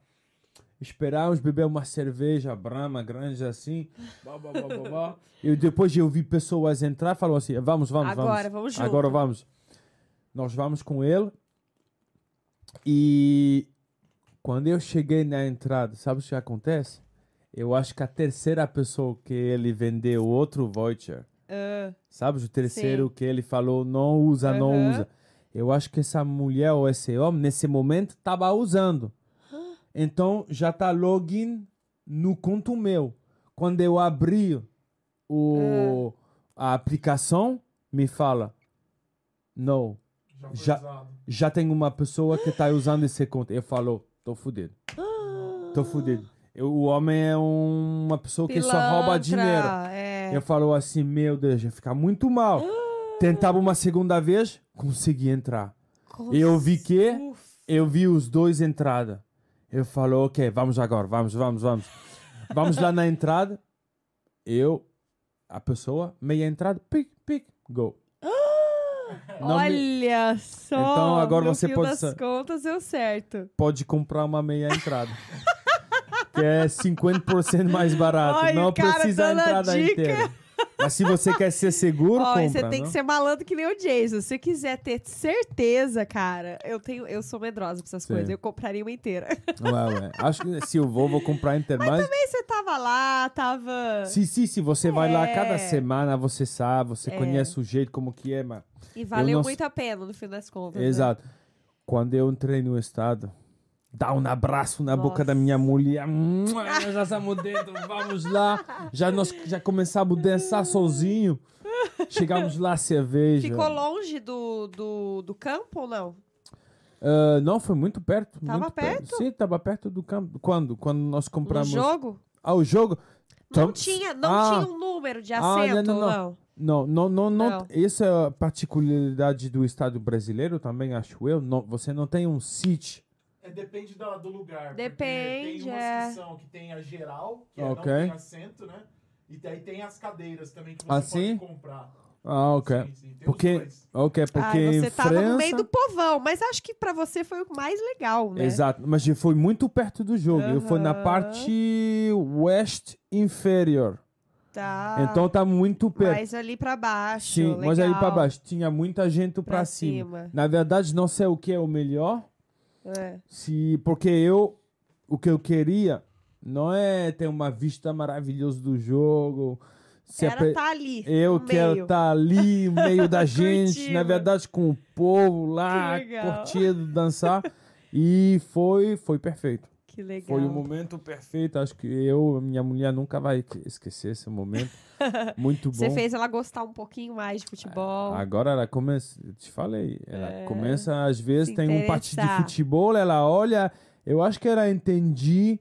Esperamos beber uma cerveja brama grande assim. Bá. E depois eu vi pessoas entrar falou assim: vamos, vamos, Agora, vamos. vamos junto. Agora vamos. Nós vamos com ele. E quando eu cheguei na entrada, sabe o que acontece? Eu acho que a terceira pessoa que ele vendeu outro voucher, Ah, sabe? O terceiro que ele falou não usa, não usa. Eu acho que essa mulher ou esse homem, nesse momento, tava usando. Então já tá login no conto meu. Quando eu abri o, a aplicação, me fala: Não, Já- já tem uma pessoa que tá usando esse conto. Eu falo: Tô fudido. Tô fudido. Eu- o homem é um- uma pessoa que só rouba pilantra, dinheiro. É. Eu falo assim, meu Deus, ia ficar muito mal. Tentava uma segunda vez, consegui entrar. Eu vi que eu vi os dois entrada. Eu falo, ok, vamos agora, vamos, vamos, vamos. Vamos lá na entrada. Eu, a pessoa, meia entrada, pic, pic, go. Não me- Olha só. Então, agora no você fim pode das contas deu certo. Pode comprar uma meia entrada. que é 50% mais barato. Olha, Não precisa a entrada dica. inteira. Mas se você quer ser seguro, Ó, compra. você tem não? que ser malandro que nem o Jason. Se você quiser ter certeza, cara, eu tenho, eu sou medrosa pra essas Sim. coisas. Eu compraria uma inteira. Ué, ué. Acho que se eu vou, vou comprar inteiro. Mas, Também você tava lá, tava. sim, sim, se você vai lá É. cada semana, você sabe, você conhece o jeito como que é, mas... E valeu não- muito a pena no fim das contas. né? Exato. Quando eu entrei no estado, dá um abraço na boca Nossa. da minha mulher. Nós já estamos dentro, vamos lá. Já nós já começamos a dançar sozinho. Chegamos lá, cerveja. Ficou longe do, do, do campo ou não? Ah, não, foi muito perto. Tava muito perto? Sim, estava perto do campo. Quando? Quando nós compramos... No jogo? Ah, o jogo? Não tinha, não Ah. tinha um número de Ah, assento, não, não, não. não? Não, não, não, não. Não. Essa é a particularidade do Estado brasileiro também, acho eu. Não, você não tem um seat. É, depende da- do lugar. Depende, Tem umas é. que tem a geral, que é Ok. não tem assento, né? E daí tem as cadeiras também que você Ah, sim? pode comprar. Ah, ok. Sim, sim, Porque, ok, porque Ai, em você tava França... no meio do povão, mas acho que pra você foi o mais legal, né? Exato, mas fui muito perto do jogo. Eu fui na parte west inferior. Tá. Então tá muito perto. mais ali pra baixo. Sim, mas aí legal. pra baixo tinha muita gente pra, Pra cima. cima. Na verdade, não sei o que é o melhor. É. Se, porque eu, o que eu queria não é ter uma vista maravilhosa do jogo. Se Era tá ali. Eu quero meio. estar ali, no meio da gente, Curtindo. na verdade, com o povo lá, curtindo, dançar. E foi, foi perfeito. Que legal. Foi o momento perfeito. Acho que eu, minha mulher, nunca vai esquecer esse momento. Muito bom. Você fez ela gostar um pouquinho mais de futebol. Agora ela começa, eu te falei, ela É, começa, às vezes, tem um partido de futebol, ela olha, eu acho que ela entendi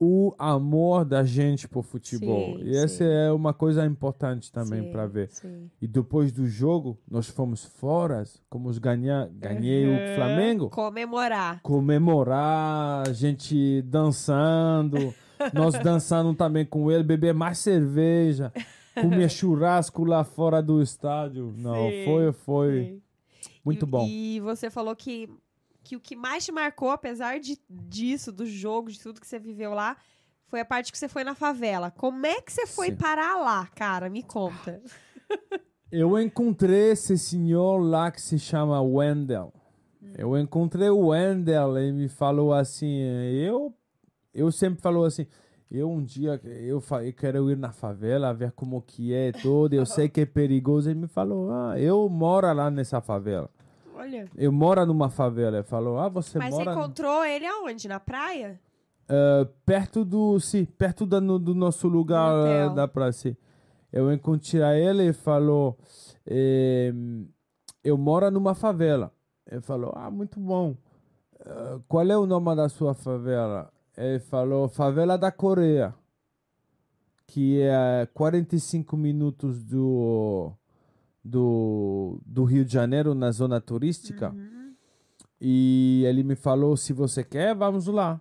o amor da gente por futebol. Sim, e essa sim. é uma coisa importante também para ver. sim. E depois do jogo, nós fomos fora, como os ganhar, ganhei Uhum. o Flamengo, Comemorar. comemorar, a gente dançando, nós dançando também com ele, beber mais cerveja, comer churrasco lá fora do estádio. Não, foi, foi muito E- bom. E você falou que, que o que mais te marcou, apesar de, disso, do jogo, de tudo que você viveu lá, foi a parte que você foi na favela. Como é que você foi Sim. parar lá, cara? Me conta. Eu encontrei esse senhor lá que se chama Wendell. Eu encontrei o Wendel e me falou assim, eu eu sempre falou assim, eu um dia eu, eu quero ir na favela ver como que é todo, eu sei que é perigoso. Ele me falou, ah, eu moro lá nessa favela. Olha. Eu moro numa favela. Falou, ah, você Mas mora encontrou ele aonde? Na praia? Ah, perto do, sim, perto da, no- do nosso lugar ah, da praça. Eu encontrei ele e falou, eh, eu moro numa favela. Ele falou, ah, muito bom. Ah, qual é o nome da sua favela? Ele falou, favela da Coreia, que é 45 minutos do, do, do Rio de Janeiro, na zona turística. E ele me falou, se você quer, vamos lá.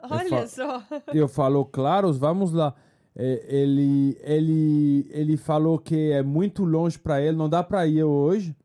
Olha fa- só. Eu falou, claro, vamos lá. É, ele, ele, ele falou que é muito longe para ele, não dá para ir hoje.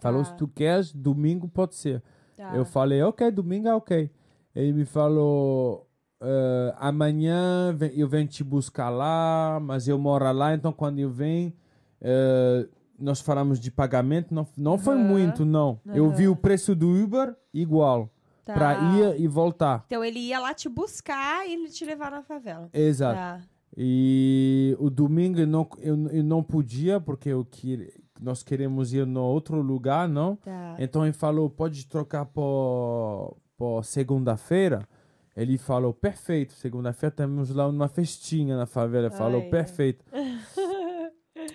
Falou, Tá. se tu queres, domingo pode ser. Tá. Eu falei, ok, domingo é ok. Ele me falou, "Eh, amanhã eu venho te buscar lá, mas eu moro lá, então quando eu venho, eh, nós falamos de pagamento, não, não foi Aham. muito, não. Eu vi o preço do Uber igual, Tá. para ir e voltar. Então ele ia lá te buscar e ele te levar na favela. Exato. Tá. E o domingo eu não, eu, eu não podia, porque eu que, nós queremos ir no outro lugar, não? Tá. Então ele falou, pode trocar por, por segunda-feira? Ele falou, perfeito, segunda-feira temos lá uma festinha na favela. Ele falou, perfeito.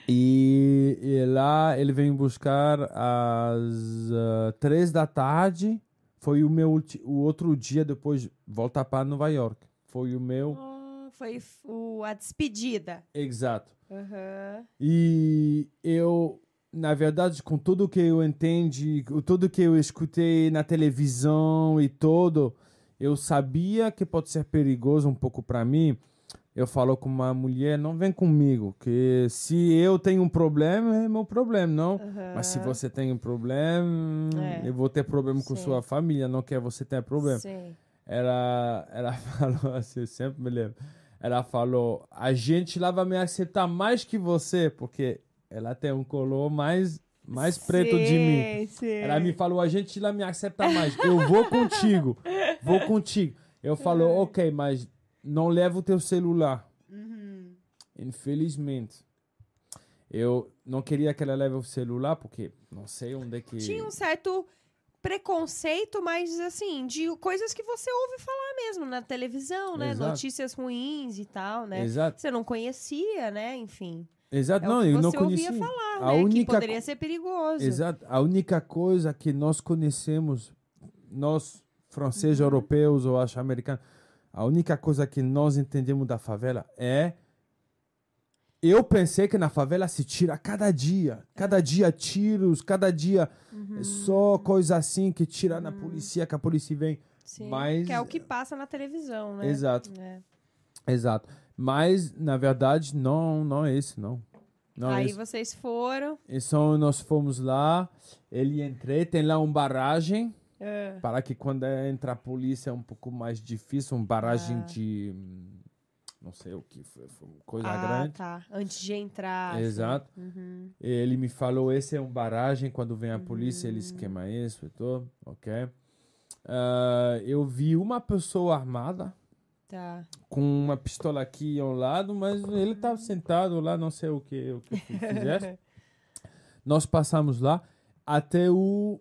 e, e lá ele veio buscar às ah, três da tarde. Foi o meu o outro dia depois voltar para Nova York. Foi o meu. Oh, foi o, a despedida. Exato. Aham. E eu, na verdade, com tudo que eu entendi, tudo que eu escutei na televisão e todo, eu sabia que pode ser perigoso um pouco para mim. Eu falo com uma mulher, não vem comigo, que se eu tenho um problema, é meu problema, não. Aham. Mas se você tem um problema, É. eu vou ter problema com Sim. sua família, não quer você ter problema Sim. ela, ela falou assim, eu sempre me lembro. Ela falou, a gente lá vai me aceitar mais que você, porque ela tem um color mais, mais preto de mim. Sim, sim. Ela me falou, a gente lá me aceita mais. Eu vou contigo, vou contigo. Eu falo, ok, mas não leva o teu celular. Uhum. Infelizmente. Eu não queria que ela leve o celular, porque não sei onde é que... Tinha um certo preconceito, mas assim, de coisas que você ouve falar mesmo na televisão, né? Exato. Notícias ruins e tal, né? Exato, Você não conhecia, né? Enfim. exato. É não, que eu não você conhecia. ouvia falar, a né? Que única poderia ser perigoso. Exato. A única coisa que nós conhecemos, nós franceses, Uhum. europeus ou acho americanos, a única coisa que nós entendemos da favela é. Eu pensei que na favela se tira cada dia. Cada dia tiros, cada dia Uhum. só coisa assim que tira na polícia, que a polícia vem. Sim, Mas- Que é o que passa na televisão, né? Exato. É. Exato. Mas, na verdade, não, não é isso, não. Não é Aí vocês foram. Então, nós fomos lá, ele entrei, tem lá um barragem. É. Para que quando entra a polícia é um pouco mais difícil, uma barragem Ah. de. hum, Não sei o que foi, foi coisa ah, grande. tá. Antes de entrar. assim. Exato. Uhum. Ele me falou: esse é um barragem, quando vem a polícia Hum. ele esquema isso e tudo, ok? Ah, eu vi uma pessoa armada Tá. com uma pistola aqui ao lado, mas ele estava sentado lá, não sei o que, o que fizesse. Nós passamos lá até o,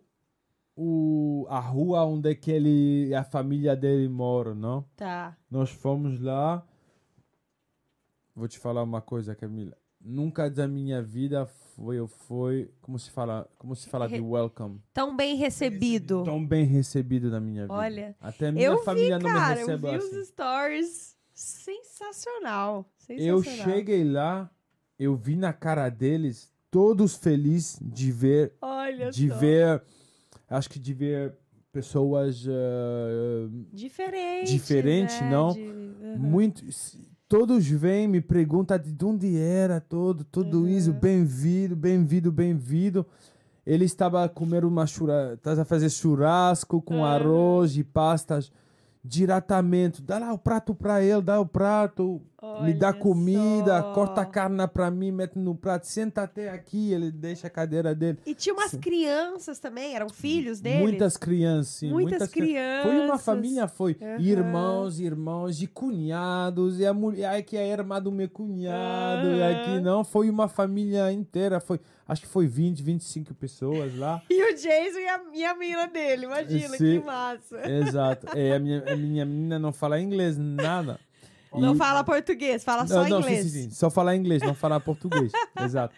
o a rua onde é que ele a família dele mora, não? Tá. Nós fomos lá. Vou te falar uma coisa, Camila. Nunca da minha vida foi eu foi como se fala, como se fala de Re- welcome. Tão bem recebido. Tão bem recebido na minha vida. Olha, até a minha eu família vi, não cara, me eu recebe vi assim. os stories. Sensacional. Eu Sensacional. cheguei lá, eu vi na cara deles todos felizes de ver Olha de só. ver acho que de ver pessoas eh, Diferente. Diferente, né? não? De- Uhum. muito todos vêm me perguntam de onde era todo tudo Uhum. isso bem-vindo bem-vindo bem-vindo ele estava a comer uma churrasco, estava a fazer churrasco com Uhum. arroz e pastas diretamente, dá lá o prato para ele, dá o prato, me dá Olha comida, só. corta a carne para mim, mete no prato, senta até aqui, ele deixa a cadeira dele. E tinha umas crianças também, eram filhos deles? Muitas crianças, sim, Muitas crianças. Foi uma família, foi Aham. irmãos, irmãos e cunhados, e a mulher aqui é a irmã do meu cunhado, e aqui não, foi uma família inteira, foi, acho que foi 20, 25 pessoas lá. E o Jason e a, e a menina dele, imagina, Sim. que massa. Exato. É, a, minha, a minha menina não fala inglês, nada. Não E- fala português, fala só não, inglês. Sim, sim, sim. Só falar inglês, não falar português. Exato.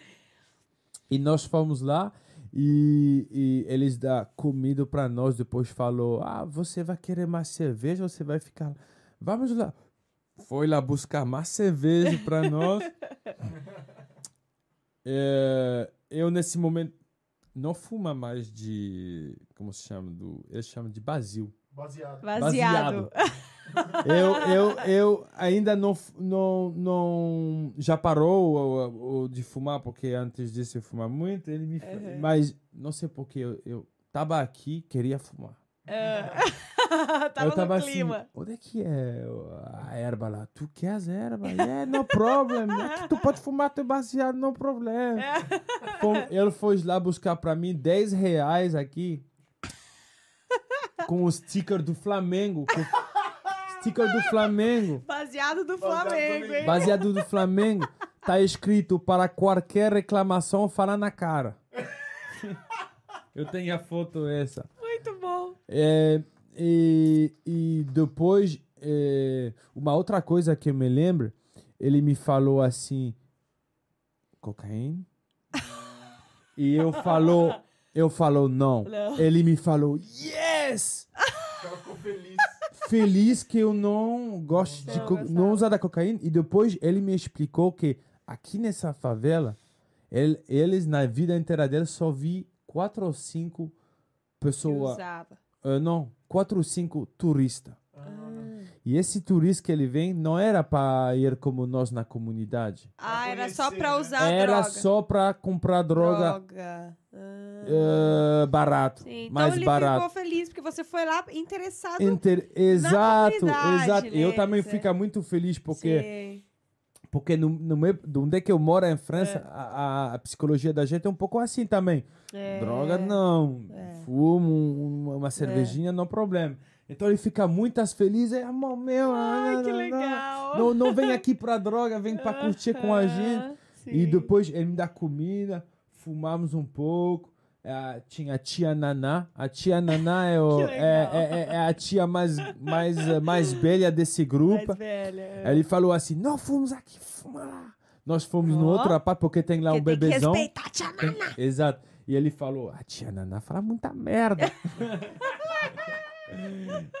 E nós fomos lá e, e eles dão comida para nós. Depois falou: Ah, você vai querer mais cerveja você vai ficar. lá? Vamos lá. Foi lá buscar mais cerveja para nós. É, eu, nesse momento, não fumo mais de. Como se chama? Do, eles chamam de basil. Baseado. Baseado. eu, eu, eu ainda não, não, não já parou o- o- de fumar, porque antes disso eu fumava muito. Ele me, Uhum. Mas não sei porque eu, eu tava aqui, queria fumar. tava, eu tava no clima. assim, onde é que é a erva lá? Tu quer as ervas? É, no problem. Aqui tu pode fumar teu baseado, no problema. Ele foi lá buscar pra mim 10 reais aqui com o sticker do Flamengo. Com sticker do Flamengo. Baseado do Flamengo, hein? Baseado do Flamengo. Tá escrito para qualquer reclamação, fala na cara. Eu tenho a foto essa. Muito bom. É, e, e depois, é, uma outra coisa que eu me lembro, ele me falou assim, cocaína? e eu falou, eu falou não. Não. Ele me falou, yes! Ficou feliz. Feliz que eu não gosto de Não co- gostava. não usar da cocaína. E depois ele me explicou que aqui nessa favela, ele- eles na vida inteira deles só vi quatro ou cinco pessoas usava. ah, não, quatro ou cinco turistas. Ah. E esse turista que ele vem não era para ir como nós na comunidade. Ah, era só pra né? usar era droga. só para comprar droga, Droga. Ah. Ah, barato, Sim, então mais ele barato. ficou feliz porque você foi lá interessado. Inter- Exato, exato. Eu né? também Isso é. fico muito feliz porque Sim. porque no, no meu, de onde é que eu moro em França, É. a, a- psicologia da gente é um pouco assim também. É. Droga não, fumo um- uma cervejinha não problema. Então ele fica muito feliz, é amor meu. Ai, ah, que não, não, legal. Não, não vem aqui pra droga, vem pra curtir com a gente. Aham, E sim. depois ele me dá comida, fumamos um pouco. É, tinha a tia Naná. A tia Naná é, o- é, é- é- é a tia mais, mais, eh, mais velha desse grupo. Mais velha. Aí ele falou assim: Não, fomos aqui, fuma lá. Nós fomos no Ó. outro apart porque tem lá um Porque tem que bebezão. respeitar a tia Naná. Exato. E ele falou: A tia Naná fala muita merda.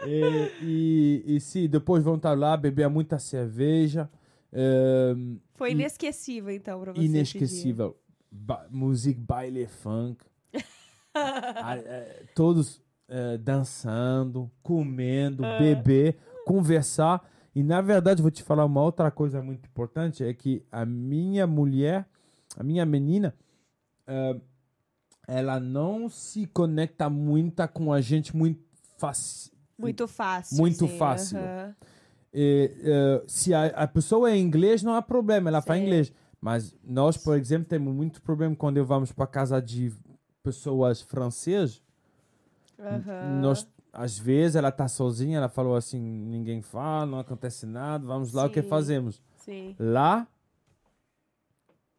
e, e, e sim, depois vão estar lá, beber muita cerveja. ehm, Foi inesquecível, então, pra você. inesquecível. Ba música, baile, funk. Eh, todos eh, dançando, comendo, Ah. beber, conversar. E na verdade, vou te falar uma outra coisa muito importante: é que a minha mulher, a minha menina, eh, ela não se conecta muito com a gente muito fácil. Muito fácil. Muito sim, fácil. E, eh, se a, a pessoa é inglês, não há problema, ela fala Sim. inglês. Mas nós, por exemplo, temos muito problema quando vamos para casa de pessoas francesas. Aham. Nós, às vezes, ela tá sozinha, ela falou assim: ninguém fala, não acontece nada, vamos lá, o que Sim. fazemos? Sim. Lá,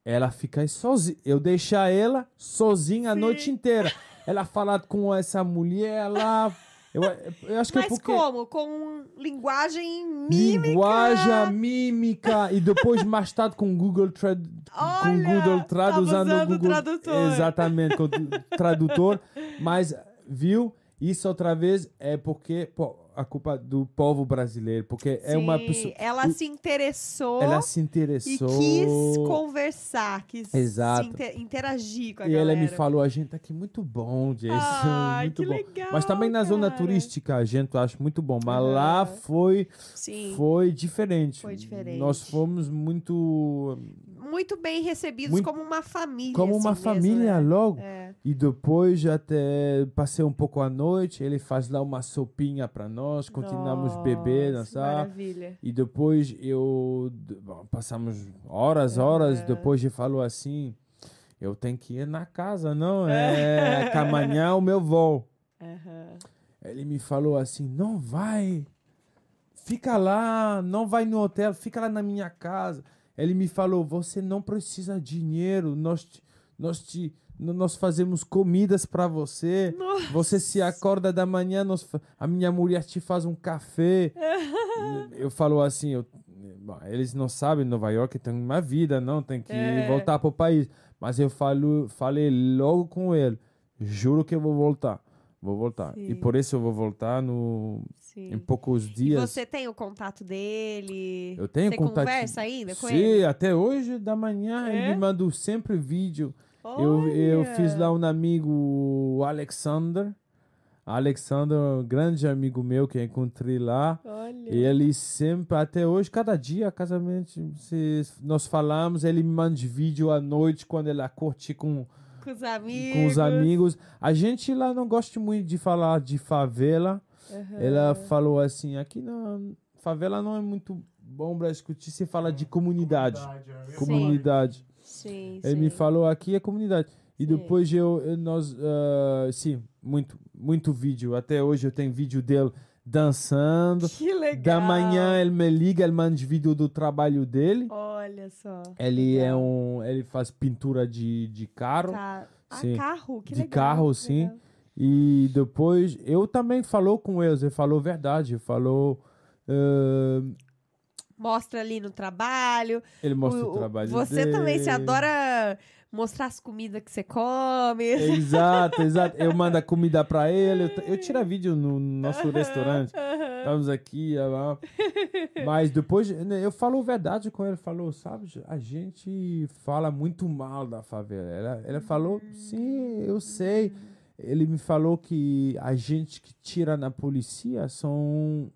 ela fica sozinha. Eu deixar ela sozinha a Sim. noite inteira. Ela falar com essa mulher lá. Eu, eu acho que é Mas porque. como? Com linguagem mímica? Linguagem, mímica e depois mais tarde com Google Trad com Olha, Google Trad usando o Google tradutor. exatamente com o tradutor, mas viu isso outra vez é porque pô, a culpa do povo brasileiro, porque é uma Sim, pessoa Ela o- se interessou ela se e interessou quis conversar, quis Exato. inter- interagir com a e galera. ela me falou, a gente tá aqui muito bom, Jason, Ai, muito que bom. legal, mas também na zona cara. turística a gente acha muito bom, mas Aham. lá foi Sim, foi diferente. Foi diferente. Nós fomos muito muito bem recebidos Muito- como uma família. como uma assim mesmo, família né? logo. É. E depois até passei um pouco a noite, ele faz lá uma sopinha para nós, continuamos bebendo, Nossa, sabe? Maravilha. E depois eu bom, passamos horas, horas, Aham. depois ele falou assim, eu tenho que ir na casa, não? É que amanhã é o meu voo. Aham. Ele me falou assim: não vai, fica lá, não vai no hotel, fica lá na minha casa. Ele me falou: você não precisa de dinheiro, nós te, nós te nós fazemos comidas para você. Nossa. Você se acorda da manhã, nós, a minha mulher te faz um café. eu falo assim, eu, bom, eles não sabem, Nova York tem uma vida, não tem que É. voltar para o país. Mas eu falo, falei logo com ele, juro que eu vou voltar, vou voltar. E Sim. por isso eu vou voltar no, Sim. em poucos E dias. você tem o contato dele? Eu tenho você contato. conversa ainda com Sim, ele? até hoje da manhã É? ele manda sempre vídeo. Eu, eu fiz lá um amigo, o Alexander. Alexander, um grande amigo meu que eu encontrei lá. Olha. E ele sempre, até hoje, cada dia, casamento, nós falamos, ele me manda vídeo à noite quando ele curte com, Com os amigos. com os amigos. A gente lá não gosta muito de falar de favela. Aham. Ela falou assim, aqui não, favela não é muito bom para discutir, se fala de comunidade. é. Comunidade. Sim, Ele sim. me falou aqui é comunidade. E Sim. depois eu, eu- nós, ah, sim, muito, muito vídeo. Até hoje eu tenho vídeo dele dançando. Que legal. Da manhã ele me liga, ele manda vídeo do trabalho dele. Olha só. Ele é um, ele faz pintura de, de carro. Tá. Ah, Sim. carro, que De legal. carro, sim. legal. E depois eu também falou com eles, ele falou verdade, falou ah, Mostra ali no trabalho. ele mostra O- o, trabalho Você dele. também, você adora mostrar as comidas que você come. Exato, exato. Eu mando a comida pra ele. Eu, eu tiro vídeo no nosso restaurante. Estamos aqui, é lá. Mas depois né, eu falo verdade com ele. Falou, sabe, a gente fala muito mal da favela. Ela, ela falou, sim, eu sei. Ele me falou que a gente que tira na polícia são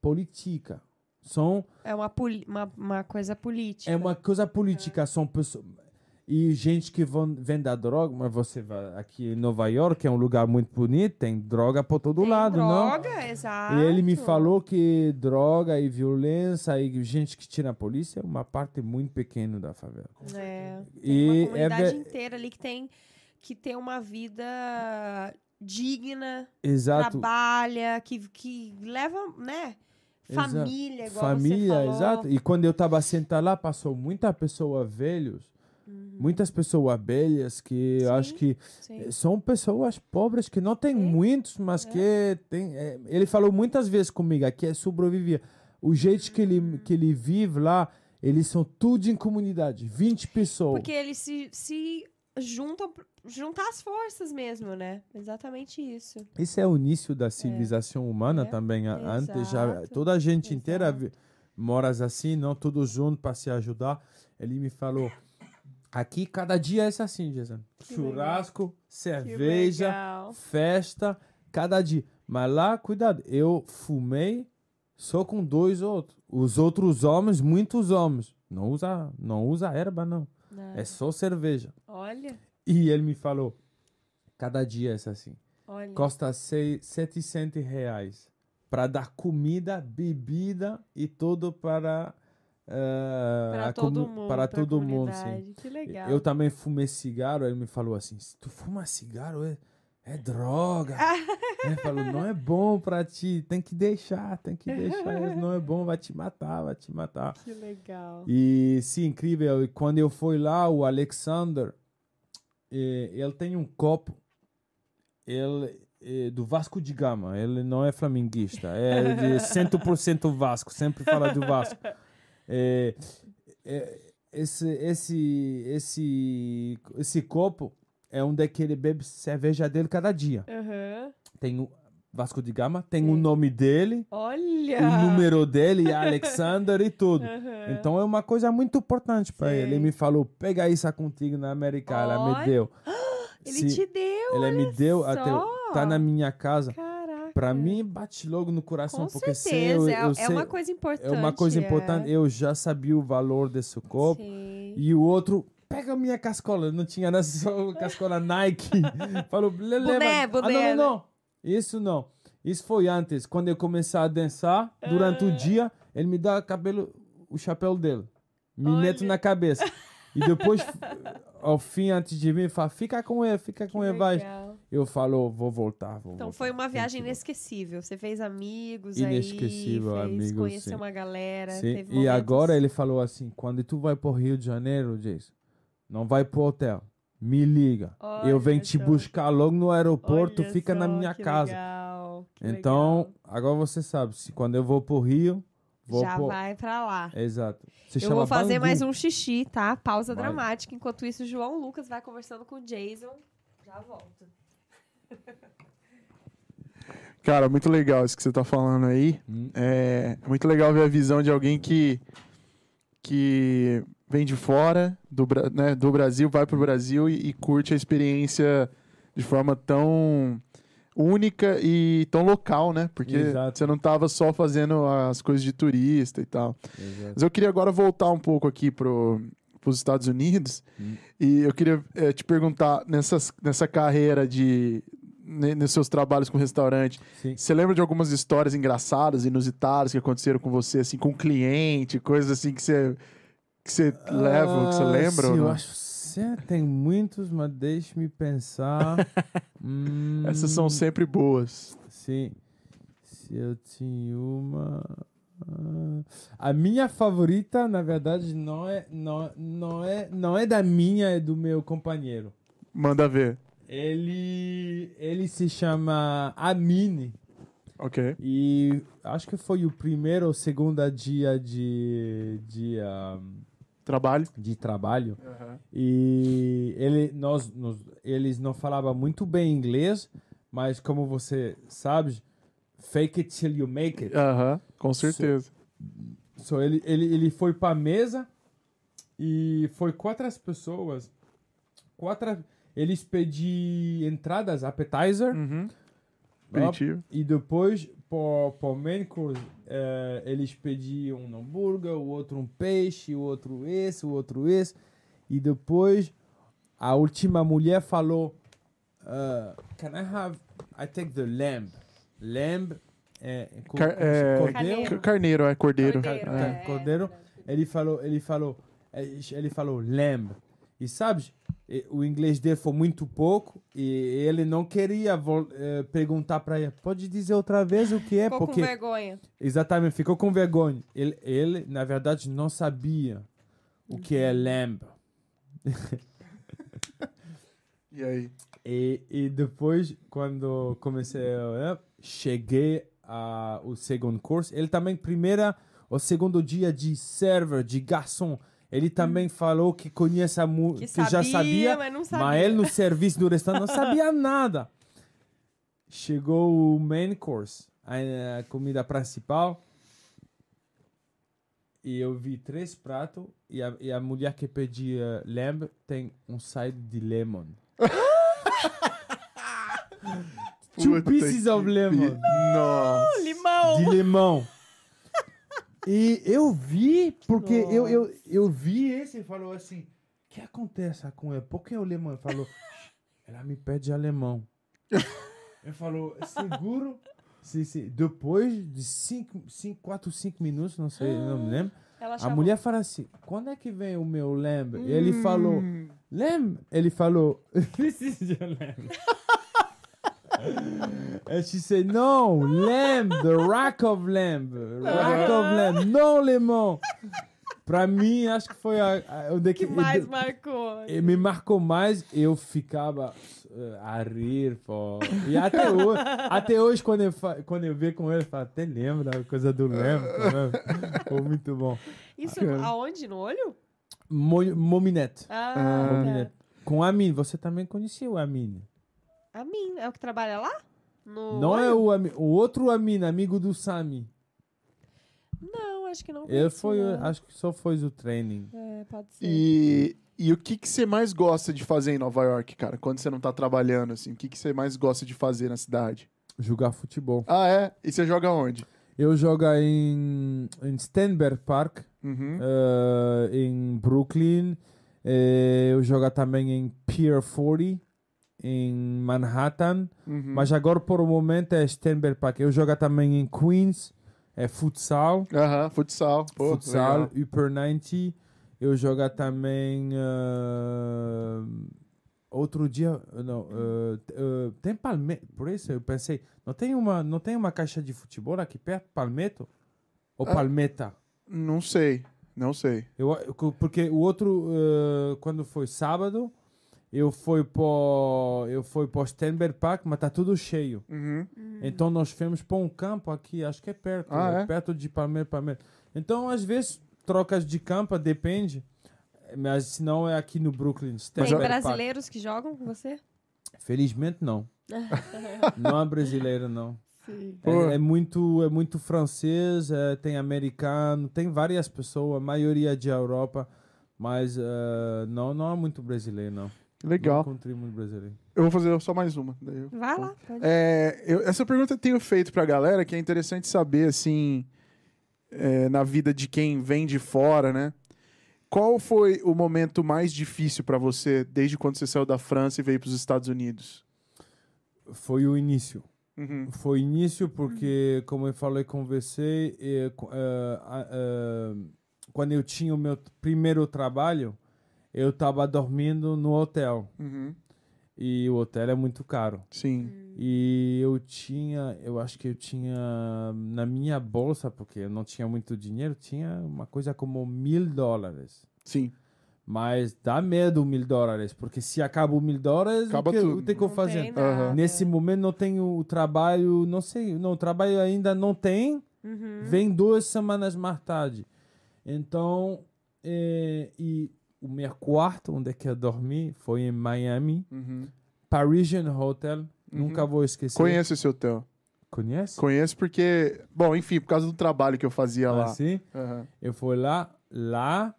política. São É uma, uma, uma coisa política. é uma coisa política, são pessoas. E gente que vão, vende droga, mas você vai aqui em Nova York, é um lugar muito bonito, tem droga por todo Tem lado, droga, não? exato. E ele me falou que droga e violência e gente que tira a polícia é uma parte muito pequena da favela. É. Tem E uma é comunidade ve- inteira ali que tem que ter uma vida digna, Exato. trabalha, que, que leva, né? Exato. Família, igual Família, você falou. exato. E quando eu tava sentado lá, passou muita pessoa velhos, muitas pessoas velhas que eu Uhum. Sim, acho que Sim. São pessoas pobres que não tem É. muitos, mas que tem. é, ele falou muitas vezes comigo aqui é sobreviver. O jeito que Hum. ele, que ele vive lá, eles são tudo em comunidade, 20 pessoas. Porque eles se, se juntam, juntar as forças mesmo, né? Exatamente isso. Isso é o início da civilização humana É. também. A- Antes já Exato. toda a gente inteira Exato. vi- mora assim, não todos juntos para se ajudar. Ele me falou. Aqui cada dia é assim, Jason. Que Churrasco, Que cerveja, legal. festa, cada dia. Mas lá, cuidado, eu fumei só com dois outros. Os outros homens, muitos homens, não usa, não usa erva, não. Não. É só cerveja. Olha, E ele me falou, cada dia é assim. olha. Custa seis, 700 reais para dar comida, bebida e tudo para eh, Para todo mundo. para todo mundo, sim. Que legal. Eu também fumei cigarro, ele me falou assim, se tu fuma cigarro é, é droga. ele falou, não é bom pra ti, tem que deixar, tem que deixar, não é bom, vai te matar, vai te matar. Que legal. E sim, incrível, e quando eu fui lá, o Alexander, eh, ele tem um copo, ele é do Vasco de Gama, ele não é flamenguista, é de 100% Vasco, sempre fala do Vasco. É, é, esse, esse, esse, esse copo é onde é que ele bebe cerveja dele cada dia. Aham. Tem o Vasco de Gama, tem o Sim. nome dele, Olha! o número dele, Alexander e tudo. Aham. Então é uma coisa muito importante para ele. Ele me falou, pega isso contigo na América, ela Olha, me deu. Ele Se- te deu, Ele me deu até tá na minha casa. Caraca. Para mim bate logo no coração Com porque certeza, eu, eu é, sei, é uma coisa importante. é uma coisa é. importante. Eu já sabia o valor desse copo Sim. e o outro pega a minha cascola. Não tinha nada, só cascola Nike. Falou, "Le- leva. Boné, Ah, não, não, não. Isso não. Isso foi antes, quando eu comecei a dançar, durante Ah. o dia, ele me dá cabelo, o chapéu dele. Me Olha. mete na cabeça. E depois, ao fim, antes de vir, fala, fica com ele, fica com ele, vai. Eu falo, vou voltar, vou Então voltar. foi uma viagem Tranquilo. inesquecível. Você fez amigos Inesquecível, aí, fez, amigos, conheceu sim. uma galera. Sim, Teve E agora ele falou assim: quando tu vai pro Rio de Janeiro, Jason, não vai pro hotel. Me liga. eu venho Olha te buscar logo no aeroporto, Olha fica na só, minha que casa. legal, que Então, legal. agora você sabe, se quando eu vou pro Rio, vou já vai pra lá. Exato. Se Eu chama vou fazer Bangu. mais um xixi, tá? Pausa Vai. dramática. Enquanto isso, o João Lucas vai conversando com o Jason. Já volto. Cara, muito legal isso que você tá falando aí. Hum. É muito legal ver a visão de alguém que, que vem de fora do, Bra- né, do Brasil, vai pro Brasil e, e curte a experiência de forma tão única e tão local, né? Porque Exato. você não tava só fazendo as coisas de turista e tal. Exato. Mas eu queria agora voltar um pouco aqui pro, pros Estados Unidos Hum. e eu queria eh, te perguntar nessas, nessa carreira de nos seus trabalhos com restaurante, Sim. você lembra de algumas histórias engraçadas, inusitadas que aconteceram com você, assim, com cliente, coisas assim que você que você leva, que você Ah, lembra? Sim, eu acho que tem muitos, mas deixe-me pensar. Hum, Essas são sempre boas. Sim. Se eu tinha uma. ah, A minha favorita, na verdade, não é, não, não, é, não é da minha, é do meu companheiro. Manda ver. Ele, ele se chama Amine. Ok. E acho que foi o primeiro ou segundo dia de, de, ah, Trabalho. de trabalho. E ele, nós, nós, eles não falavam muito bem inglês, mas como você sabe, fake it till you make it. Aham, com certeza. So, ele, ele, ele foi para mesa e foi quatro as pessoas. Quatro, eles pediram entradas, appetizer, Uhum. ó, e depois, para main course, eh, eles pediam um hambúrguer, o outro um peixe, o outro esse, o outro esse. E depois, a última mulher falou, uh, can I have, I take the lamb. Lamb é, co- Car- co- é, cordeiro. Carneiro, é cordeiro. Cordeiro, É. é. Cordeiro. Ele falou, ele falou, ele falou lamb. E sabe, eh, o inglês dele foi muito pouco e ele não queria eh, perguntar para ele. Pode dizer outra vez o que é? Ficou com Porque vergonha. exatamente ficou com vergonha. Ele, ele na verdade não sabia o que é lamb. E aí? E, e depois, quando comecei, a- cheguei ao segundo curso, ele também, primeira, o segundo dia de server, de garçom, ele também falou que conhece a Hum. Que, que, sabia, já sabia, mas não sabia. mas ele no serviço do restaurante não sabia nada. Chegou o main course, a, a comida principal, e eu vi três pratos, e a, e a mulher que pedia lamb tem um side de lemon. Two pieces of lemon. Nossa. Limão. De limão. E eu vi, porque eu, eu, eu vi esse e falou assim: o que acontece com ele? Por que o lemão? Ele falou: ela me pede alemão. Ele falou: seguro. Sim, sim. Depois de 5, 4, 5 minutos, não sei, não me lembro. Ela A mulher fala assim: quando é que vem o meu lamb? E ele falou: lamb? Ele falou: is your lamb. And she said, no, lamb, the rack of lamb. Rack of lamb, não limão. Pra mim, acho que foi a, a, onde que mais marcou. e me marcou mais, eu ficava eh, a rir, pô. E até hoje, até hoje quando, eu fa- quando eu vejo com ele, eu falo, até lembra da coisa do lembro. Foi muito bom. Isso Bacana. aonde? No olho? Mo- Mominete. Ah, Ah. Mominete. Com a Amin, você também conhecia o Amin. A mim, é o que trabalha lá? No Não é o, Amin, o outro Amin, amigo do Sami. Não, acho que não. Ele conheci, foi, não. acho que só fez o training. É, pode ser. E, e o que, que você mais gosta de fazer em Nova York, cara? Quando você não tá trabalhando, assim, o que, que você mais gosta de fazer na cidade? Jogar futebol. Ah, é? E você joga onde? Eu jogo em, em Stenberg Park, Uhum. eh, em Brooklyn, Eh, eu jogo também em Pier 40, em Manhattan. Uhum. Mas agora, por o momento, é Stenberg Park. Eu jogo também em Queens, é futsal. Aham, futsal. Pô, futsal, legal. Upper 90. Eu jogo também. ah, outro dia. Não, t- ah, tem Palmetto. Por isso eu pensei. Não tem, uma, não tem uma caixa de futebol aqui perto? Palmetto? Ou Ah. Palmeta? Não sei, não sei. Eu, porque o outro, quando foi sábado, eu fui para eu fui para Stenberg Park, mas tá tudo cheio. Uhum. Então nós fomos para um campo aqui, acho que é perto, Ah, é perto de Palmeiras, Palmeiras. Então às vezes trocas de campo, depende. Mas se não é aqui no Brooklyn. Tem Stenberg Park. brasileiros que jogam com você? Felizmente não. não é brasileiro não. É, é muito é muito francês, é, tem americano, tem várias pessoas, a maioria de Europa, mas eh, não não é muito brasileiro não. Legal. Não encontrei muito brasileiro. Eu vou fazer só mais uma. daí eu- Vai lá. pode. É, eu- essa pergunta eu tenho feito pra galera, que é interessante saber, assim, é, na vida de quem vem de fora, né? Qual foi o momento mais difícil pra você desde quando você saiu da França e veio pros Estados Unidos? Foi o início. Uhum. Foi início porque, como eu falei com você, eh, eh, eh, quando eu tinha o meu primeiro trabalho, eu estava dormindo no hotel. Uhum. E o hotel é muito caro. Sim. E eu tinha, eu acho que eu tinha na minha bolsa, porque eu não tinha muito dinheiro, tinha uma coisa como mil dólares. Sim. Mas dá medo mil dólares, porque se acaba o mil dólares, Acaba o que, tudo. o que eu fazer? Aham. Nesse momento não tenho o trabalho, não sei, não, o trabalho ainda não tem, Uhum. vem duas semanas mais tarde. Então, eh, e o meu quarto, onde é que eu dormi, foi em Miami, Uhum. Parisian Hotel, nunca vou esquecer. Conheço esse hotel. Conhece? Conheço porque, bom, enfim, por causa do trabalho que eu fazia lá. Assim, Aham. eu fui lá, lá,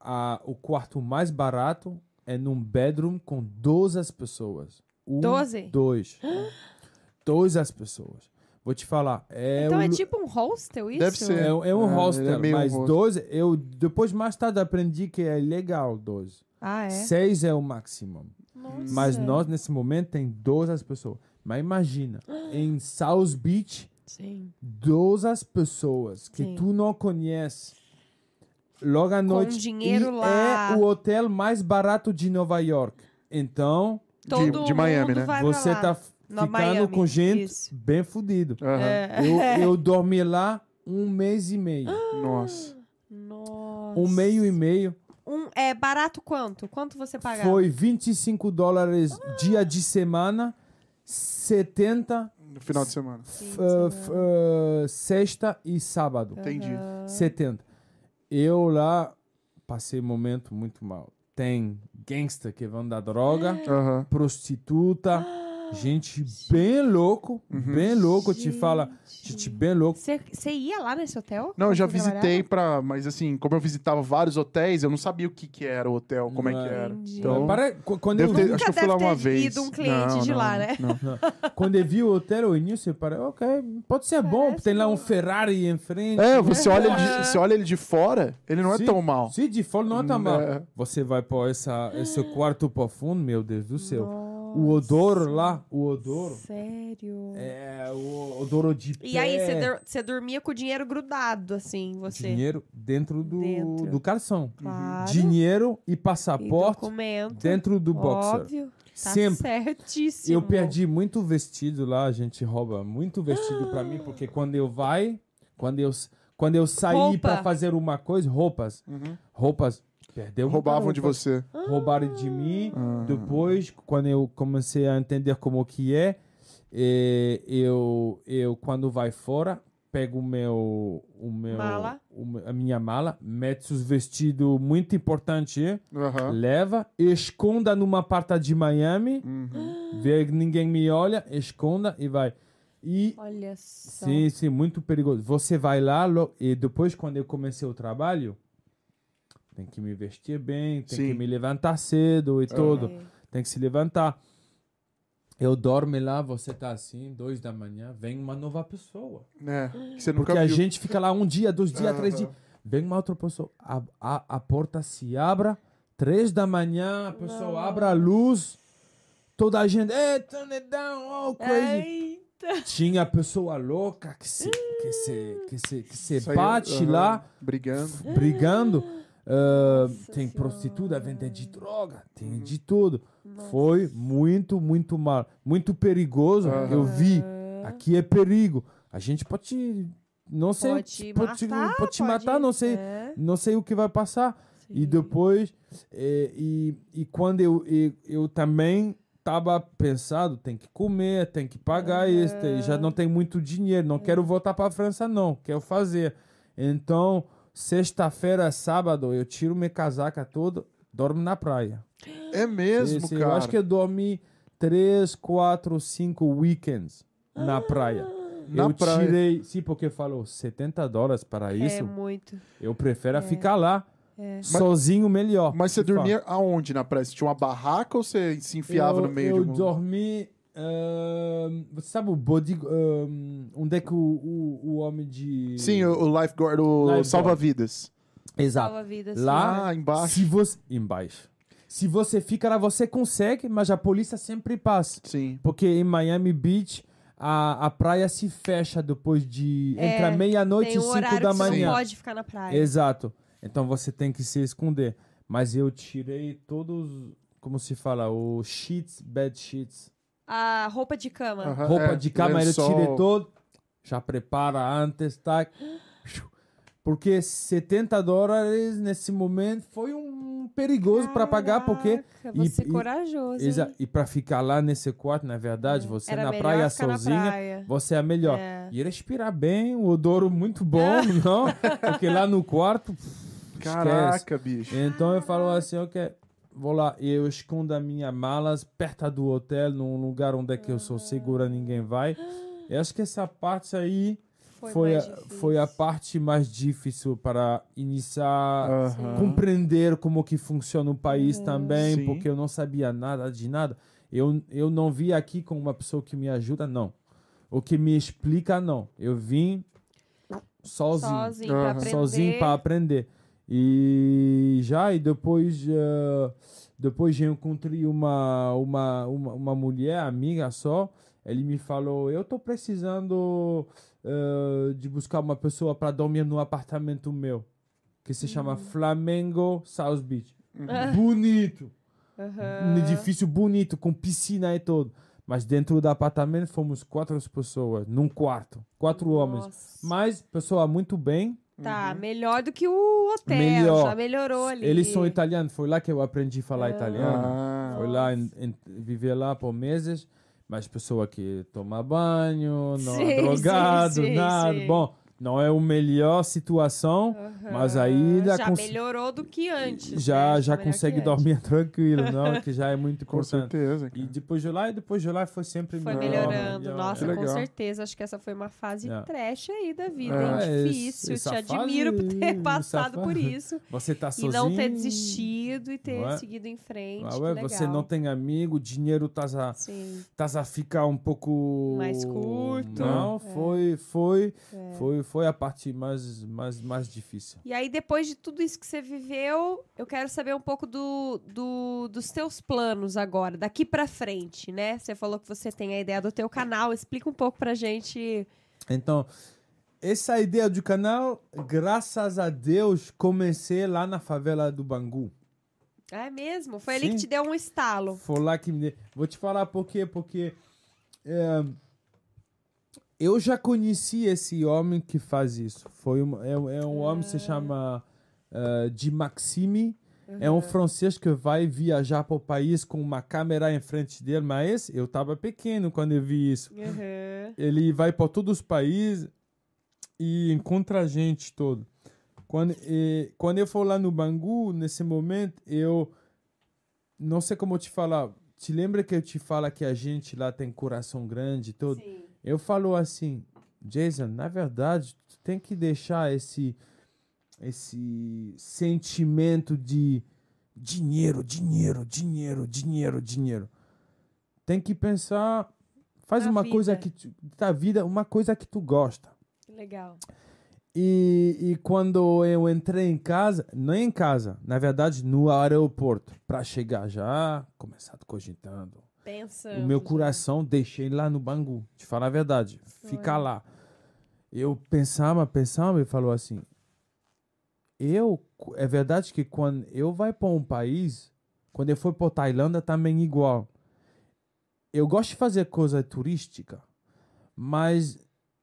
a, o quarto mais barato é num bedroom com 12 pessoas. Um, Doze? Dois. Dois as pessoas. Vou te falar. É então o é tipo um hostel isso? Deve ser. É, é um É, hostel, é um mas hostel. 12, eu depois mais tarde aprendi que é legal 12. Ah, é? Seis é o máximo. Nossa. Mas nós, nesse momento, tem 12 as pessoas. Mas imagina, em South Beach, Sim. 12 pessoas que Sim. tu não conhece. Logo à noite. dinheiro e lá. É o hotel mais barato de Nova York. Então, Todo de Miami, mundo né? vai você lá. tá Na ficando Miami, com gente isso. bem fudido. Aham. É. Eu, eu dormi lá um mês e meio. Nossa. Nossa. Um meio e meio. Um, é barato quanto? Quanto você pagava? Foi 25 dólares dia de semana, 70 No final de semana. uh, uh, sexta e sábado. Entendi. 70. Eu lá passei um momento muito mal. Tem gangster que vão dar droga, prostituta, gente bem louco, bem louco, te fala, gente bem louco. Você ia lá nesse hotel? Não, eu já visitei pra. Mas assim, como eu visitava vários hotéis, eu não sabia o que, que era o hotel, como é que era. Entendi. Então, Para- qu- quando, eu, ter, vi- acho que eu fui lá uma vez. um cliente de lá, né? Não. quando eu vi o hotel ao início, eu parei, ok, pode ser bom, Parece tem lá bom. um Ferrari em frente. É, você olha, ele de, você olha ele de fora, ele não é tão mal. Sim, de fora não é tão mal. É. Você vai para essa, esse quarto profundo, meu Deus do céu. O odor lá, o odor. Sério? É, o odor de pé. E aí, você dormia com o dinheiro grudado, assim, você? Dinheiro dentro do, Dentro. do calção. Claro. Dinheiro e E passaporte documento. dentro do boxer. Óbvio. Tá Sempre. certíssimo. Eu perdi muito vestido lá, a gente rouba muito vestido pra mim, porque quando eu vai, quando eu, quando eu saí Roupa. pra fazer uma coisa, roupas, roupas, perdeu muita Roubavam de você. roubaram de mim. Ah. Depois, quando eu comecei a entender como que é, eh, eu, eu quando vai fora, pego o meu, o meu, Mala. o a minha mala, mete os vestidos muito importantes, Aham. leva, esconda numa parte de Miami, Uhum. vê que ninguém me olha, esconda e vai. E Olha só. Sim, sim, muito perigoso. Você vai lá e depois, quando eu comecei o trabalho, tem que me vestir bem, tem Sim. que me levantar cedo e tudo. É. Tem que se levantar. Eu dormo lá, você tá assim, dois da manhã, vem uma nova pessoa. É, que você Porque a viu. gente fica lá um dia, dois dias, três Aham. dias. Vem uma outra pessoa. A, a, a porta se abre, Três da manhã, a pessoa abre a luz, toda a gente, hey, turn it down, oh, crazy. Eita. Tinha pessoa louca que se, que se, que se, que se bate aham, lá, Brigando. brigando. Nossa tem Senhora. prostituta, vende de droga, tem de tudo. Foi muito, muito mal. Muito perigoso. Aham. Eu vi. Aqui é perigo. A gente pode. Não sei. Pode pode, matar, pode te pode- matar, não sei. É. Não sei o que vai passar. E Sim. depois. eh, e, e quando eu, eu, eu também tava pensado, tem que comer, tem que pagar isso, tem- já não tem muito dinheiro, não quero voltar para a França não, quero fazer. Então, sexta-feira, sábado, eu tiro minha casaca toda, dormo na praia. É mesmo, Esse- cara. eu acho que eu dormi três, quatro, cinco weekends na praia. Na eu praia. tirei, sim, porque falou 70 dólares para É isso. muito. Eu prefiro ficar lá, É. sozinho melhor. Mas você dormia aonde na praia? Você tinha uma barraca ou você se enfiava eu, no meio Eu de um... dormi. Ahn, você sabe o body. onde é que o, o, o homem de. Sim, o, o lifeguard, o salva-vidas. Exato. Salva vidas. Lá, Ah, embaixo. Se você. Embaixo. Se você fica lá, você consegue, mas a polícia sempre passa. Sim. Porque em Miami Beach. A, a praia se fecha depois de. É, entre meia-noite e um cinco da manhã. não pode ficar na praia. Exato. Então você tem que se esconder. Mas eu tirei todos. Como se fala? Os sheets, bed sheets. A roupa de cama. Aham, roupa é, de cama, eu lençol. tirei todo. Já prepara antes, tá? Porque 70 dólares nesse momento foi um perigoso para pagar, porque. Caraca, Você e- corajoso. Exa- e para ficar lá nesse quarto, na verdade, você Era na melhor praia ficar na sozinha, praia. você é a melhor. É. E respirar bem, o odor muito bom, não? Porque lá no quarto. esquece. Caraca, bicho. Então eu falo assim, ok, vou lá. E eu escondo as minhas malas perto do hotel, num lugar onde é que eu sou segura, ninguém vai. Eu acho que essa parte aí Foi foi, a, difícil. foi a parte mais difícil para iniciar, Aham. compreender como que funciona o país Uhum. também, Sim. porque eu não sabia nada de nada. Eu, eu não vi aqui com uma pessoa que me ajuda, não. O que me explica, não. Eu vim sozinho Sozinho pra Aham. aprender. sozinho para aprender. E já, e depois, eh, depois eu encontrei uma, uma, uma, uma mulher, amiga só. Ele me falou: Eu tô precisando eh, de buscar uma pessoa para dormir no apartamento meu, que se chama Flamengo South Beach. Bonito, um edifício bonito, com piscina e tudo. Mas dentro do apartamento fomos quatro pessoas, num quarto, quatro homens. Nossa. Mas pessoa muito bem, Tá, melhor do que o hotel. Melhor. Já melhorou ali. Eles são italianos, foi lá que eu aprendi a falar italiano. Ah. Foi lá, em, em, viver lá por meses. Mas pessoa que toma banho, não Sim, é drogado, sim, sim, nada. sim. Bom, não é a melhor situação, mas aí já já, cons- melhorou do que antes. já, né? já Tá melhor consegue que antes. dormir tranquilo, não? Que já é muito Com importante. certeza. E cara. depois de lá, e depois de lá foi sempre Foi melhor, melhorando. melhor. Nossa, Que com legal. certeza. Acho que essa foi uma fase É. trash aí da vida, É, hein? esse- Difícil. essa Te admiro por ter passado por isso. Você tá E sozinho. não ter desistido e ter é? seguido em frente. Ah, ué, legal. você não tem amigo, dinheiro tá a, Sim. tá a ficar um pouco Mais curto. Não, É. foi foi foi foi a parte mais mais mais difícil. E aí, depois de tudo isso que você viveu, eu quero saber um pouco do, do- dos teus planos agora, daqui pra frente, né? Você falou que você tem a ideia do teu canal. Explica um pouco pra gente. Então, essa ideia do canal, graças a Deus, comecei lá na favela do Bangu. É mesmo? Foi ali Sim. que te deu um estalo. Foi lá que me deu. Vou te falar por quê? Porque é, eu já conheci esse homem que faz isso. Foi um, é, é um homem que se chama uh, Di Maximi. É um francês que vai viajar para o país com uma câmera em frente dele, mas eu estava pequeno quando eu vi isso. Uhum. Ele vai para todos os países e encontra a gente todo. Quando, e, quando eu for lá no Bangu, nesse momento, eu não sei como te falar. Te lembra que eu te falo que a gente lá tem coração grande tudo? Sim. Eu falo assim, Jason, na verdade, tu tem que deixar esse esse sentimento de dinheiro, dinheiro, dinheiro, dinheiro, dinheiro. Tem que pensar, faz Na uma coisa vida. que tu, da vida, uma coisa que tu gosta. Legal. E, e quando eu entrei em casa, não em casa, na verdade no aeroporto, para chegar já, começar cogitando. Pensando. O meu coração deixei lá no Bangu, te falar a verdade, ficar lá. Eu pensava, pensava e falou assim: eu, é verdade que quando eu vai para um país, quando eu for para Tailândia também igual. Eu gosto de fazer coisa turística, mas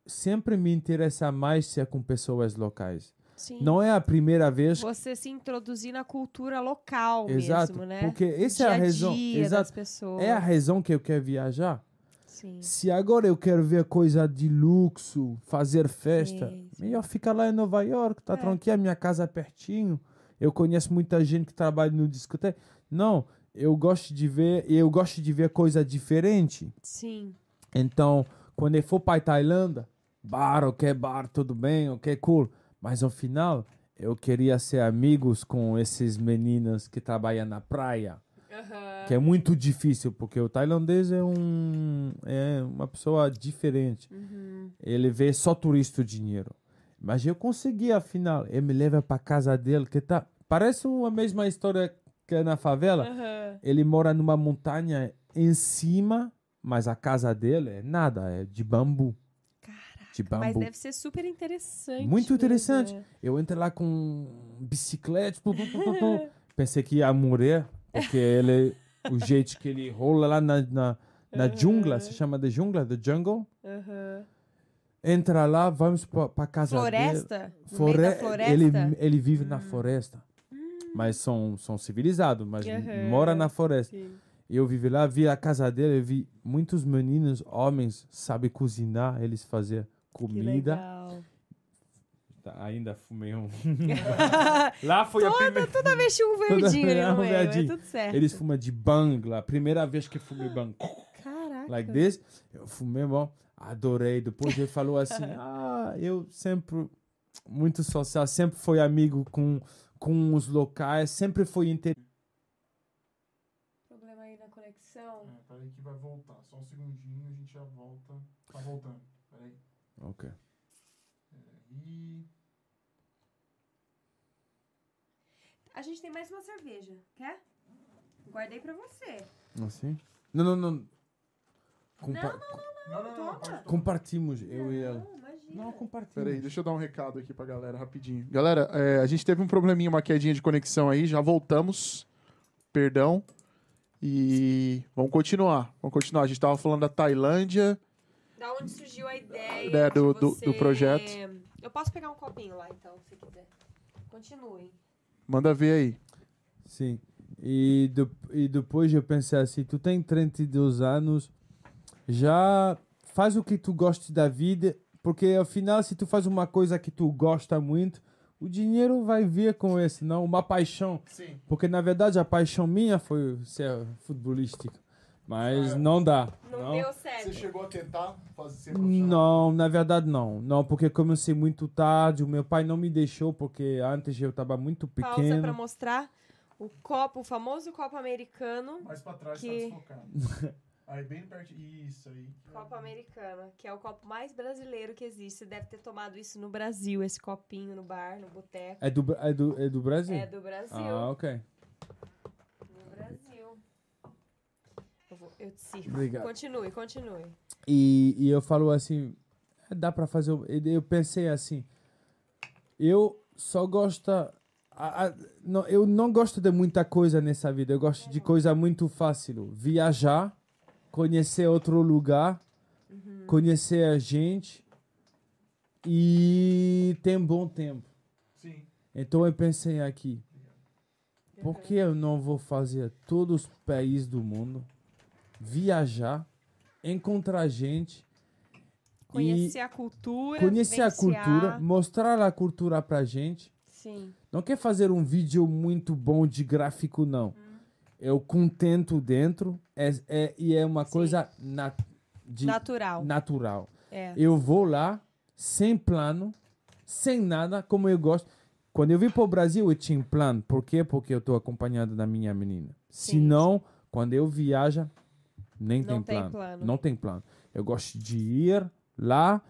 sempre me interessa mais se é com pessoas locais. Sim. Não é a primeira vez Você se introduzir na cultura local Exato, mesmo, né? porque essa é a razão- exato, é a razão que eu quero viajar. Sim. Se agora eu quero ver coisa de luxo, fazer festa, Sim, sim. melhor ficar lá em Nova York, tá É. tranquilo, minha casa é pertinho. Eu conheço muita gente que trabalha no discoteca. Não, eu gosto de ver, eu gosto de ver coisa diferente. Sim. Então, quando eu for para Tailândia, bar, ok, bar, tudo bem, ok, cool. Mas ao final, eu queria ser amigos com esses meninos que trabalham na praia que é muito difícil, porque o tailandês é um é uma pessoa diferente. Ele vê só turista o dinheiro. Mas eu consegui, afinal. Ele me leva para casa dele, que tá parece a mesma história que é na favela. Aham. Ele mora numa montanha em cima, mas a casa dele é nada, é de bambu. De Mas bambu. deve ser super interessante. Muito interessante. né? Eu entrei lá com bicicleta, pu. pensei que ia morrer, porque ele, o jeito que ele rola lá na, na, na jungla, se chama de jungla, the jungle. Entra lá, vamos pra, pra casa Floresta? dele. Da floresta? Ele, ele vive na floresta. Mas são, são civilizados, mas Aham. mora na floresta. Sim. Eu vivi lá, vi a casa dele, vi muitos meninos, homens, sabem cozinhar, eles fazer comida. legal. Tá, ainda fumei um. lá foi a primeira. Toda vez tinha um verdinho É, um no meio, é verdinho. tudo certo. Eles fumam de bang lá. Primeira vez que fumei bang. Caraca. Like this. Eu fumei, bom. Adorei. Depois ele falou assim: Ah, eu sempre. Muito social, sempre foi amigo com, com os locais, sempre foi inter... Problema aí na conexão. É, peraí que vai voltar. Só um segundinho, a gente já volta. Tá voltando. Ok. E... A gente tem mais uma cerveja, quer? Guardei pra você. Assim? Não, não, não. Compa Não, Não, não, não. Pode... Compartimos, eu e ela. Não, imagina. Não, compartimos. Peraí, deixa eu dar um recado aqui pra galera rapidinho. Galera, é, a gente teve um probleminha, uma quedinha de conexão aí, já voltamos. Perdão. E vamos continuar. Vamos continuar. A gente tava falando da Tailândia. Da onde surgiu a ideia Ideia do- de do- você- do projeto. Eu posso pegar um copinho lá, então, se quiser. Continuem. Manda ver aí. Sim. E, de- e depois eu pensei assim, tu tem 32 anos, já faz o que tu gosta da vida, porque afinal se tu faz uma coisa que tu gosta muito, o dinheiro vai vir com esse, não uma paixão. Sim. Porque na verdade a paixão minha foi ser futebolístico, mas não dá. Não, deu certo. chegou a tentar fazer Não, na verdade não. Não, porque comecei muito tarde, o meu pai não me deixou porque antes eu estava muito Pausa pequeno. pra mostrar o copo, o famoso copo americano. Mais pra trás Que- tá desfocado. aí bem perto. Isso aí. Copo americano, que é o copo mais brasileiro que existe. Você deve ter tomado isso no Brasil, esse copinho no bar, no boteco. É do, é do, é do Brasil? É do Brasil. Ah, ok. Eu, vou, eu te sigo. Obrigado. Continue, continue. E, e eu falo assim, "É, dá pra fazer. o-" e Eu pensei assim, eu só gosto. a- a- não, eu não gosto de muita coisa nessa vida. Eu gosto de coisa muito fácil. Viajar, conhecer outro lugar, conhecer a gente e ter um bom tempo. Sim. Então eu pensei aqui, por que eu não vou fazer todos os países do mundo, viajar, encontrar gente, Conhecer a cultura. conhecer a cultura, mostrar a cultura pra gente. Sim. Não quer fazer um vídeo muito bom de gráfico, não. Eu contento dentro é, é- e é uma Sim. coisa na, de, Natural. natural. É. Eu vou lá, sem plano, sem nada, como eu gosto. Quando eu vim para o Brasil, eu tinha um plano. Por quê? Porque eu estou acompanhado da minha menina. Se não, quando eu viajo, nem Não tem, tem plano. plano. Não tem plano. Eu gosto de ir lá,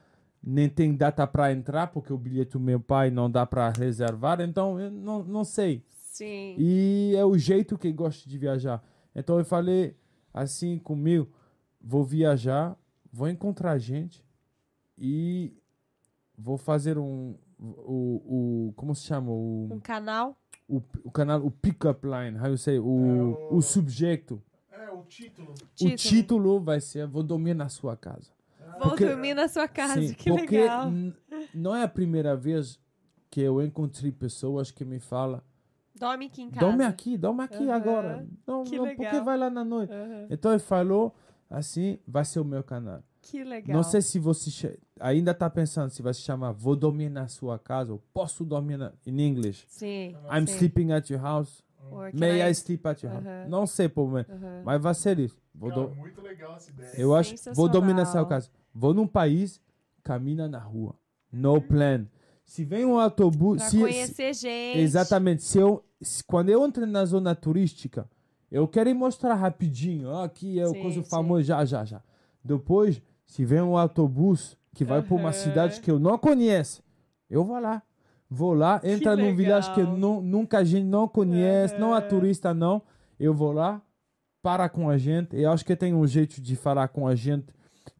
nem tem data para entrar, porque o bilhete do meu pai não dá para reservar, então eu não, não sei. Sim. E é o jeito que eu gosto de viajar. Então eu falei assim comigo, vou viajar, vou encontrar gente e vou fazer um o, o como se chama o, Um canal. o, o canal o pick-up line, how you say, o, o- o subjecto. É, o título. O título vai ser vou dormir na sua casa. Vou Porque- dormir na sua casa. Sim, que porque legal. não é a primeira vez que eu encontrei pessoas que me falam Dorme aqui em casa. dorme aqui, dorme aqui Aham. agora. Não, Que não, legal. porque vai lá na noite. Aham. Então ele falou assim, vai ser o meu canal. Que legal. Não sei se você ainda está pensando se vai se chamar Vou dormir na sua casa ou Posso dormir na, em inglês. Sim. I'm sim. sleeping at your house. May I I- sleep at your house? Aham. Não sei por mim, Aham. mas vai ser isso. Vou Cara, do- muito legal essa ideia. Eu acho, vou sua Sensacional. casa. Vou num país, camina na rua. No plan. Se vem um autobus, Pra se, se- conhecer gente. exatamente, se eu, se- quando eu entro na zona turística, eu quero ir mostrar rapidinho, ó, aqui é o coisa famoso, já, já, já. Depois, se vem um autobus que vai para uma cidade que eu não conheço, eu vou lá. Vou lá, entra num village que nu- nunca a gente não conhece, não é turista não. Eu vou lá, para com a gente. Eu acho que tem um jeito de falar com a gente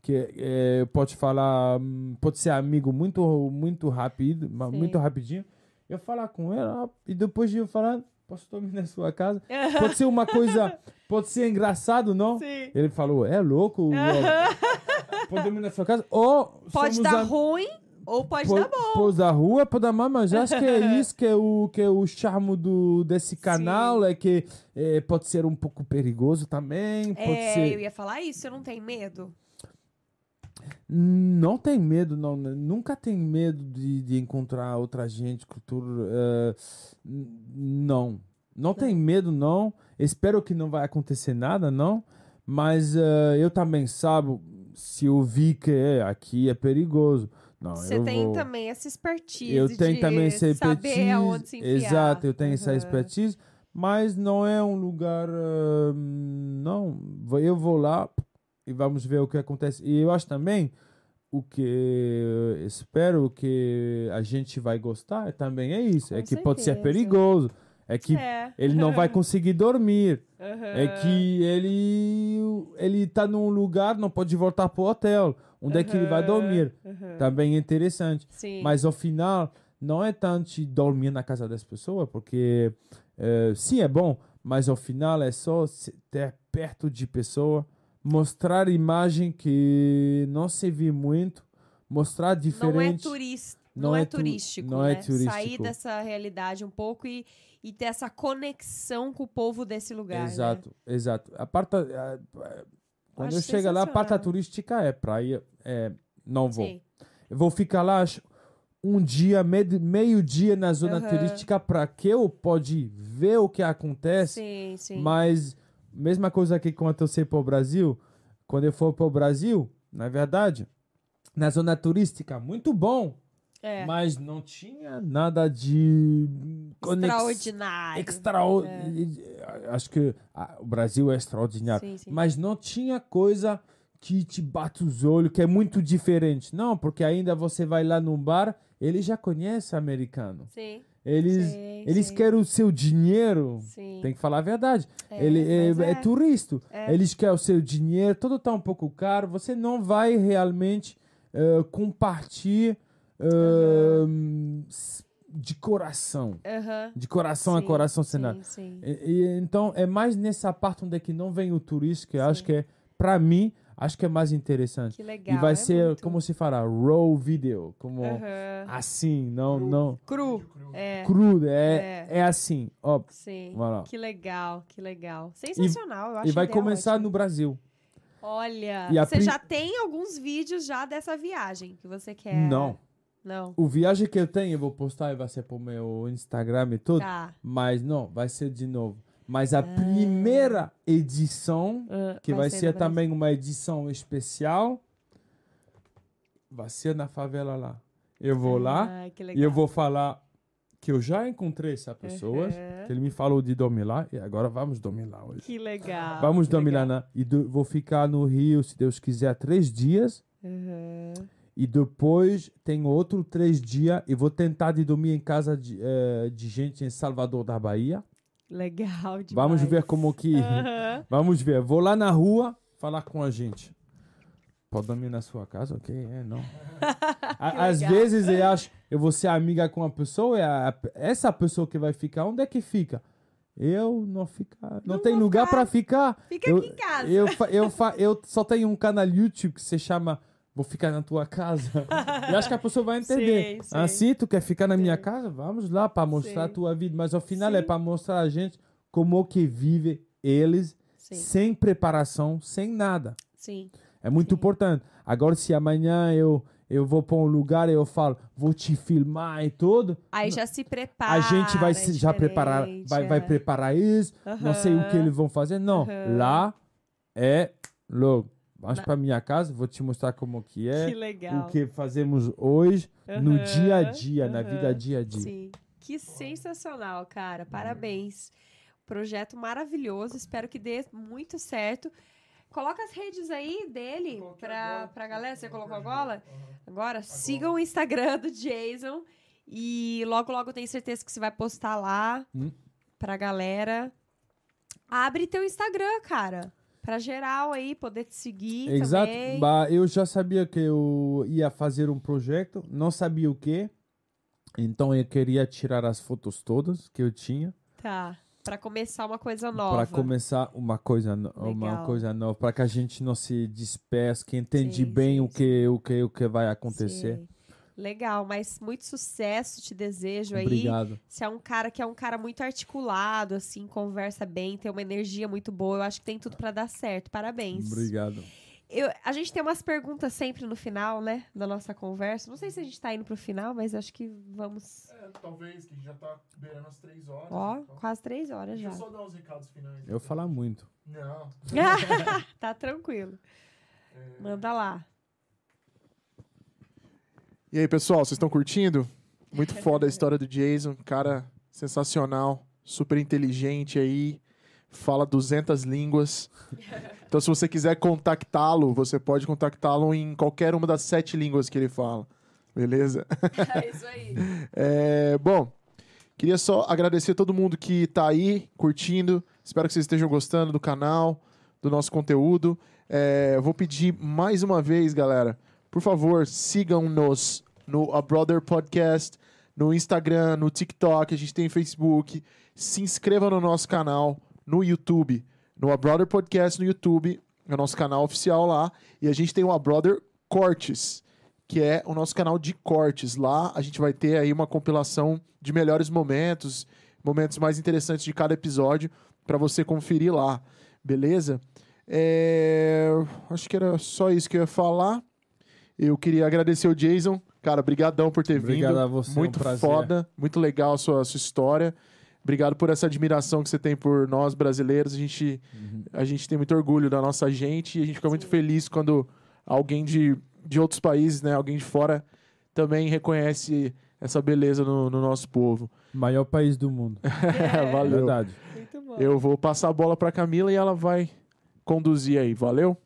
que eh, pode falar, hum, pode ser amigo muito muito rápido, Sim. muito rapidinho. Eu falar com ela ó, e depois de eu falar, posso dormir na sua casa. Pode ser uma coisa, pode ser engraçado, não? Sim. Ele falou, é louco, pode dormir na sua casa. Ou Pode dar ruim ou pode Pode, dar bom. pode dar rua, pode dar mal, mas acho que é isso que é o, que é o charme do, desse canal, é que eh, pode ser um pouco perigoso também, pode É, ser... eu ia falar isso, você não tem medo? Não tem medo, não. né? Nunca tem medo de, de encontrar outra gente, cultura. eh, n- não. Não tem medo, não. Espero que não vai acontecer nada, não. Mas eh, eu também sabo, se eu vi que é, aqui é perigoso. Não, Você tem vou- também essa expertise Eu tenho também essa saber expertise. aonde se enfiar. Exato, eu tenho essa Uhum. expertise. Mas não é um lugar. ah, não. Eu vou lá e vamos ver o que acontece. E eu acho também o que espero que a gente vai gostar também é isso. é Com que pode ser certeza. perigoso. É que É. ele não vai conseguir dormir. Uhum. É que ele ele tá num lugar, não pode voltar pro hotel. Onde é que ele vai Uhum. dormir? Uhum. Também é interessante. Sim. Mas ao final, não é tanto dormir na casa das pessoas, porque eh, sim, é bom, mas ao final é só ter perto de pessoa, mostrar imagem que não se vê muito, mostrar não é diferente. turista. Não Não, é, é tu- turístico, não é né? turístico. Sair dessa realidade um pouco e, e ter essa conexão com o povo desse lugar. né? Exato, exato. A parte, a- a- quando eu chego lá, a parte sensacional. turística é praia, é, não vou. Sim. Eu vou ficar lá um dia, me- meio dia na zona Aham. turística para que eu pode ver o que acontece. Sim, sim. Mas, mesma coisa que quando eu sei para o Brasil, quando eu for para o Brasil, na verdade, na zona turística, muito bom, É. mas não tinha nada de conex- Extraordinário. extraor- Acho que ah, o Brasil é extraordinário, Sim, sim. mas não tinha coisa que te bate os olhos, que é muito diferente. Não, porque ainda você vai lá num bar, ele já conhece americano. Sim, Eles, Sim, eles sim. querem o seu dinheiro. sim. Tem que falar a verdade. É, Ele é, é é. turista. É. Eles querem o seu dinheiro, tudo tá um pouco caro. Você não vai realmente eh, compartilhar s- de coração. Aham. De coração a Sim, coração sim, cenário. sim. E, e, então é mais nessa parte onde é que não vem o turista que eu acho que é, pra mim, acho que é mais interessante. Que legal. e vai é ser, muito. como se fala, raw video, como Aham. assim, não, não Cru. É. crudo, é, é. assim, ó. Sim. Voilà. Que legal, que legal. Sensacional, eu acho E vai a ideia começar no Brasil. Olha, E a você pri- já tem alguns vídeos já dessa viagem que você quer. Não. Não. O viagem que eu tenho, eu vou postar e vai ser pro meu Instagram e tudo. Tá. Mas não, vai ser de novo. Mas a primeira edição, Ah, que vai, ser ser, Brasil. também uma edição especial, vai ser na favela lá. Eu vou lá Ah, que e eu vou falar que eu já encontrei essa pessoa, Uhum. que ele me falou de dormir lá, e agora vamos dormir lá hoje. Que legal. Vamos que dormir lá legal. na, e do- vou ficar no Rio, se Deus quiser, três dias. Uhum. E depois tem outro três dias e vou tentar de dormir em casa de, eh, de gente em Salvador da Bahia. Legal demais. Vamos ver como que. Aham. Vamos ver. Vou lá na rua falar com a gente. Pode dormir na sua casa? Ok, é, não. Às vezes eu acho, eu vou ser amiga com uma pessoa, e a- essa pessoa que vai ficar, onde é que fica? Eu não ficar, não, Não tem lugar para ficar. Fica eu, aqui em casa. Eu, eu, fa- eu só tenho um canal YouTube que se chama Vou ficar na tua casa. eu acho que a pessoa vai entender. Sei, sei. Assim, tu quer ficar na minha casa? Vamos lá para mostrar a Sei. tua vida. Mas ao final Sim. é para mostrar a gente como que vive eles Sim, sem preparação, sem nada. sim. É muito Sim. importante. Agora, se amanhã eu, eu vou para um lugar e eu falo, vou te filmar e tudo, Aí já se prepara. a gente vai é se, já preparar, diferente, vai, vai é. preparar isso, não sei o que eles vão fazer. Não, lá é logo. Vamos Na- para minha casa, vou te mostrar como que é, Que legal. o que fazemos hoje, no Aham, dia a dia, na aham. vida a dia a dia. Sim. Que sensacional, cara. Parabéns. Projeto maravilhoso. Espero que dê muito certo. Coloca as redes aí dele agora. pra galera. Você colocou agora? Aham. Agora, sigam o Instagram do Jason. E logo, logo tenho certeza que você vai postar lá Hum. pra galera. Abre teu Instagram, cara. Pra geral aí poder te seguir Exato. também. Bah, eu já sabia que eu ia fazer um projeto, não sabia o que. Então eu queria tirar as fotos todas que eu tinha Tá. Pra começar uma coisa nova. para começar uma coisa, no- uma coisa nova, para que a gente não se disperse, que entende Sim, bem sim, o que o que o que vai acontecer. Sei. Legal, mas muito sucesso te desejo aí. Obrigado. Você é um cara que é um cara muito articulado, assim, conversa bem, tem uma energia muito boa. Eu acho que tem tudo pra dar certo. Parabéns. Obrigado. Eu- a gente tem umas perguntas sempre no final, né, da nossa conversa. Não sei se a gente tá indo pro final, mas acho que vamos. É, talvez, que a gente já tá beirando as três horas. Ó, então. quase três horas Deixa já. eu só dar os recados finais. Eu falar muito. Não. tá tranquilo. É. Manda lá. E aí, pessoal, vocês estão curtindo? Muito foda a história do Jason, cara sensacional, super inteligente aí, fala 200 línguas. Então, se você quiser contactá-lo, você pode contactá-lo em qualquer uma das sete línguas que ele fala. Beleza? É isso aí. É, bom, queria só agradecer a todo mundo que tá aí curtindo. Espero que vocês estejam gostando do canal, do nosso conteúdo. É, vou pedir mais uma vez, galera, por favor, sigam-nos no A Brother Podcast, no Instagram, no TikTok, a gente tem Facebook. Se inscreva no nosso canal no YouTube, no A Brother Podcast no YouTube, é o nosso canal oficial lá. E a gente tem o A Brother Cortes que é o nosso canal de cortes. Lá a gente vai ter aí uma compilação de melhores momentos, momentos mais interessantes de cada episódio para você conferir lá, beleza? É, Acho que era só isso que eu ia falar. Eu queria agradecer o Jason, cara, brigadão por ter Obrigado vindo. a você, é um muito foda, muito legal a sua, a sua história. Obrigado por essa admiração que você tem por nós brasileiros. A gente, a gente tem muito orgulho da nossa gente e a gente fica muito feliz quando alguém de, de outros países, né, alguém de fora, também reconhece essa beleza no, no nosso povo. Maior país do mundo. É, Valeu. Verdade. Muito bom. Eu vou passar a bola para Camila e ela vai conduzir aí. Valeu?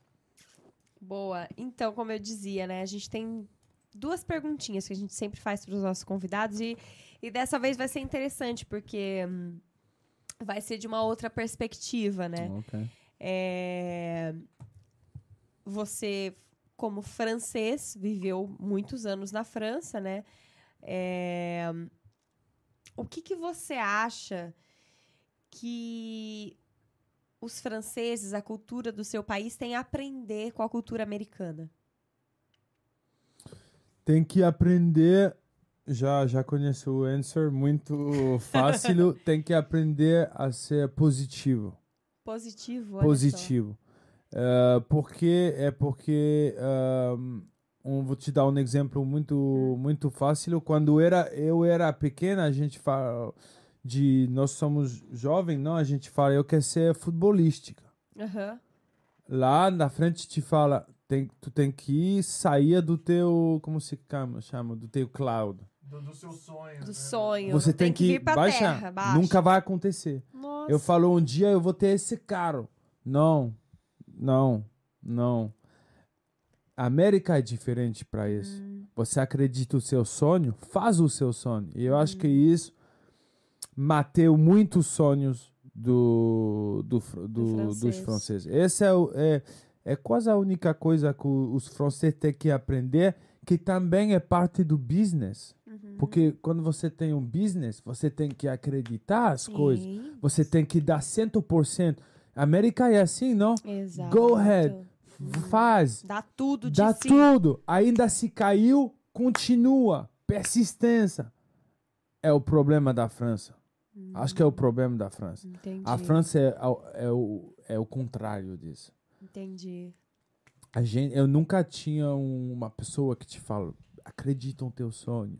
Boa. Então, como eu dizia, né? A gente tem duas perguntinhas que a gente sempre faz para os nossos convidados e, e dessa vez vai ser interessante porque hum, vai ser de uma outra perspectiva, né? Ok. É, Você, como francês, viveu muitos anos na França, né? É, O que, que você acha que os franceses, a cultura do seu país, tem a aprender com a cultura americana? Tem que aprender. Já, já conheço o answer, muito fácil. Tem que aprender a ser positivo. Positivo, positivo. É, porque é porque um, vou te dar um exemplo muito muito fácil. Quando era eu era pequena, a gente fala de nós somos jovens, não? A gente fala eu quero ser futebolística. Aham. Lá na frente te fala tem, tu tem que sair do teu como se chama, chama do teu cloud. Do, do seu sonho. Do sonho. Você tem, que, vir pra baixar. terra, baixa. Nunca vai acontecer. Nossa. Eu falo, um dia eu vou ter esse carro. Não, não, não. A América é diferente para isso. Hum. Você acredita o seu sonho, faz o seu sonho. E eu Uhum. acho que isso mateu muitos sonhos do, do, do- dos francês. franceses. Esse é, o- é, é quase a única coisa que os franceses têm que aprender, que também é parte do business. Uhum. Porque quando você tem um business, você tem que acreditar as coisas. Sim, Você tem que dar 100%. A América é assim, não? Exato. Go ahead. Faz. Dá tudo de Dá si. tudo. Ainda se caiu, continua. Persistência. É o problema da França. Acho que é o problema da França. Entendi. A França é, ao- é o, é o contrário disso. Entendi. A gente, eu nunca tinha um- uma pessoa que te fala, acredita no teu sonho.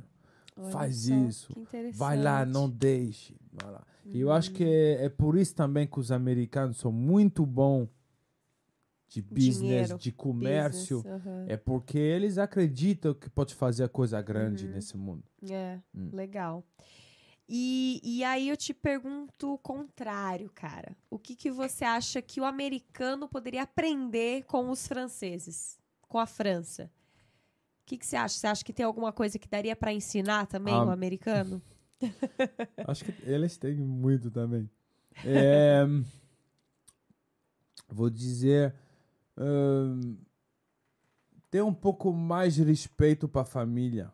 Olha Faz só, isso. Vai lá, não deixe. Lá. E eu acho Uhum. que é, é por isso também que os americanos são muito bons de business, Dinheiro, de comércio. Business, aham. É porque eles acreditam que pode fazer coisa grande Uhum. nesse mundo. É, Hum. legal. E, e aí eu te pergunto o contrário, cara. O que, que você acha que o americano poderia aprender com os franceses, com a França? O que, que você acha? Você acha que tem alguma coisa que daria para ensinar também Ah, o americano? Acho que eles têm muito também. É, vou dizer. ahn, ter um pouco mais de respeito para a família.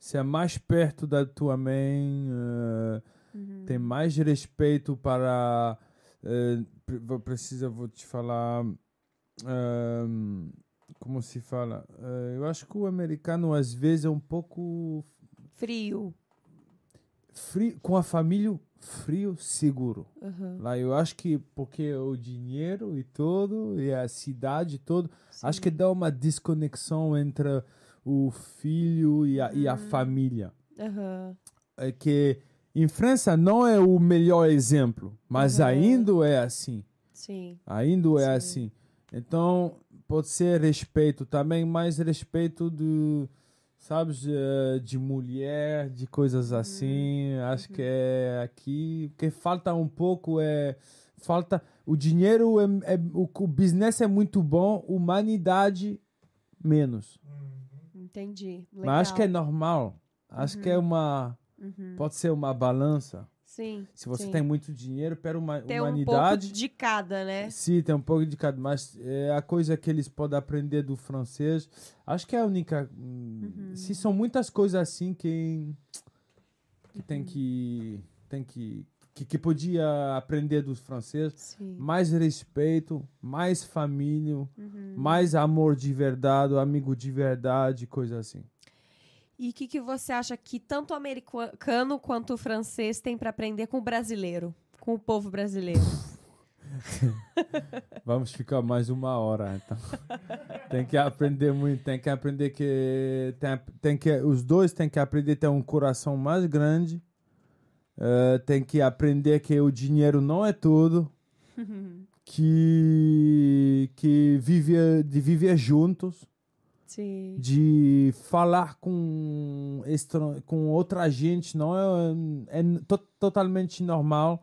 Ser mais perto da tua mãe. ah, Uhum. Ter mais respeito para. eh, vou precisa, vou te falar. ahn, como se fala? Eh, eu acho que o americano às vezes é um pouco Frio. frio, com a família frio, seguro. Uhum. Lá eu acho que porque o dinheiro e tudo, e a cidade todo, acho que dá uma desconexão entre o filho e a, e a família. Aham. É que em França não é o melhor exemplo, mas Uhum. ainda é assim. Sim. Ainda é Sim. assim. Então, pode ser respeito também, mais respeito do, sabes, de mulher, de coisas assim. Acho que é aqui. O que falta um pouco é. Falta. O dinheiro, é, é- o, o business é muito bom, humanidade menos. Entendi. Legal. Mas acho que é normal. Acho que é uma. Uhum. Pode ser uma balança. Sim. Se você sim. tem muito dinheiro, pera uma Tem um humanidade. pouco de cada, né? Sim, tem um pouco de cada, mas é a coisa que eles podem aprender do francês. Acho que é a única. hum, Uhum. Se são muitas coisas assim que que tem que tem que que, que podia aprender dos franceses. Sim. Mais respeito, mais família, Uhum. mais amor de verdade, amigo de verdade, coisa assim. E o que, que você acha que tanto o americano quanto o francês tem para aprender com o brasileiro, com o povo brasileiro? Vamos ficar mais uma hora, então. tem que aprender muito, tem que aprender que tem, tem que os dois têm que aprender a ter um coração mais grande. Eh, tem que aprender que o dinheiro não é tudo, que que viver de viver juntos, Sim. de falar com com outra gente não é, é to- totalmente normal.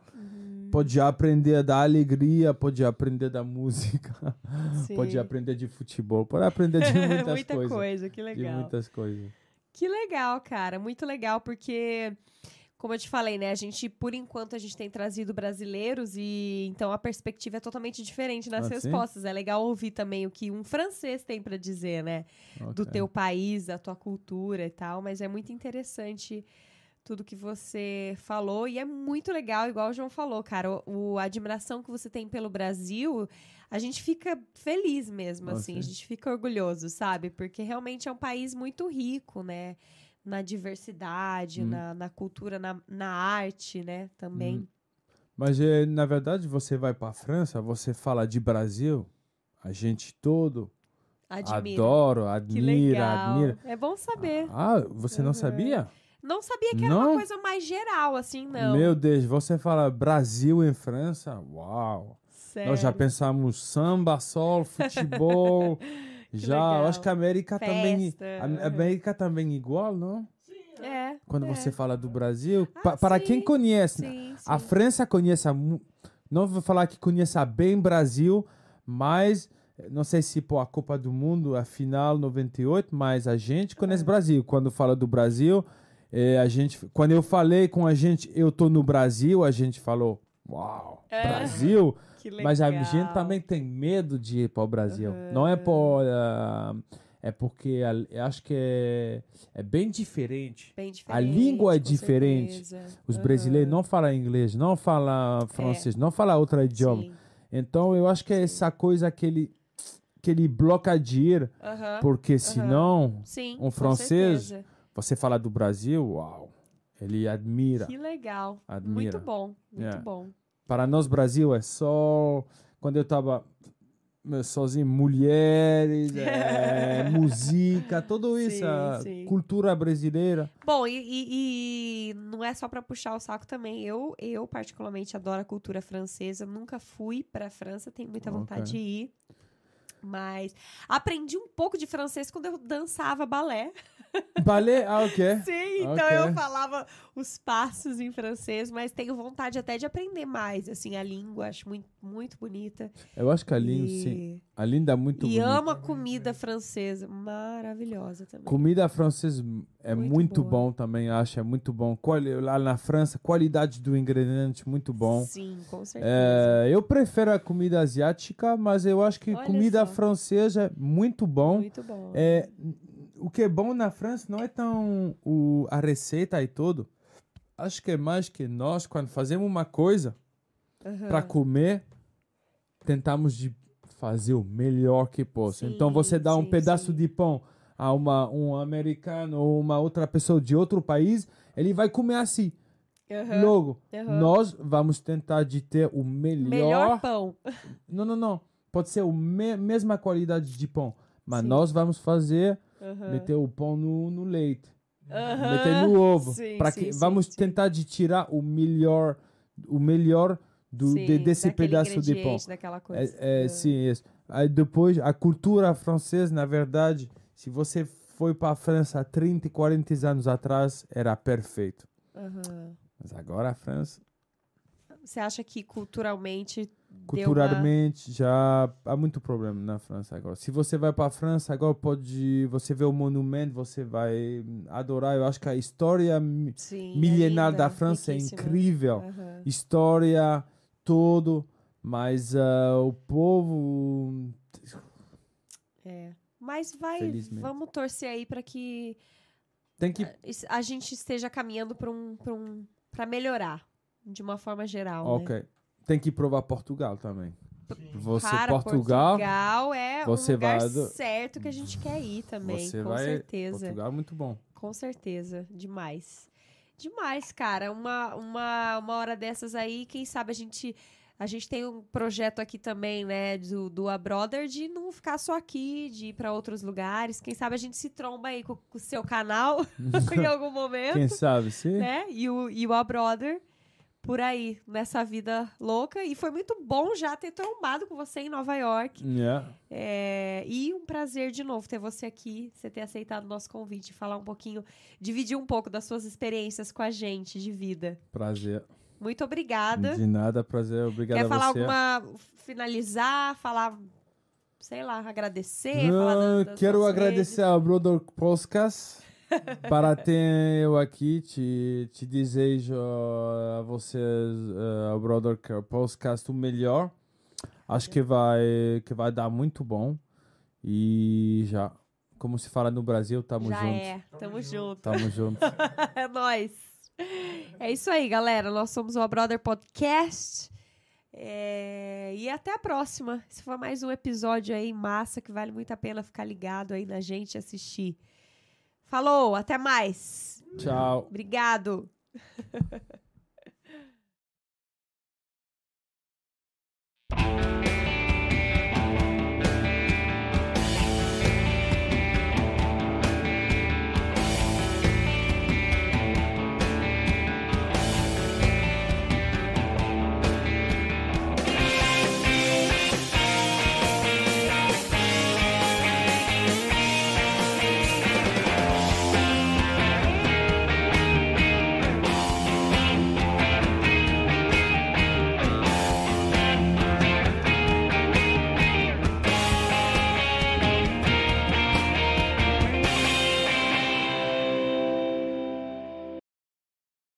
Pode aprender a dar alegria, pode aprender da música. Sim. Pode aprender de futebol, pode aprender de muitas Muita coisas. coisa, que De legal. muitas coisas. Que legal, cara. Muito legal, porque, como eu te falei, né? A gente, por enquanto, a gente tem trazido brasileiros e então a perspectiva é totalmente diferente nas Ah, sim? respostas. É legal ouvir também o que um francês tem para dizer, né? Do Ok. teu país, da tua cultura e tal. Mas é muito interessante tudo que você falou e é muito legal, igual o João falou, cara. O, o- a admiração que você tem pelo Brasil, a gente fica feliz mesmo, Ah, assim. sim. A gente fica orgulhoso, sabe? Porque realmente é um país muito rico, né? Na diversidade, Hum. na, na cultura, na, na arte, né? Também. Hum. Mas, eh, na verdade, você vai para a França, você fala de Brasil, a gente todo Admira. adora, que admira, admira. É bom saber. Ah, você não Uhum. sabia? Não sabia que era Não? uma coisa mais geral, assim, não. Meu Deus, você fala Brasil em França? Uau! Sério. Nós já pensamos samba, sol, futebol. já, legal. acho que a América também. Festa, A uhum. América também igual, não? É. Quando é. você fala do Brasil, Ah, pa- para sim. quem conhece? Sim, sim. a França conhece, não vou falar que conheça bem Brasil, mas não sei se por a Copa do Mundo, a final 98, mas a gente conhece Brasil. Quando fala do Brasil, é, a gente, quando eu falei com a gente, eu tô no Brasil, a gente falou, uau, É. Brasil. Que legal. Mas a gente também tem medo de ir para o Brasil. Não é por. ah, é porque a- acho que é, é bem diferente. Bem diferente, A língua é diferente. certeza. Os Aham. brasileiros não falam inglês, não falam francês, não falam outro idioma. Sim. Então eu acho que é essa coisa que ele, que ele bloca de ir, Aham. porque senão Sim, um francês, você fala do Brasil, uau, ele admira. Que legal. Admira. Muito bom, muito Yeah. bom. Para nós, Brasil é só. Quando eu tava eh, sozinho, mulheres, eh, música, tudo isso, Sim, a sim. cultura brasileira. Bom, e, e- e não é só pra puxar o saco também. Eu, eu particularmente adoro a cultura francesa. Nunca fui pra França, tenho muita vontade Ok. de ir. Mas aprendi um pouco de francês quando eu dançava balé. Balé, ah, ok. Sim, então Ok. eu falava os passos em francês, mas tenho vontade até de aprender mais, assim, a língua, acho muito, muito bonita. Eu acho que a língua, E- sim. A língua é muito E bonita. amo a comida francesa, maravilhosa também. Comida francesa é Muito muito, bom também, acho, é muito bom. Lá na França, qualidade do ingrediente muito bom. Sim, com certeza. É, eu prefiro a comida asiática, mas eu acho que Olha comida só. francesa é muito bom. Muito bom. É, o que é bom na França não é tão o, a receita e tudo. Acho que é mais que nós, quando fazemos uma coisa Aham. para comer, tentamos de fazer o melhor que possa. Sim, então você dá um sim, pedaço sim. de pão a uma, um americano ou uma outra pessoa de outro país, ele vai comer assim. Aham. Logo, Aham. nós vamos tentar de ter o melhor. Melhor pão. Não, não, não. Pode ser a me mesma qualidade de pão, mas nós vamos fazer Aham. meter o pão no, no leite, Aham. meter no ovo, Sim, para sim, que sim, vamos tentar de tirar o melhor, o melhor do de- desse pedaço de pão. Daquela coisa. É, é, sim, isso. Aí depois a cultura francesa, na verdade, se você foi para a França há 30, 40 anos atrás, era perfeito. Aham. Mas agora a França, Você acha que culturalmente deu uma... culturalmente, já há muito problema na França agora. Se você vai para a França agora, pode você vê o monumento, você vai adorar. Eu acho que a história Sim, é milenar linda, da França é riquíssima. incrível. Aham. História, tudo. Mas ah, o povo. É. Mas vai, Felizmente. vamos torcer aí para que Tem que. a gente esteja caminhando para um, pra um, para melhorar de uma forma geral, né? Tem que provar Portugal também. Você, Cara, Portugal, Portugal é você um lugar vai certo que a gente quer ir também, você com vai. certeza. Portugal é muito bom. Com certeza, demais. Demais, cara. Uma, uma, uma hora dessas aí, quem sabe a gente. A gente tem um projeto aqui também, né, do, do A Brother, de não ficar só aqui, de ir pra outros lugares. Quem sabe a gente se tromba aí com com o seu canal em algum momento, Quem sabe, sim? né? E o, e o A Brother por aí, nessa vida louca. E foi muito bom já ter trombado com você em Nova York. Yeah. É, e um prazer de novo ter você aqui, você ter aceitado o nosso convite, falar um pouquinho, dividir um pouco das suas experiências com a gente de vida. Prazer. Muito obrigada. De nada, prazer. Obrigado Quer a falar você. alguma. finalizar, falar, sei lá, agradecer? falar Não, das quero agradecer ao Brother Podcast para ter eu aqui. Te, te desejo a vocês, eh, ao Brother Podcast, o melhor. Acho que vai, que vai dar muito bom. E já, como se fala no Brasil, tamo Já junto. é, tamo junto. Tamo junto. é nóis. É isso aí, galera. Nós somos o Brother Podcast. É, E até a próxima. Esse foi mais um episódio aí massa que vale muito a pena ficar ligado aí na gente e assistir. Falou, até mais. Tchau. Obrigado.